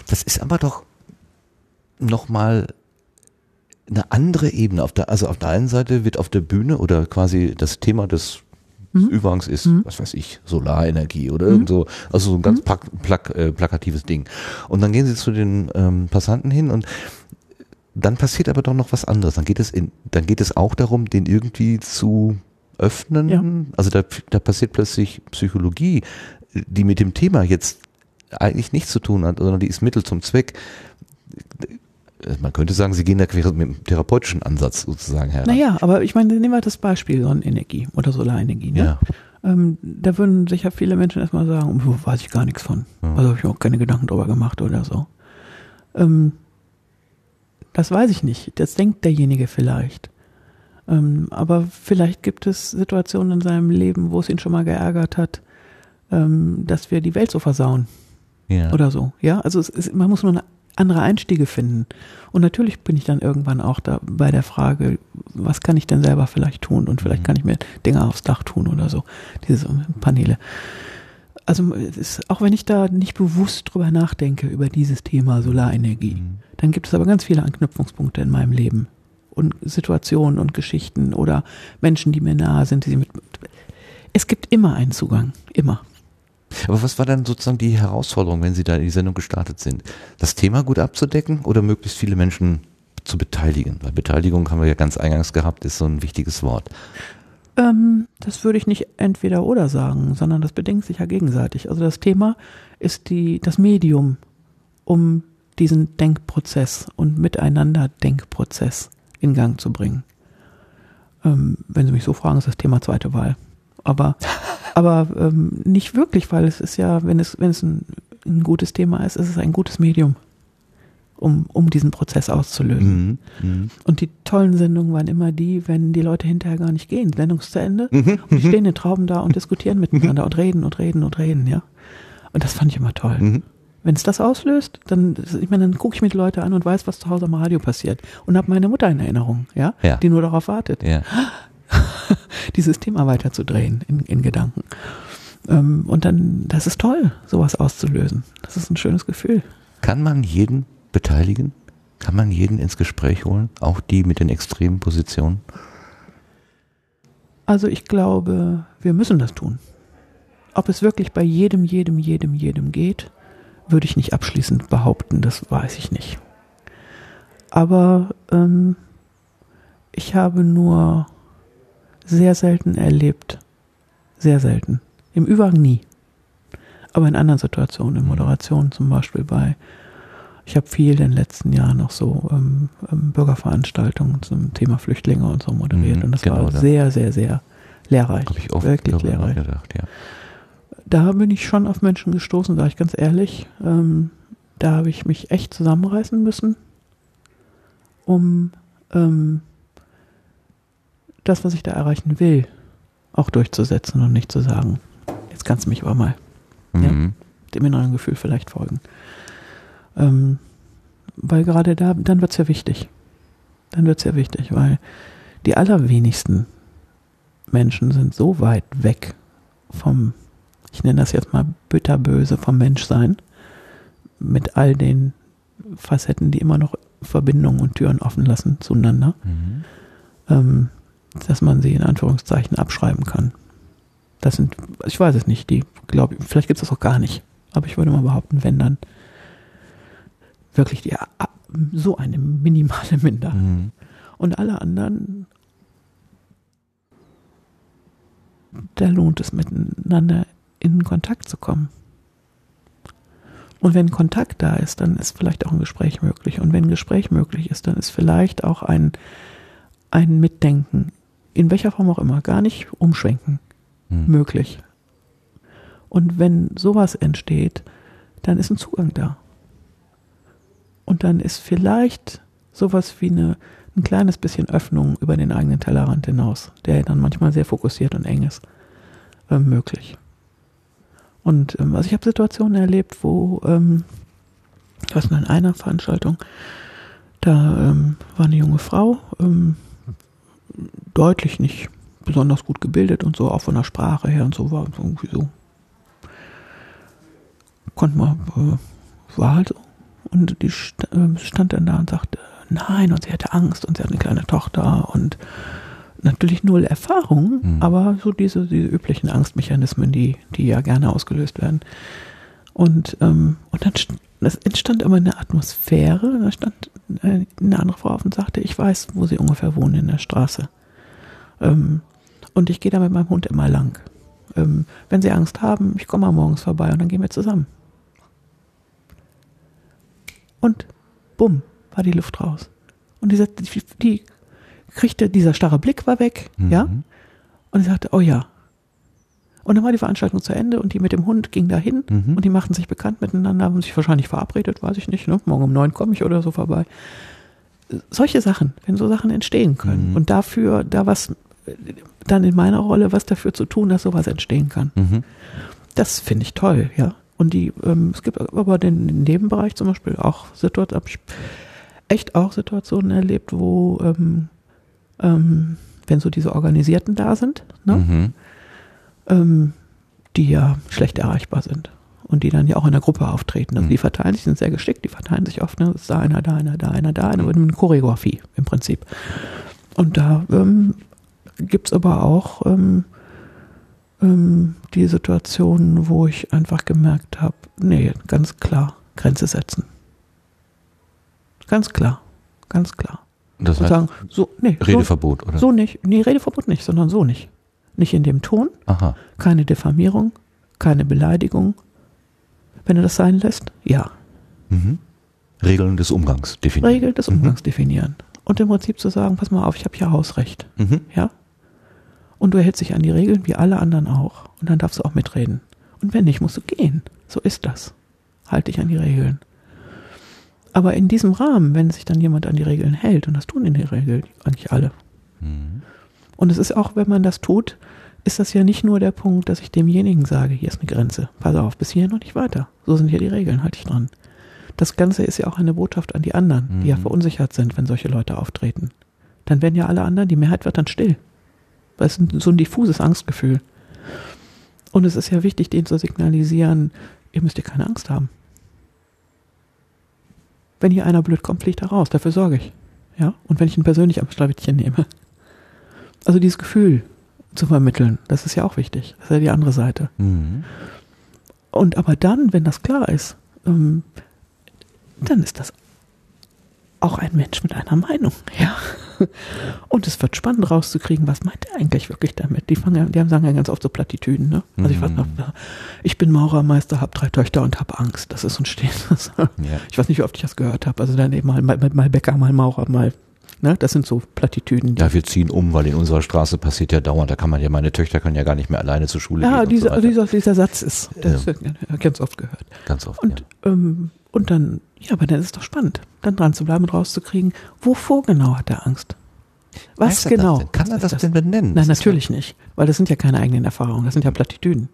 Das ist aber doch nochmal eine andere Ebene. Auf der, also auf der einen Seite wird auf der Bühne oder quasi das Thema des mhm. Übergangs ist, mhm. was weiß ich, Solarenergie oder mhm. irgend so, also so ein ganz mhm. plak, plak, äh, plakatives Ding. Und dann gehen sie zu den ähm, Passanten hin und dann passiert aber doch noch was anderes. Dann geht es in, dann geht es auch darum, den irgendwie zu öffnen. Ja. Also da, da passiert plötzlich Psychologie, die mit dem Thema jetzt eigentlich nichts zu tun hat, sondern die ist Mittel zum Zweck. Man könnte sagen, sie gehen da mit dem therapeutischen Ansatz sozusagen her. Naja, aber ich meine, nehmen wir das Beispiel Sonnenenergie oder Solarenergie. Ne? Ja. Ähm, da würden sicher viele Menschen erstmal sagen, oh, weiß ich gar nichts von. Ja. Also habe ich auch keine Gedanken drüber gemacht oder so. Ähm, das weiß ich nicht. Das denkt derjenige vielleicht. Ähm, aber vielleicht gibt es Situationen in seinem Leben, wo es ihn schon mal geärgert hat, ähm, dass wir die Welt so versauen. Ja. Oder so. Ja, also es ist, man muss nur eine andere Einstiege finden. Und natürlich bin ich dann irgendwann auch da bei der Frage, was kann ich denn selber vielleicht tun? Und vielleicht mhm. kann ich mir Dinge aufs Dach tun oder so. Diese Paneele. Also ist, auch wenn ich da nicht bewusst drüber nachdenke, über dieses Thema Solarenergie, mhm. dann gibt es aber ganz viele Anknüpfungspunkte in meinem Leben und Situationen und Geschichten oder Menschen, die mir nahe sind, die sie mit. Es gibt immer einen Zugang, immer. Aber was war dann sozusagen die Herausforderung, wenn Sie da in die Sendung gestartet sind? Das Thema gut abzudecken oder möglichst viele Menschen zu beteiligen? Weil Beteiligung haben wir ja ganz eingangs gehabt, ist so ein wichtiges Wort. Ähm, das würde ich nicht entweder oder sagen, sondern das bedingt sich ja gegenseitig. Also das Thema ist die, das Medium, um diesen Denkprozess und miteinander Denkprozess in Gang zu bringen. Ähm, wenn Sie mich so fragen, ist das Thema zweite Wahl. Aber, aber ähm, nicht wirklich, weil es ist ja, wenn es, wenn es ein, ein gutes Thema ist, ist es ein gutes Medium, um, um diesen Prozess auszulösen. Mhm, mh. Und die tollen Sendungen waren immer die, wenn die Leute hinterher gar nicht gehen. Sendung ist zu Ende mhm, und die mhm. stehen in Trauben da und diskutieren miteinander und reden und reden und reden, ja. Und das fand ich immer toll. Mhm. Wenn es das auslöst, dann, ich meine, dann gucke ich mir die Leute an und weiß, was zu Hause am Radio passiert. Und habe meine Mutter in Erinnerung, ja, ja. die nur darauf wartet, ja. dieses Thema weiterzudrehen in, in Gedanken. Ähm, und dann, das ist toll, sowas auszulösen. Das ist ein schönes Gefühl. Kann man jeden beteiligen? Kann man jeden ins Gespräch holen? Auch die mit den extremen Positionen? Also ich glaube, wir müssen das tun. Ob es wirklich bei jedem, jedem, jedem, jedem geht, würde ich nicht abschließend behaupten, das weiß ich nicht. Aber ähm, ich habe nur sehr selten erlebt, sehr selten, im Übergang nie, aber in anderen Situationen, in Moderation zum Beispiel bei, ich habe viel in den letzten Jahren noch so ähm, ähm, Bürgerveranstaltungen zum Thema Flüchtlinge und so moderiert mhm, und das genau, war sehr, sehr, sehr lehrreich, ich oft, wirklich lehrreich. Gedacht, ja. Da bin ich schon auf Menschen gestoßen, sage ich ganz ehrlich. Ähm, da habe ich mich echt zusammenreißen müssen, um ähm, das, was ich da erreichen will, auch durchzusetzen und nicht zu sagen, jetzt kannst du mich aber mal mhm. ja, dem inneren Gefühl vielleicht folgen. Ähm, weil gerade da, dann wird es ja wichtig. Dann wird es ja wichtig, weil die allerwenigsten Menschen sind so weit weg vom ich nenne das jetzt mal bitterböse vom Menschsein, mit all den Facetten, die immer noch Verbindungen und Türen offen lassen zueinander, mhm. ähm, dass man sie in Anführungszeichen abschreiben kann. Das sind, ich weiß es nicht, die glaube vielleicht gibt es das auch gar nicht, aber ich würde mal behaupten, wenn dann wirklich die so eine minimale Minderheit. Mhm. Und alle anderen, da lohnt es miteinander in Kontakt zu kommen. Und wenn Kontakt da ist, dann ist vielleicht auch ein Gespräch möglich. Und wenn ein Gespräch möglich ist, dann ist vielleicht auch ein, ein Mitdenken in welcher Form auch immer, gar nicht umschwenken hm. möglich. Und wenn sowas entsteht, dann ist ein Zugang da. Und dann ist vielleicht sowas wie eine, ein kleines bisschen Öffnung über den eigenen Tellerrand hinaus, der dann manchmal sehr fokussiert und eng ist, äh, möglich. Und ähm, also ich habe Situationen erlebt, wo, ähm, ich weiß noch, in einer Veranstaltung, da ähm, war eine junge Frau, ähm, deutlich nicht besonders gut gebildet und so, auch von der Sprache her und so, war irgendwie so. Konnte man, äh, war halt so. Und die st äh, stand dann da und sagte, nein, und sie hatte Angst und sie hat eine kleine Tochter und natürlich null Erfahrung, mhm. aber so diese, diese üblichen Angstmechanismen, die, die ja gerne ausgelöst werden. Und, ähm, und dann das entstand immer eine Atmosphäre. Da stand äh, eine andere Frau auf und sagte, ich weiß, wo sie ungefähr wohnen in der Straße. Ähm, und ich gehe da mit meinem Hund immer lang. Ähm, wenn sie Angst haben, ich komme mal morgens vorbei und dann gehen wir zusammen. Und bumm, war die Luft raus. Und die, die, die kriegte, dieser starre Blick war weg, mhm. ja. Und sie sagte, oh ja. Und dann war die Veranstaltung zu Ende und die mit dem Hund ging dahin mhm. und die machten sich bekannt miteinander, haben sich wahrscheinlich verabredet, weiß ich nicht, ne? morgen um neun komme ich oder so vorbei. Solche Sachen, wenn so Sachen entstehen können mhm. und dafür, da was, dann in meiner Rolle, was dafür zu tun, dass sowas entstehen kann. Mhm. Das finde ich toll, ja. Und die, ähm, es gibt aber den, den Nebenbereich zum Beispiel auch Situationen, habe ich echt auch Situationen erlebt, wo ähm, ähm, wenn so diese Organisierten da sind, ne? Ähm, die ja schlecht erreichbar sind und die dann ja auch in der Gruppe auftreten. Also mhm. die verteilen sich, sind sehr geschickt, die verteilen sich oft, ne? ist da einer, da einer, da einer, da einer, mhm. mit einer Choreografie im Prinzip. Und da ähm, gibt es aber auch ähm, ähm, die Situationen, wo ich einfach gemerkt habe, nee, ganz klar, Grenze setzen. Ganz klar, ganz klar. Das heißt, sagen, so, nee, Redeverbot, so, oder? So nicht. Nee, Redeverbot nicht, sondern so nicht. Nicht in dem Ton. Aha. Keine Diffamierung, keine Beleidigung. Wenn du das sein lässt, ja. Mhm. Regeln des Umgangs definieren. Regeln des mhm. Umgangs mhm. definieren. Und im Prinzip zu sagen, pass mal auf, ich habe hier Hausrecht. Mhm. Ja? Und du hältst dich an die Regeln, wie alle anderen auch. Und dann darfst du auch mitreden. Und wenn nicht, musst du gehen. So ist das. Halt dich an die Regeln. Aber in diesem Rahmen, wenn sich dann jemand an die Regeln hält, und das tun in der Regel eigentlich alle. Mhm. Und es ist auch, wenn man das tut, ist das ja nicht nur der Punkt, dass ich demjenigen sage, hier ist eine Grenze, pass auf, bis hierhin und nicht weiter. So sind hier die Regeln, halte ich dran. Das Ganze ist ja auch eine Botschaft an die anderen, mhm. die ja mhm. verunsichert sind, wenn solche Leute auftreten. Dann werden ja alle anderen, die Mehrheit wird dann still. Weil es ist so ein diffuses Angstgefühl. Und es ist ja wichtig, denen zu signalisieren, ihr müsst ihr keine Angst haben. Wenn hier einer blöd kommt, fliegt er raus. Dafür sorge ich. Ja? Und wenn ich ihn persönlich am Schlawittchen nehme. Also dieses Gefühl zu vermitteln, das ist ja auch wichtig. Das ist ja die andere Seite. Mhm. Und aber dann, wenn das klar ist, ähm, dann ist das auch ein Mensch mit einer Meinung, ja. Und es wird spannend rauszukriegen, was meint er eigentlich wirklich damit. Die fangen, die haben sagen ja ganz oft so Plattitüden, ne? Also ich weiß noch, mhm. ich bin Maurermeister, habe drei Töchter und habe Angst. Das ist so ein Stehen. ja. Ich weiß nicht, wie oft ich das gehört habe. Also dann eben mal, mal, mal Bäcker, mal Maurer, mal Ne? Das sind so Plattitüden. Ja, wir ziehen um, weil in unserer Straße passiert ja dauernd. Da kann man ja, meine Töchter können ja gar nicht mehr alleine zur Schule ja, gehen. Dieser, so dieser, dieser Satz ist, das ja. ganz oft gehört. Ganz oft. Und, ja. ähm, und dann, ja, aber dann ist es doch spannend, dann dran zu bleiben und rauszukriegen, wovor genau hat er Angst? Was genau? Kann er das, das, denn benennen? Nein, natürlich nicht, weil das sind ja keine eigenen Erfahrungen, das sind ja Plattitüden.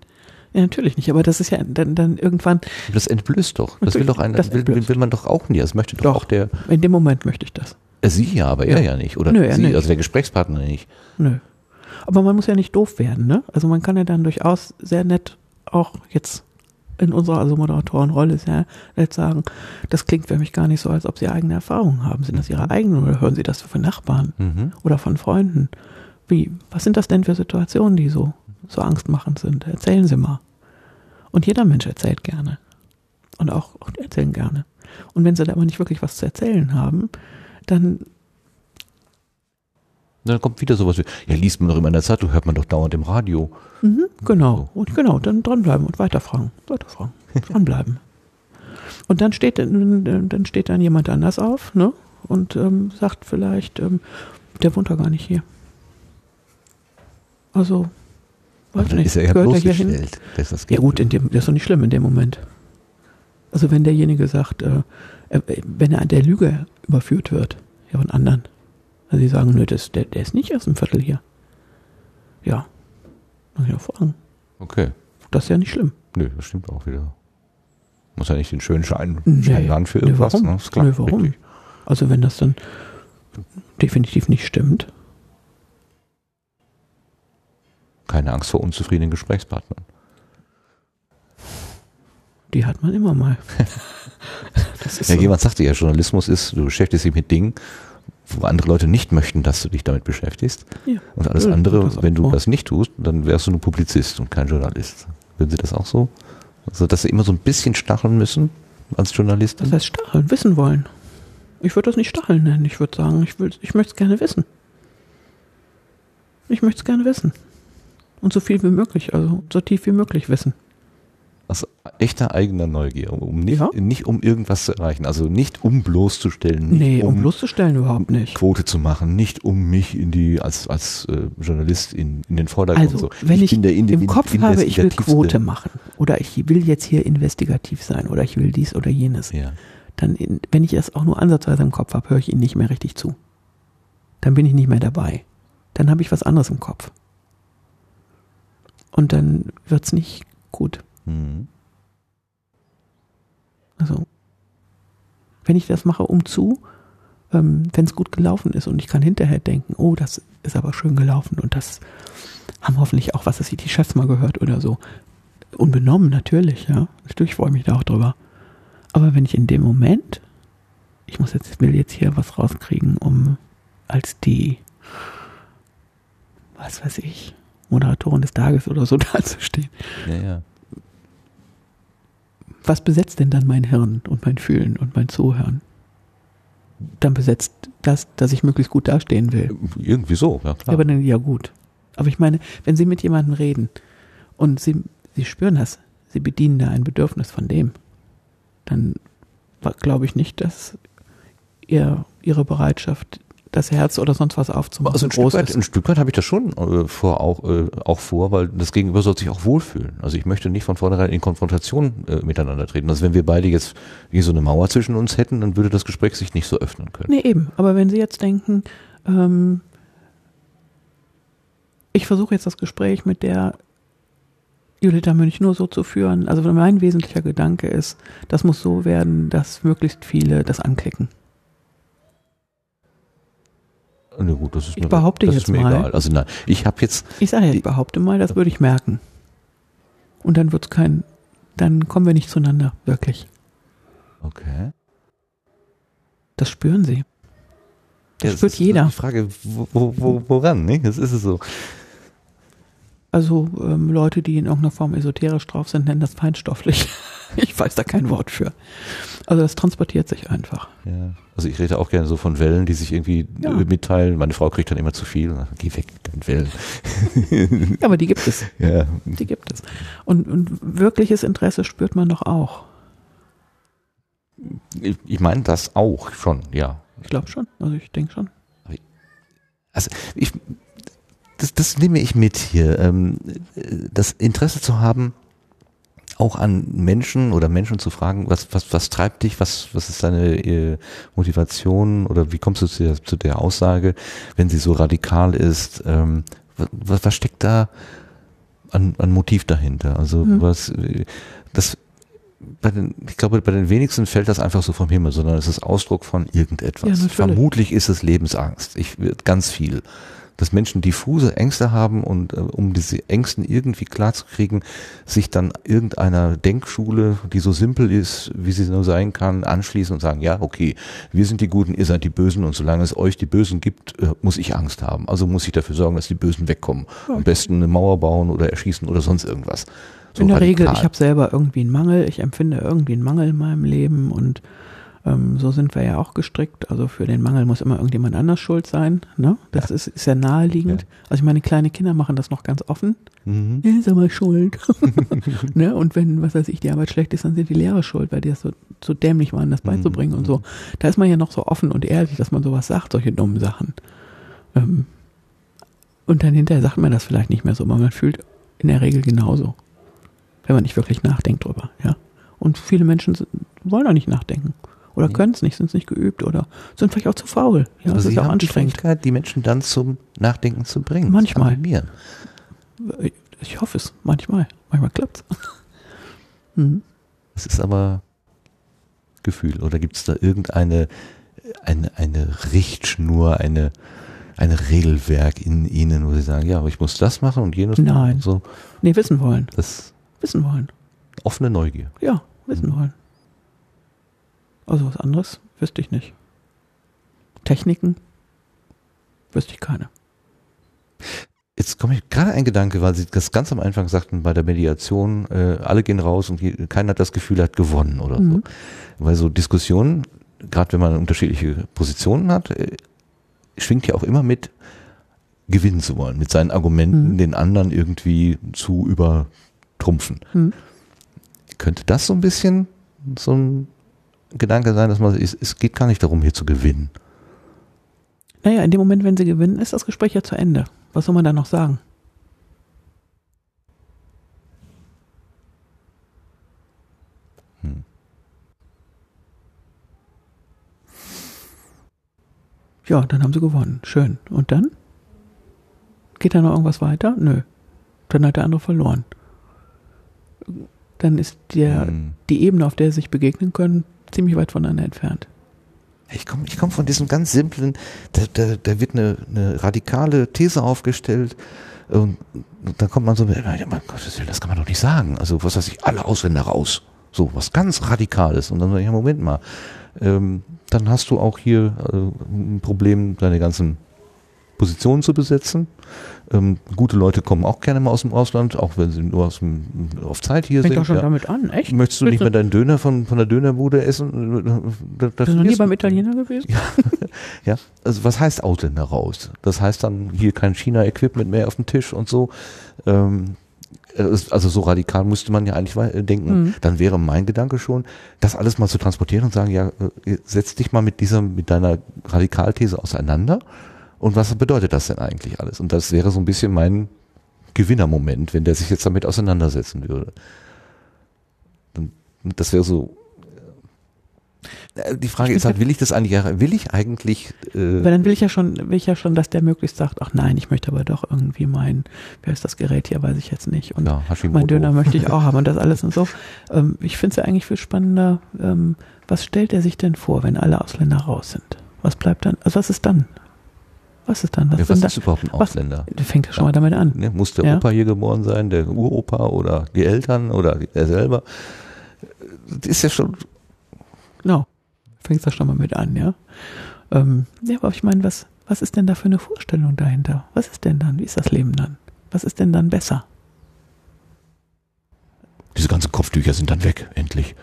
Ja, natürlich nicht, aber das ist ja dann, dann irgendwann. Das entblößt doch. Das will doch einer, will, will, man doch auch nie. Das möchte doch, doch, auch der. In dem Moment möchte ich das. Äh, sie ja, aber er ja nicht. Oder Nö, er sie, nicht. also der Gesprächspartner nicht. Nö. Aber man muss ja nicht doof werden, ne? Also man kann ja dann durchaus sehr nett auch jetzt in unserer also Moderatorenrolle sehr nett sagen, das klingt für mich gar nicht so, als ob Sie eigene Erfahrungen haben. Sind das Ihre mhm. eigenen oder hören Sie das von Nachbarn mhm. oder von Freunden? Wie, was sind das denn für Situationen, die so, so angstmachend sind? Erzählen Sie mal. Und jeder Mensch erzählt gerne. Und auch, auch erzählen gerne. Und wenn sie da aber nicht wirklich was zu erzählen haben, dann dann kommt wieder sowas wie, ja, liest man doch immer in der Zeitung, hört man doch dauernd im Radio. Mhm, genau. Und genau, dann dranbleiben und weiterfragen. Weiterfragen. Dranbleiben. und dann steht, dann steht dann jemand anders auf, ne? Und ähm, sagt vielleicht, ähm, der wohnt doch gar nicht hier. Also, weiß nicht. Ist er ja bloßgestellt. Das ist ja gut, in dem, das ist doch nicht schlimm in dem Moment. Also wenn derjenige sagt, äh, wenn er an der Lüge überführt wird, ja von anderen, also sie sagen, nö, das, der, der ist nicht erst im Viertel hier. Ja, kann ich auch fragen. Okay. Das ist ja nicht schlimm. Nö, das stimmt auch wieder. Muss ja nicht den schönen Schein, nee, Schein für irgendwas. Nee, warum? Ne? Klar, nee, warum? Richtig. Also wenn das dann definitiv nicht stimmt. Keine Angst vor unzufriedenen Gesprächspartnern. Die hat man immer mal. ja, so. Jemand sagte ja, Journalismus ist, du beschäftigst dich mit Dingen, wo andere Leute nicht möchten, dass du dich damit beschäftigst. Ja. Und alles andere, wenn du das nicht tust, dann wärst du nur Publizist und kein Journalist. Würden Sie das auch so? Also, dass Sie immer so ein bisschen stacheln müssen als Journalist? Das heißt stacheln, wissen wollen. Ich würde das nicht stacheln nennen. Ich würde sagen, ich, will, ich möchte es gerne wissen. Ich möchte es gerne wissen. Und so viel wie möglich, also so tief wie möglich wissen aus echter eigener Neugier, um nicht, ja. nicht um irgendwas zu erreichen, also nicht um bloßzustellen. Nicht nee, um, um bloßzustellen überhaupt nicht. Quote zu machen, nicht um mich in die, als, als äh, Journalist in, in den Vordergrund also, so. wenn ich, ich der, im Kopf habe, ich will Quote machen oder ich will jetzt hier investigativ sein oder ich will dies oder jenes, ja. dann, in, wenn ich das auch nur ansatzweise im Kopf habe, höre ich Ihnen nicht mehr richtig zu. Dann bin ich nicht mehr dabei. Dann habe ich was anderes im Kopf. Und dann wird es nicht gut. Mhm. Also, wenn ich das mache, um zu, ähm, wenn es gut gelaufen ist und ich kann hinterher denken, oh, das ist aber schön gelaufen und das haben hoffentlich auch, was ich, die Chefs mal gehört oder so. Unbenommen, natürlich, ja. Natürlich freue ich mich da auch drüber. Aber wenn ich in dem Moment, ich muss jetzt, will jetzt hier was rauskriegen, um als die, was weiß ich, Moderatorin des Tages oder so dazustehen. Ja, ja was besetzt denn dann mein Hirn und mein Fühlen und mein Zuhören? Dann besetzt das, dass ich möglichst gut dastehen will. Irgendwie so, ja klar. Aber dann, ja gut. Aber ich meine, wenn Sie mit jemandem reden und Sie, Sie spüren das, Sie bedienen da ein Bedürfnis von dem, dann glaube ich nicht, dass ihr, Ihre Bereitschaft das Herz oder sonst was aufzumachen. Also ein Stück weit, ein Stück weit habe ich das schon äh, vor, auch, äh, auch vor, weil das Gegenüber soll sich auch wohlfühlen. Also ich möchte nicht von vornherein in Konfrontation äh, miteinander treten. Also wenn wir beide jetzt wie so eine Mauer zwischen uns hätten, dann würde das Gespräch sich nicht so öffnen können. Nee, eben. Aber wenn Sie jetzt denken, ähm, ich versuche jetzt das Gespräch mit der Julita Münch nur so zu führen. Also mein wesentlicher Gedanke ist, das muss so werden, dass möglichst viele das anklicken. Ne, gut, das ist ich mir, behaupte das jetzt ist mir mal. Egal. Also nein, ich habe jetzt. Ich sage ja, ich behaupte mal, das würde ich merken. Und dann wird's kein, dann kommen wir nicht zueinander, wirklich. Okay. Das spüren sie. Das ja, spürt das jeder. Die Frage, wo, wo, woran, ne? Das ist es so. Also ähm, Leute, die in irgendeiner Form esoterisch drauf sind, nennen das feinstofflich. ich weiß da kein Wort für. Also das transportiert sich einfach. Ja. Also ich rede auch gerne so von Wellen, die sich irgendwie ja. mitteilen. Meine Frau kriegt dann immer zu viel. Geh weg, deine Wellen. ja, aber die gibt es. Ja. Die gibt es. Und, und wirkliches Interesse spürt man doch auch. Ich, ich meine das auch schon, ja. Ich glaube schon. Also ich denke schon. Also ich, das, das nehme ich mit hier. Ähm, das Interesse zu haben, auch an Menschen oder Menschen zu fragen, was, was, was treibt dich, was, was ist deine äh, Motivation oder wie kommst du zu der, zu der Aussage, wenn sie so radikal ist, ähm, was, was steckt da an, an Motiv dahinter? Also mhm. was, äh, das, bei den, ich glaube, bei den wenigsten fällt das einfach so vom Himmel, sondern es ist Ausdruck von irgendetwas. Ja, Vermutlich ist es Lebensangst. Ich ganz viel dass Menschen diffuse Ängste haben und äh, um diese Ängsten irgendwie klarzukriegen, sich dann irgendeiner Denkschule, die so simpel ist, wie sie nur sein kann, anschließen und sagen, ja, okay, wir sind die Guten, ihr seid die Bösen und solange es euch die Bösen gibt, äh, muss ich Angst haben. Also muss ich dafür sorgen, dass die Bösen wegkommen. Okay. Am besten eine Mauer bauen oder erschießen oder sonst irgendwas. So in der radikal. Regel, ich habe selber irgendwie einen Mangel, ich empfinde irgendwie einen Mangel in meinem Leben und ähm, so sind wir ja auch gestrickt. Also für den Mangel muss immer irgendjemand anders schuld sein. Ne? Das ja. Ist, ist ja naheliegend. Ja. Also ich meine, kleine Kinder machen das noch ganz offen. Mhm. Ist aber schuld. ne? Und wenn, was weiß ich, die Arbeit schlecht ist, dann sind die Lehrer schuld, weil die das so, so dämlich waren, das beizubringen mhm. und so. Da ist man ja noch so offen und ehrlich, dass man sowas sagt, solche dummen Sachen. Ähm, Und dann hinterher sagt man das vielleicht nicht mehr so, aber man fühlt in der Regel genauso. Wenn man nicht wirklich nachdenkt drüber, ja. Und viele Menschen wollen auch nicht nachdenken. Oder können es nicht, sind es nicht geübt oder sind vielleicht auch zu faul. Ja, also das ist auch anstrengend. Die, die Menschen dann zum Nachdenken zu bringen. Manchmal. Ich hoffe es, manchmal. Manchmal klappt es. hm. Es ist aber Gefühl oder gibt es da irgendeine eine, eine Richtschnur, eine, ein Regelwerk in ihnen, wo sie sagen, ja, aber ich muss das machen und jenes Nein. machen. So. Nee, wissen wollen. Das wissen wollen. Offene Neugier. Ja, wissen mhm. wollen. Also was anderes wüsste ich nicht. Techniken wüsste ich keine. Jetzt komme ich gerade ein Gedanke, weil Sie das ganz am Anfang sagten, bei der Mediation, äh, alle gehen raus und keiner hat das Gefühl, er hat gewonnen oder mhm. so. Weil so Diskussionen, gerade wenn man unterschiedliche Positionen hat, äh, schwingt ja auch immer mit, gewinnen zu wollen, mit seinen Argumenten mhm. den anderen irgendwie zu übertrumpfen. Mhm. Könnte das so ein bisschen so ein Gedanke sein, dass man, es, es geht gar nicht darum, hier zu gewinnen? Naja, in dem Moment, wenn sie gewinnen, ist das Gespräch ja zu Ende. Was soll man da noch sagen? Hm. Ja, dann haben sie gewonnen. Schön. Und dann? Geht da noch irgendwas weiter? Nö. Dann hat der andere verloren. Dann ist der, hm. die Ebene, auf der sie sich begegnen können, ziemlich weit voneinander entfernt. Ich komme ich komm von diesem ganz simplen, da, da, da wird eine, eine radikale These aufgestellt und dann kommt man so, mein Gott, das kann man doch nicht sagen. Also was weiß ich, alle Ausländer raus. So, was ganz Radikales. Und dann sage ich, Moment mal, ähm, dann hast du auch hier äh, ein Problem, deine ganzen Positionen zu besetzen. Ähm, gute Leute kommen auch gerne mal aus dem Ausland, auch wenn sie nur aus dem, auf Zeit hier Fängt sind. Fängt doch schon ja. damit an, echt? Möchtest du Willst nicht mehr deinen Döner von, von der Dönerbude essen? Das, Bist du noch nie beim Italiener gewesen? Ja. ja, also was heißt Ausländer raus? Das heißt dann hier kein China-Equipment mehr auf dem Tisch und so. Ähm, also so radikal müsste man ja eigentlich denken, mhm. dann wäre mein Gedanke schon, das alles mal zu transportieren und sagen, ja, äh, setz dich mal mit dieser, mit deiner Radikalthese auseinander und was bedeutet das denn eigentlich alles? Und das wäre so ein bisschen mein Gewinnermoment, wenn der sich jetzt damit auseinandersetzen würde. Das wäre so. Äh, die Frage ist halt, will ich das eigentlich, will ich eigentlich. Äh Weil dann will ich ja schon, will ich ja schon, dass der möglichst sagt, ach nein, ich möchte aber doch irgendwie mein, wer ist das Gerät hier, weiß ich jetzt nicht. Und ja, mein Döner möchte ich auch haben und das alles und so. Ähm, ich finde es ja eigentlich viel spannender, ähm, was stellt er sich denn vor, wenn alle Ausländer raus sind? Was bleibt dann, also was ist dann? Was ist dann? Was, ja, was ist überhaupt ein Ausländer? Was, fängt ja schon mal damit an. Ne, muss der ja? Opa hier geboren sein, der Uropa oder die Eltern oder er selber? Das ist ja schon. Genau. Fängt da schon mal mit an, ja. Ähm, ja, aber ich meine, was, was ist denn da für eine Vorstellung dahinter? Was ist denn dann? Wie ist das Leben dann? Was ist denn dann besser? Diese ganzen Kopftücher sind dann weg, endlich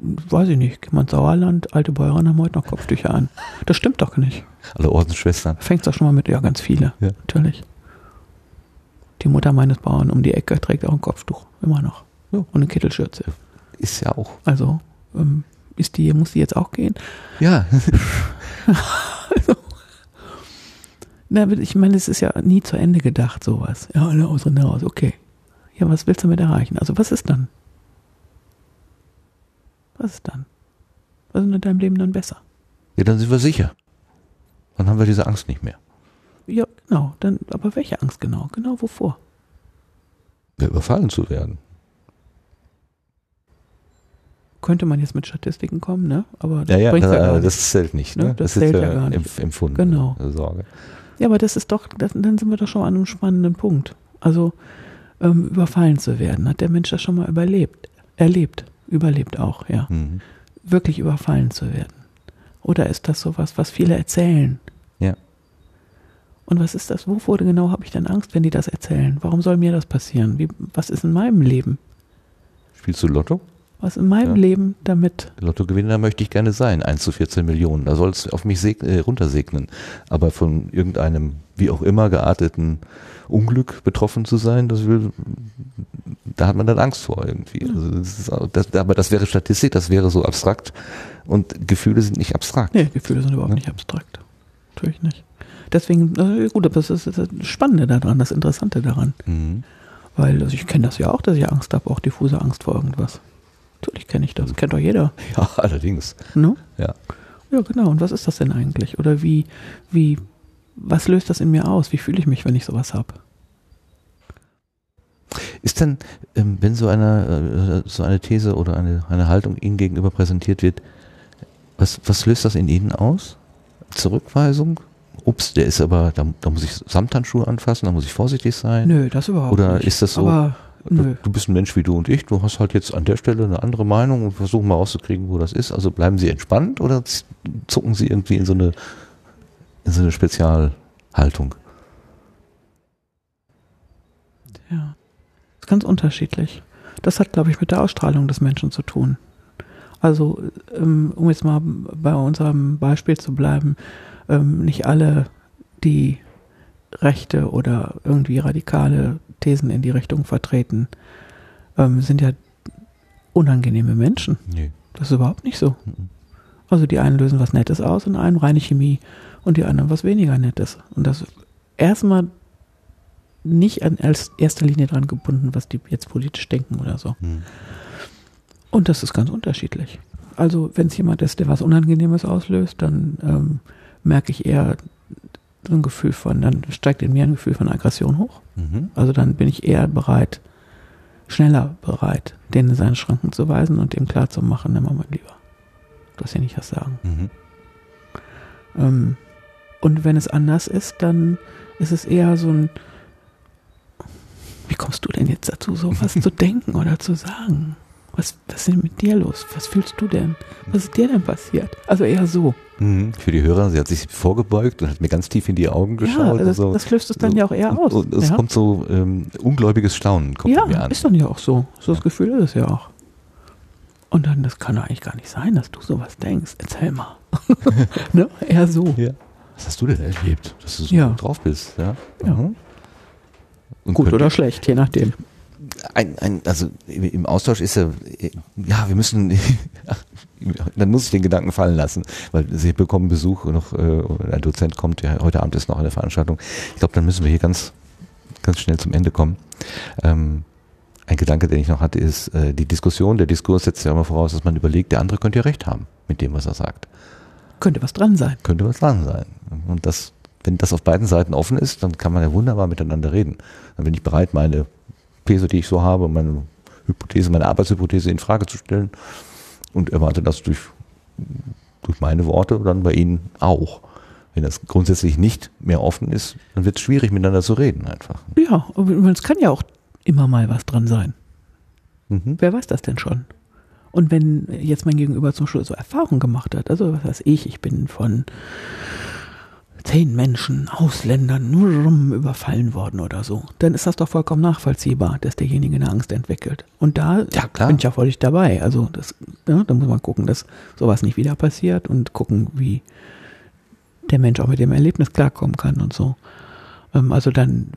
weiß ich nicht, man Sauerland, alte Bäuerin haben heute noch Kopftücher an. Das stimmt doch nicht. Alle Ordensschwestern. Fängt doch schon mal mit, ja, ganz viele. Ja. Natürlich. Die Mutter meines Bauern um die Ecke trägt auch ein Kopftuch, immer noch. Ja. Und eine Kittelschürze. Ist ja auch. Also, ähm, ist die, muss die jetzt auch gehen? Ja. also, na, ich meine, es ist ja nie zu Ende gedacht, sowas. Ja, alle aus und raus, okay. Ja, was willst du damit erreichen? Also, was ist dann? Was ist dann? Was ist in deinem Leben dann besser? Ja, dann sind wir sicher. Dann haben wir diese Angst nicht mehr. Ja, genau. Dann, aber welche Angst genau? Genau wovor? Ja, überfallen zu werden. Könnte man jetzt mit Statistiken kommen, ne? Aber das ja, ja, das, ja das zählt nicht, ne? Das, das zählt ja gar nicht. Empfunden. Genau. Sorge. Ja, aber das ist doch, das, dann sind wir doch schon an einem spannenden Punkt. Also ähm, überfallen zu werden, hat der Mensch das schon mal überlebt, erlebt überlebt auch, ja. Mhm. Wirklich überfallen zu werden. Oder ist das sowas, was viele erzählen? Ja. Und was ist das? Wovor genau habe ich denn Angst, wenn die das erzählen? Warum soll mir das passieren? Wie, was ist in meinem Leben? Spielst du Lotto? Was in meinem ja. Leben damit? Lottogewinner möchte ich gerne sein, 1 zu 14 Millionen. Da soll es auf mich äh, runtersegnen. Aber von irgendeinem, wie auch immer, gearteten Unglück betroffen zu sein, das will, da hat man dann Angst vor irgendwie. Also das ist, das, aber das wäre Statistik, das wäre so abstrakt und Gefühle sind nicht abstrakt. Nee, Gefühle sind überhaupt ja? nicht abstrakt. Natürlich nicht. Deswegen, äh, gut, das ist das Spannende daran, das Interessante daran. Mhm. Weil also ich kenne das ja auch, dass ich Angst habe, auch diffuse Angst vor irgendwas. Natürlich kenne ich das, kennt doch jeder. Ja, allerdings. No? Ja. Ja, genau. Und was ist das denn eigentlich? Oder wie, wie, was löst das in mir aus? Wie fühle ich mich, wenn ich sowas habe? Ist denn, ähm, wenn so eine, äh, so eine These oder eine, eine Haltung Ihnen gegenüber präsentiert wird, was, was löst das in Ihnen aus? Zurückweisung? Ups, der ist aber, da, da muss ich Samthandschuhe anfassen, da muss ich vorsichtig sein. Nö, das überhaupt Oder nicht. ist das so, aber, du, du bist ein Mensch wie du und ich, du hast halt jetzt an der Stelle eine andere Meinung und versuchen mal rauszukriegen, wo das ist. Also bleiben Sie entspannt oder zucken Sie irgendwie in so eine, in so eine Spezialhaltung? Ja, ist ganz unterschiedlich. Das hat, glaube ich, mit der Ausstrahlung des Menschen zu tun. Also, ähm, um jetzt mal bei unserem Beispiel zu bleiben, ähm, nicht alle, die rechte oder irgendwie radikale Thesen in die Richtung vertreten, ähm, sind ja unangenehme Menschen. Nee. Das ist überhaupt nicht so. Mhm. Also die einen lösen was Nettes aus und einen reine Chemie und die anderen was weniger Nettes. Und das erstmal nicht an als erster Linie dran gebunden, was die jetzt politisch denken oder so. Mhm. Und das ist ganz unterschiedlich. Also wenn es jemand ist, der was Unangenehmes auslöst, dann ähm, merke ich eher so ein Gefühl von, dann steigt in mir ein Gefühl von Aggression hoch. Mhm. Also dann bin ich eher bereit, schneller bereit, den in seine Schranken zu weisen und dem klarzumachen, nimm mal lieber. Du hast ja nicht was sagen. Mhm. Ähm, und wenn es anders ist, dann ist es eher so ein, wie kommst du denn jetzt dazu, so was zu denken oder zu sagen? Was, was ist denn mit dir los? Was fühlst du denn? Was ist dir denn passiert? Also eher so. Mhm. Für die Hörer, sie hat sich vorgebeugt und hat mir ganz tief in die Augen geschaut. Ja, das, so. das löst es dann ja auch eher aus. Und, und es ja. kommt so ähm, ungläubiges Staunen kommt ja, mir an. ist dann ja auch so. So das Gefühl ist es ja auch. Und dann, das kann doch eigentlich gar nicht sein, dass du sowas denkst. Erzähl mal. ne? Eher so. Ja. Was hast du denn erlebt, dass du so Ja. drauf bist? Ja. Ja. Mhm. Gut oder schlecht, je nachdem. ein, ein, also im Austausch ist ja, ja, wir müssen, dann muss ich den Gedanken fallen lassen, weil Sie bekommen Besuch und noch, äh, ein Dozent kommt, ja, heute Abend ist noch eine Veranstaltung. Ich glaube, dann müssen wir hier ganz, ganz schnell zum Ende kommen. Ähm, ein Gedanke, den ich noch hatte, ist, äh, die Diskussion, der Diskurs setzt ja immer voraus, dass man überlegt, der andere könnte ja recht haben mit dem, was er sagt. Könnte was dran sein. Könnte was dran sein. Und das, wenn das auf beiden Seiten offen ist, dann kann man ja wunderbar miteinander reden. Dann bin ich bereit, meine These, die ich so habe, meine Hypothese, meine Arbeitshypothese in Frage zu stellen und erwarte das durch, durch meine Worte dann bei Ihnen auch. Wenn das grundsätzlich nicht mehr offen ist, dann wird es schwierig, miteinander zu reden einfach. Ja, und es kann ja auch immer mal was dran sein. Mhm. Wer weiß das denn schon? Und wenn jetzt mein Gegenüber zum Schluss so Erfahrung gemacht hat, also was weiß ich, ich bin von zehn Menschen, Ausländern, nur überfallen worden oder so, dann ist das doch vollkommen nachvollziehbar, dass derjenige eine Angst entwickelt. Und da Ja, bin ich ja völlig dabei. Also das, ja, da muss man gucken, dass sowas nicht wieder passiert und gucken, wie der Mensch auch mit dem Erlebnis klarkommen kann und so. Ähm, also dann,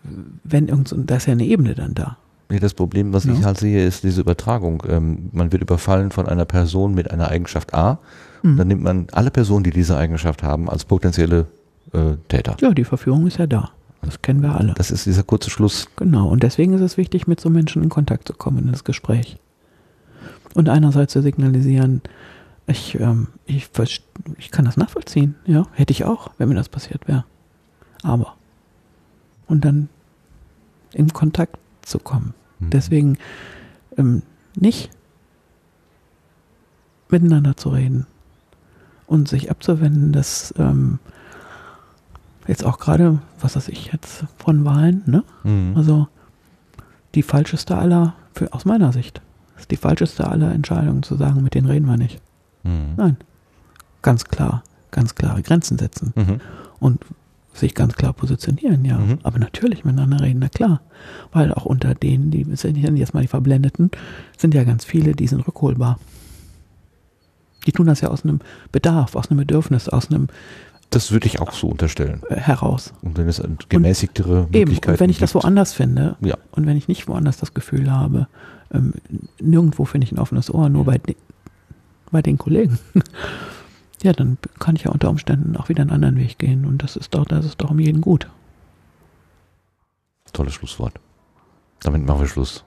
wenn irgend so, da ist ja eine Ebene dann da. Nee, das Problem, was Ja. ich halt sehe, ist diese Übertragung. Ähm, man wird überfallen von einer Person mit einer Eigenschaft A. Mhm. Dann nimmt man alle Personen, die diese Eigenschaft haben, als potenzielle äh, Täter. Ja, die Verführung ist ja da. Das kennen wir alle. Das ist dieser kurze Schluss. Genau. Und deswegen ist es wichtig, mit so Menschen in Kontakt zu kommen, in das Gespräch. Und einerseits zu signalisieren, ich, ähm, ich, ich kann das nachvollziehen. Ja, hätte ich auch, wenn mir das passiert wäre. Aber. Und dann in Kontakt zu kommen. Mhm. Deswegen ähm, nicht miteinander zu reden und sich abzuwenden, dass ähm, jetzt auch gerade, was weiß ich jetzt von Wahlen, ne? Mhm. Also die falscheste aller, für, aus meiner Sicht, ist die falscheste aller Entscheidungen zu sagen, mit denen reden wir nicht. Mhm. Nein. Ganz klar, ganz klare Grenzen setzen Mhm. und sich ganz klar positionieren, ja. Mhm. Aber natürlich miteinander reden, na klar. Weil auch unter denen, die sind jetzt mal die Verblendeten, sind ja ganz viele, die sind rückholbar. Die tun das ja aus einem Bedarf, aus einem Bedürfnis, aus einem Das würde ich auch so unterstellen. äh, heraus. Und wenn es eine gemäßigtere Eben, Möglichkeit und wenn ich das gibt. woanders finde Ja. und wenn ich nicht woanders das Gefühl habe, ähm, nirgendwo finde ich ein offenes Ohr, nur bei, de bei den Kollegen, Ja, dann kann ich ja unter Umständen auch wieder einen anderen Weg gehen und das ist doch, das ist doch um jeden gut. Tolles Schlusswort. Damit machen wir Schluss.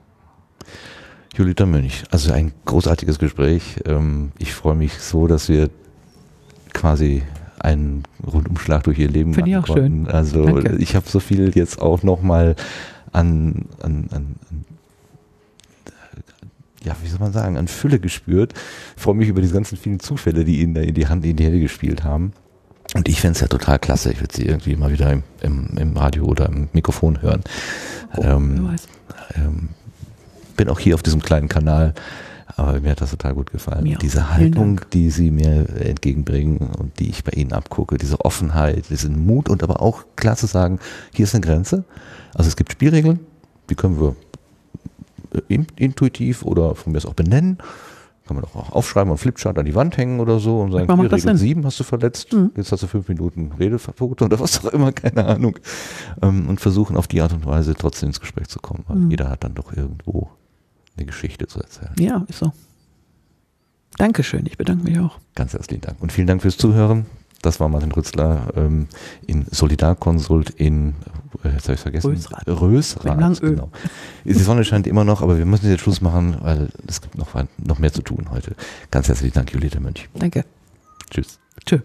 Julita Mönch, also ein großartiges Gespräch. Ähm, ich freue mich so, dass wir quasi einen Rundumschlag durch ihr Leben Finde ich auch konnten. schön. Also Danke. ich habe so viel jetzt auch nochmal an, an, an, ja, wie soll man sagen, an Fülle gespürt. Ich freue mich über die ganzen vielen Zufälle, die ihnen da in die Hand, in die Hände gespielt haben. Und ich fände es ja total klasse. Ich würde sie irgendwie mal wieder im, im, im, Radio oder im Mikrofon hören. Oh, ähm, ähm, bin auch hier auf diesem kleinen Kanal, aber mir hat das total gut gefallen. Mir diese Haltung, die sie mir entgegenbringen und die ich bei ihnen abgucke, diese Offenheit, diesen Mut und aber auch klar zu sagen, hier ist eine Grenze. Also es gibt Spielregeln, die können wir intuitiv oder von mir aus auch benennen. Kann man auch aufschreiben und Flipchart an die Wand hängen oder so und sagen, hier Regel 7 hast du verletzt, mhm. jetzt hast du fünf Minuten Redeverbot oder was auch immer, keine Ahnung. Ähm, und versuchen auf die Art und Weise trotzdem ins Gespräch zu kommen, mhm. jeder hat dann doch irgendwo eine Geschichte zu erzählen. Ja, ist so. Dankeschön, ich bedanke mich auch. Ganz herzlichen Dank und vielen Dank fürs Zuhören. Das war Martin Rützler ähm, in Solidarkonsult in, äh, jetzt habe ich vergessen, Rösrath. Rösrath genau. Die Sonne scheint immer noch, aber wir müssen jetzt Schluss machen, weil es gibt noch, noch mehr zu tun heute. Ganz herzlichen Dank, Julieta Mönch. Danke. Tschüss. Tschüss.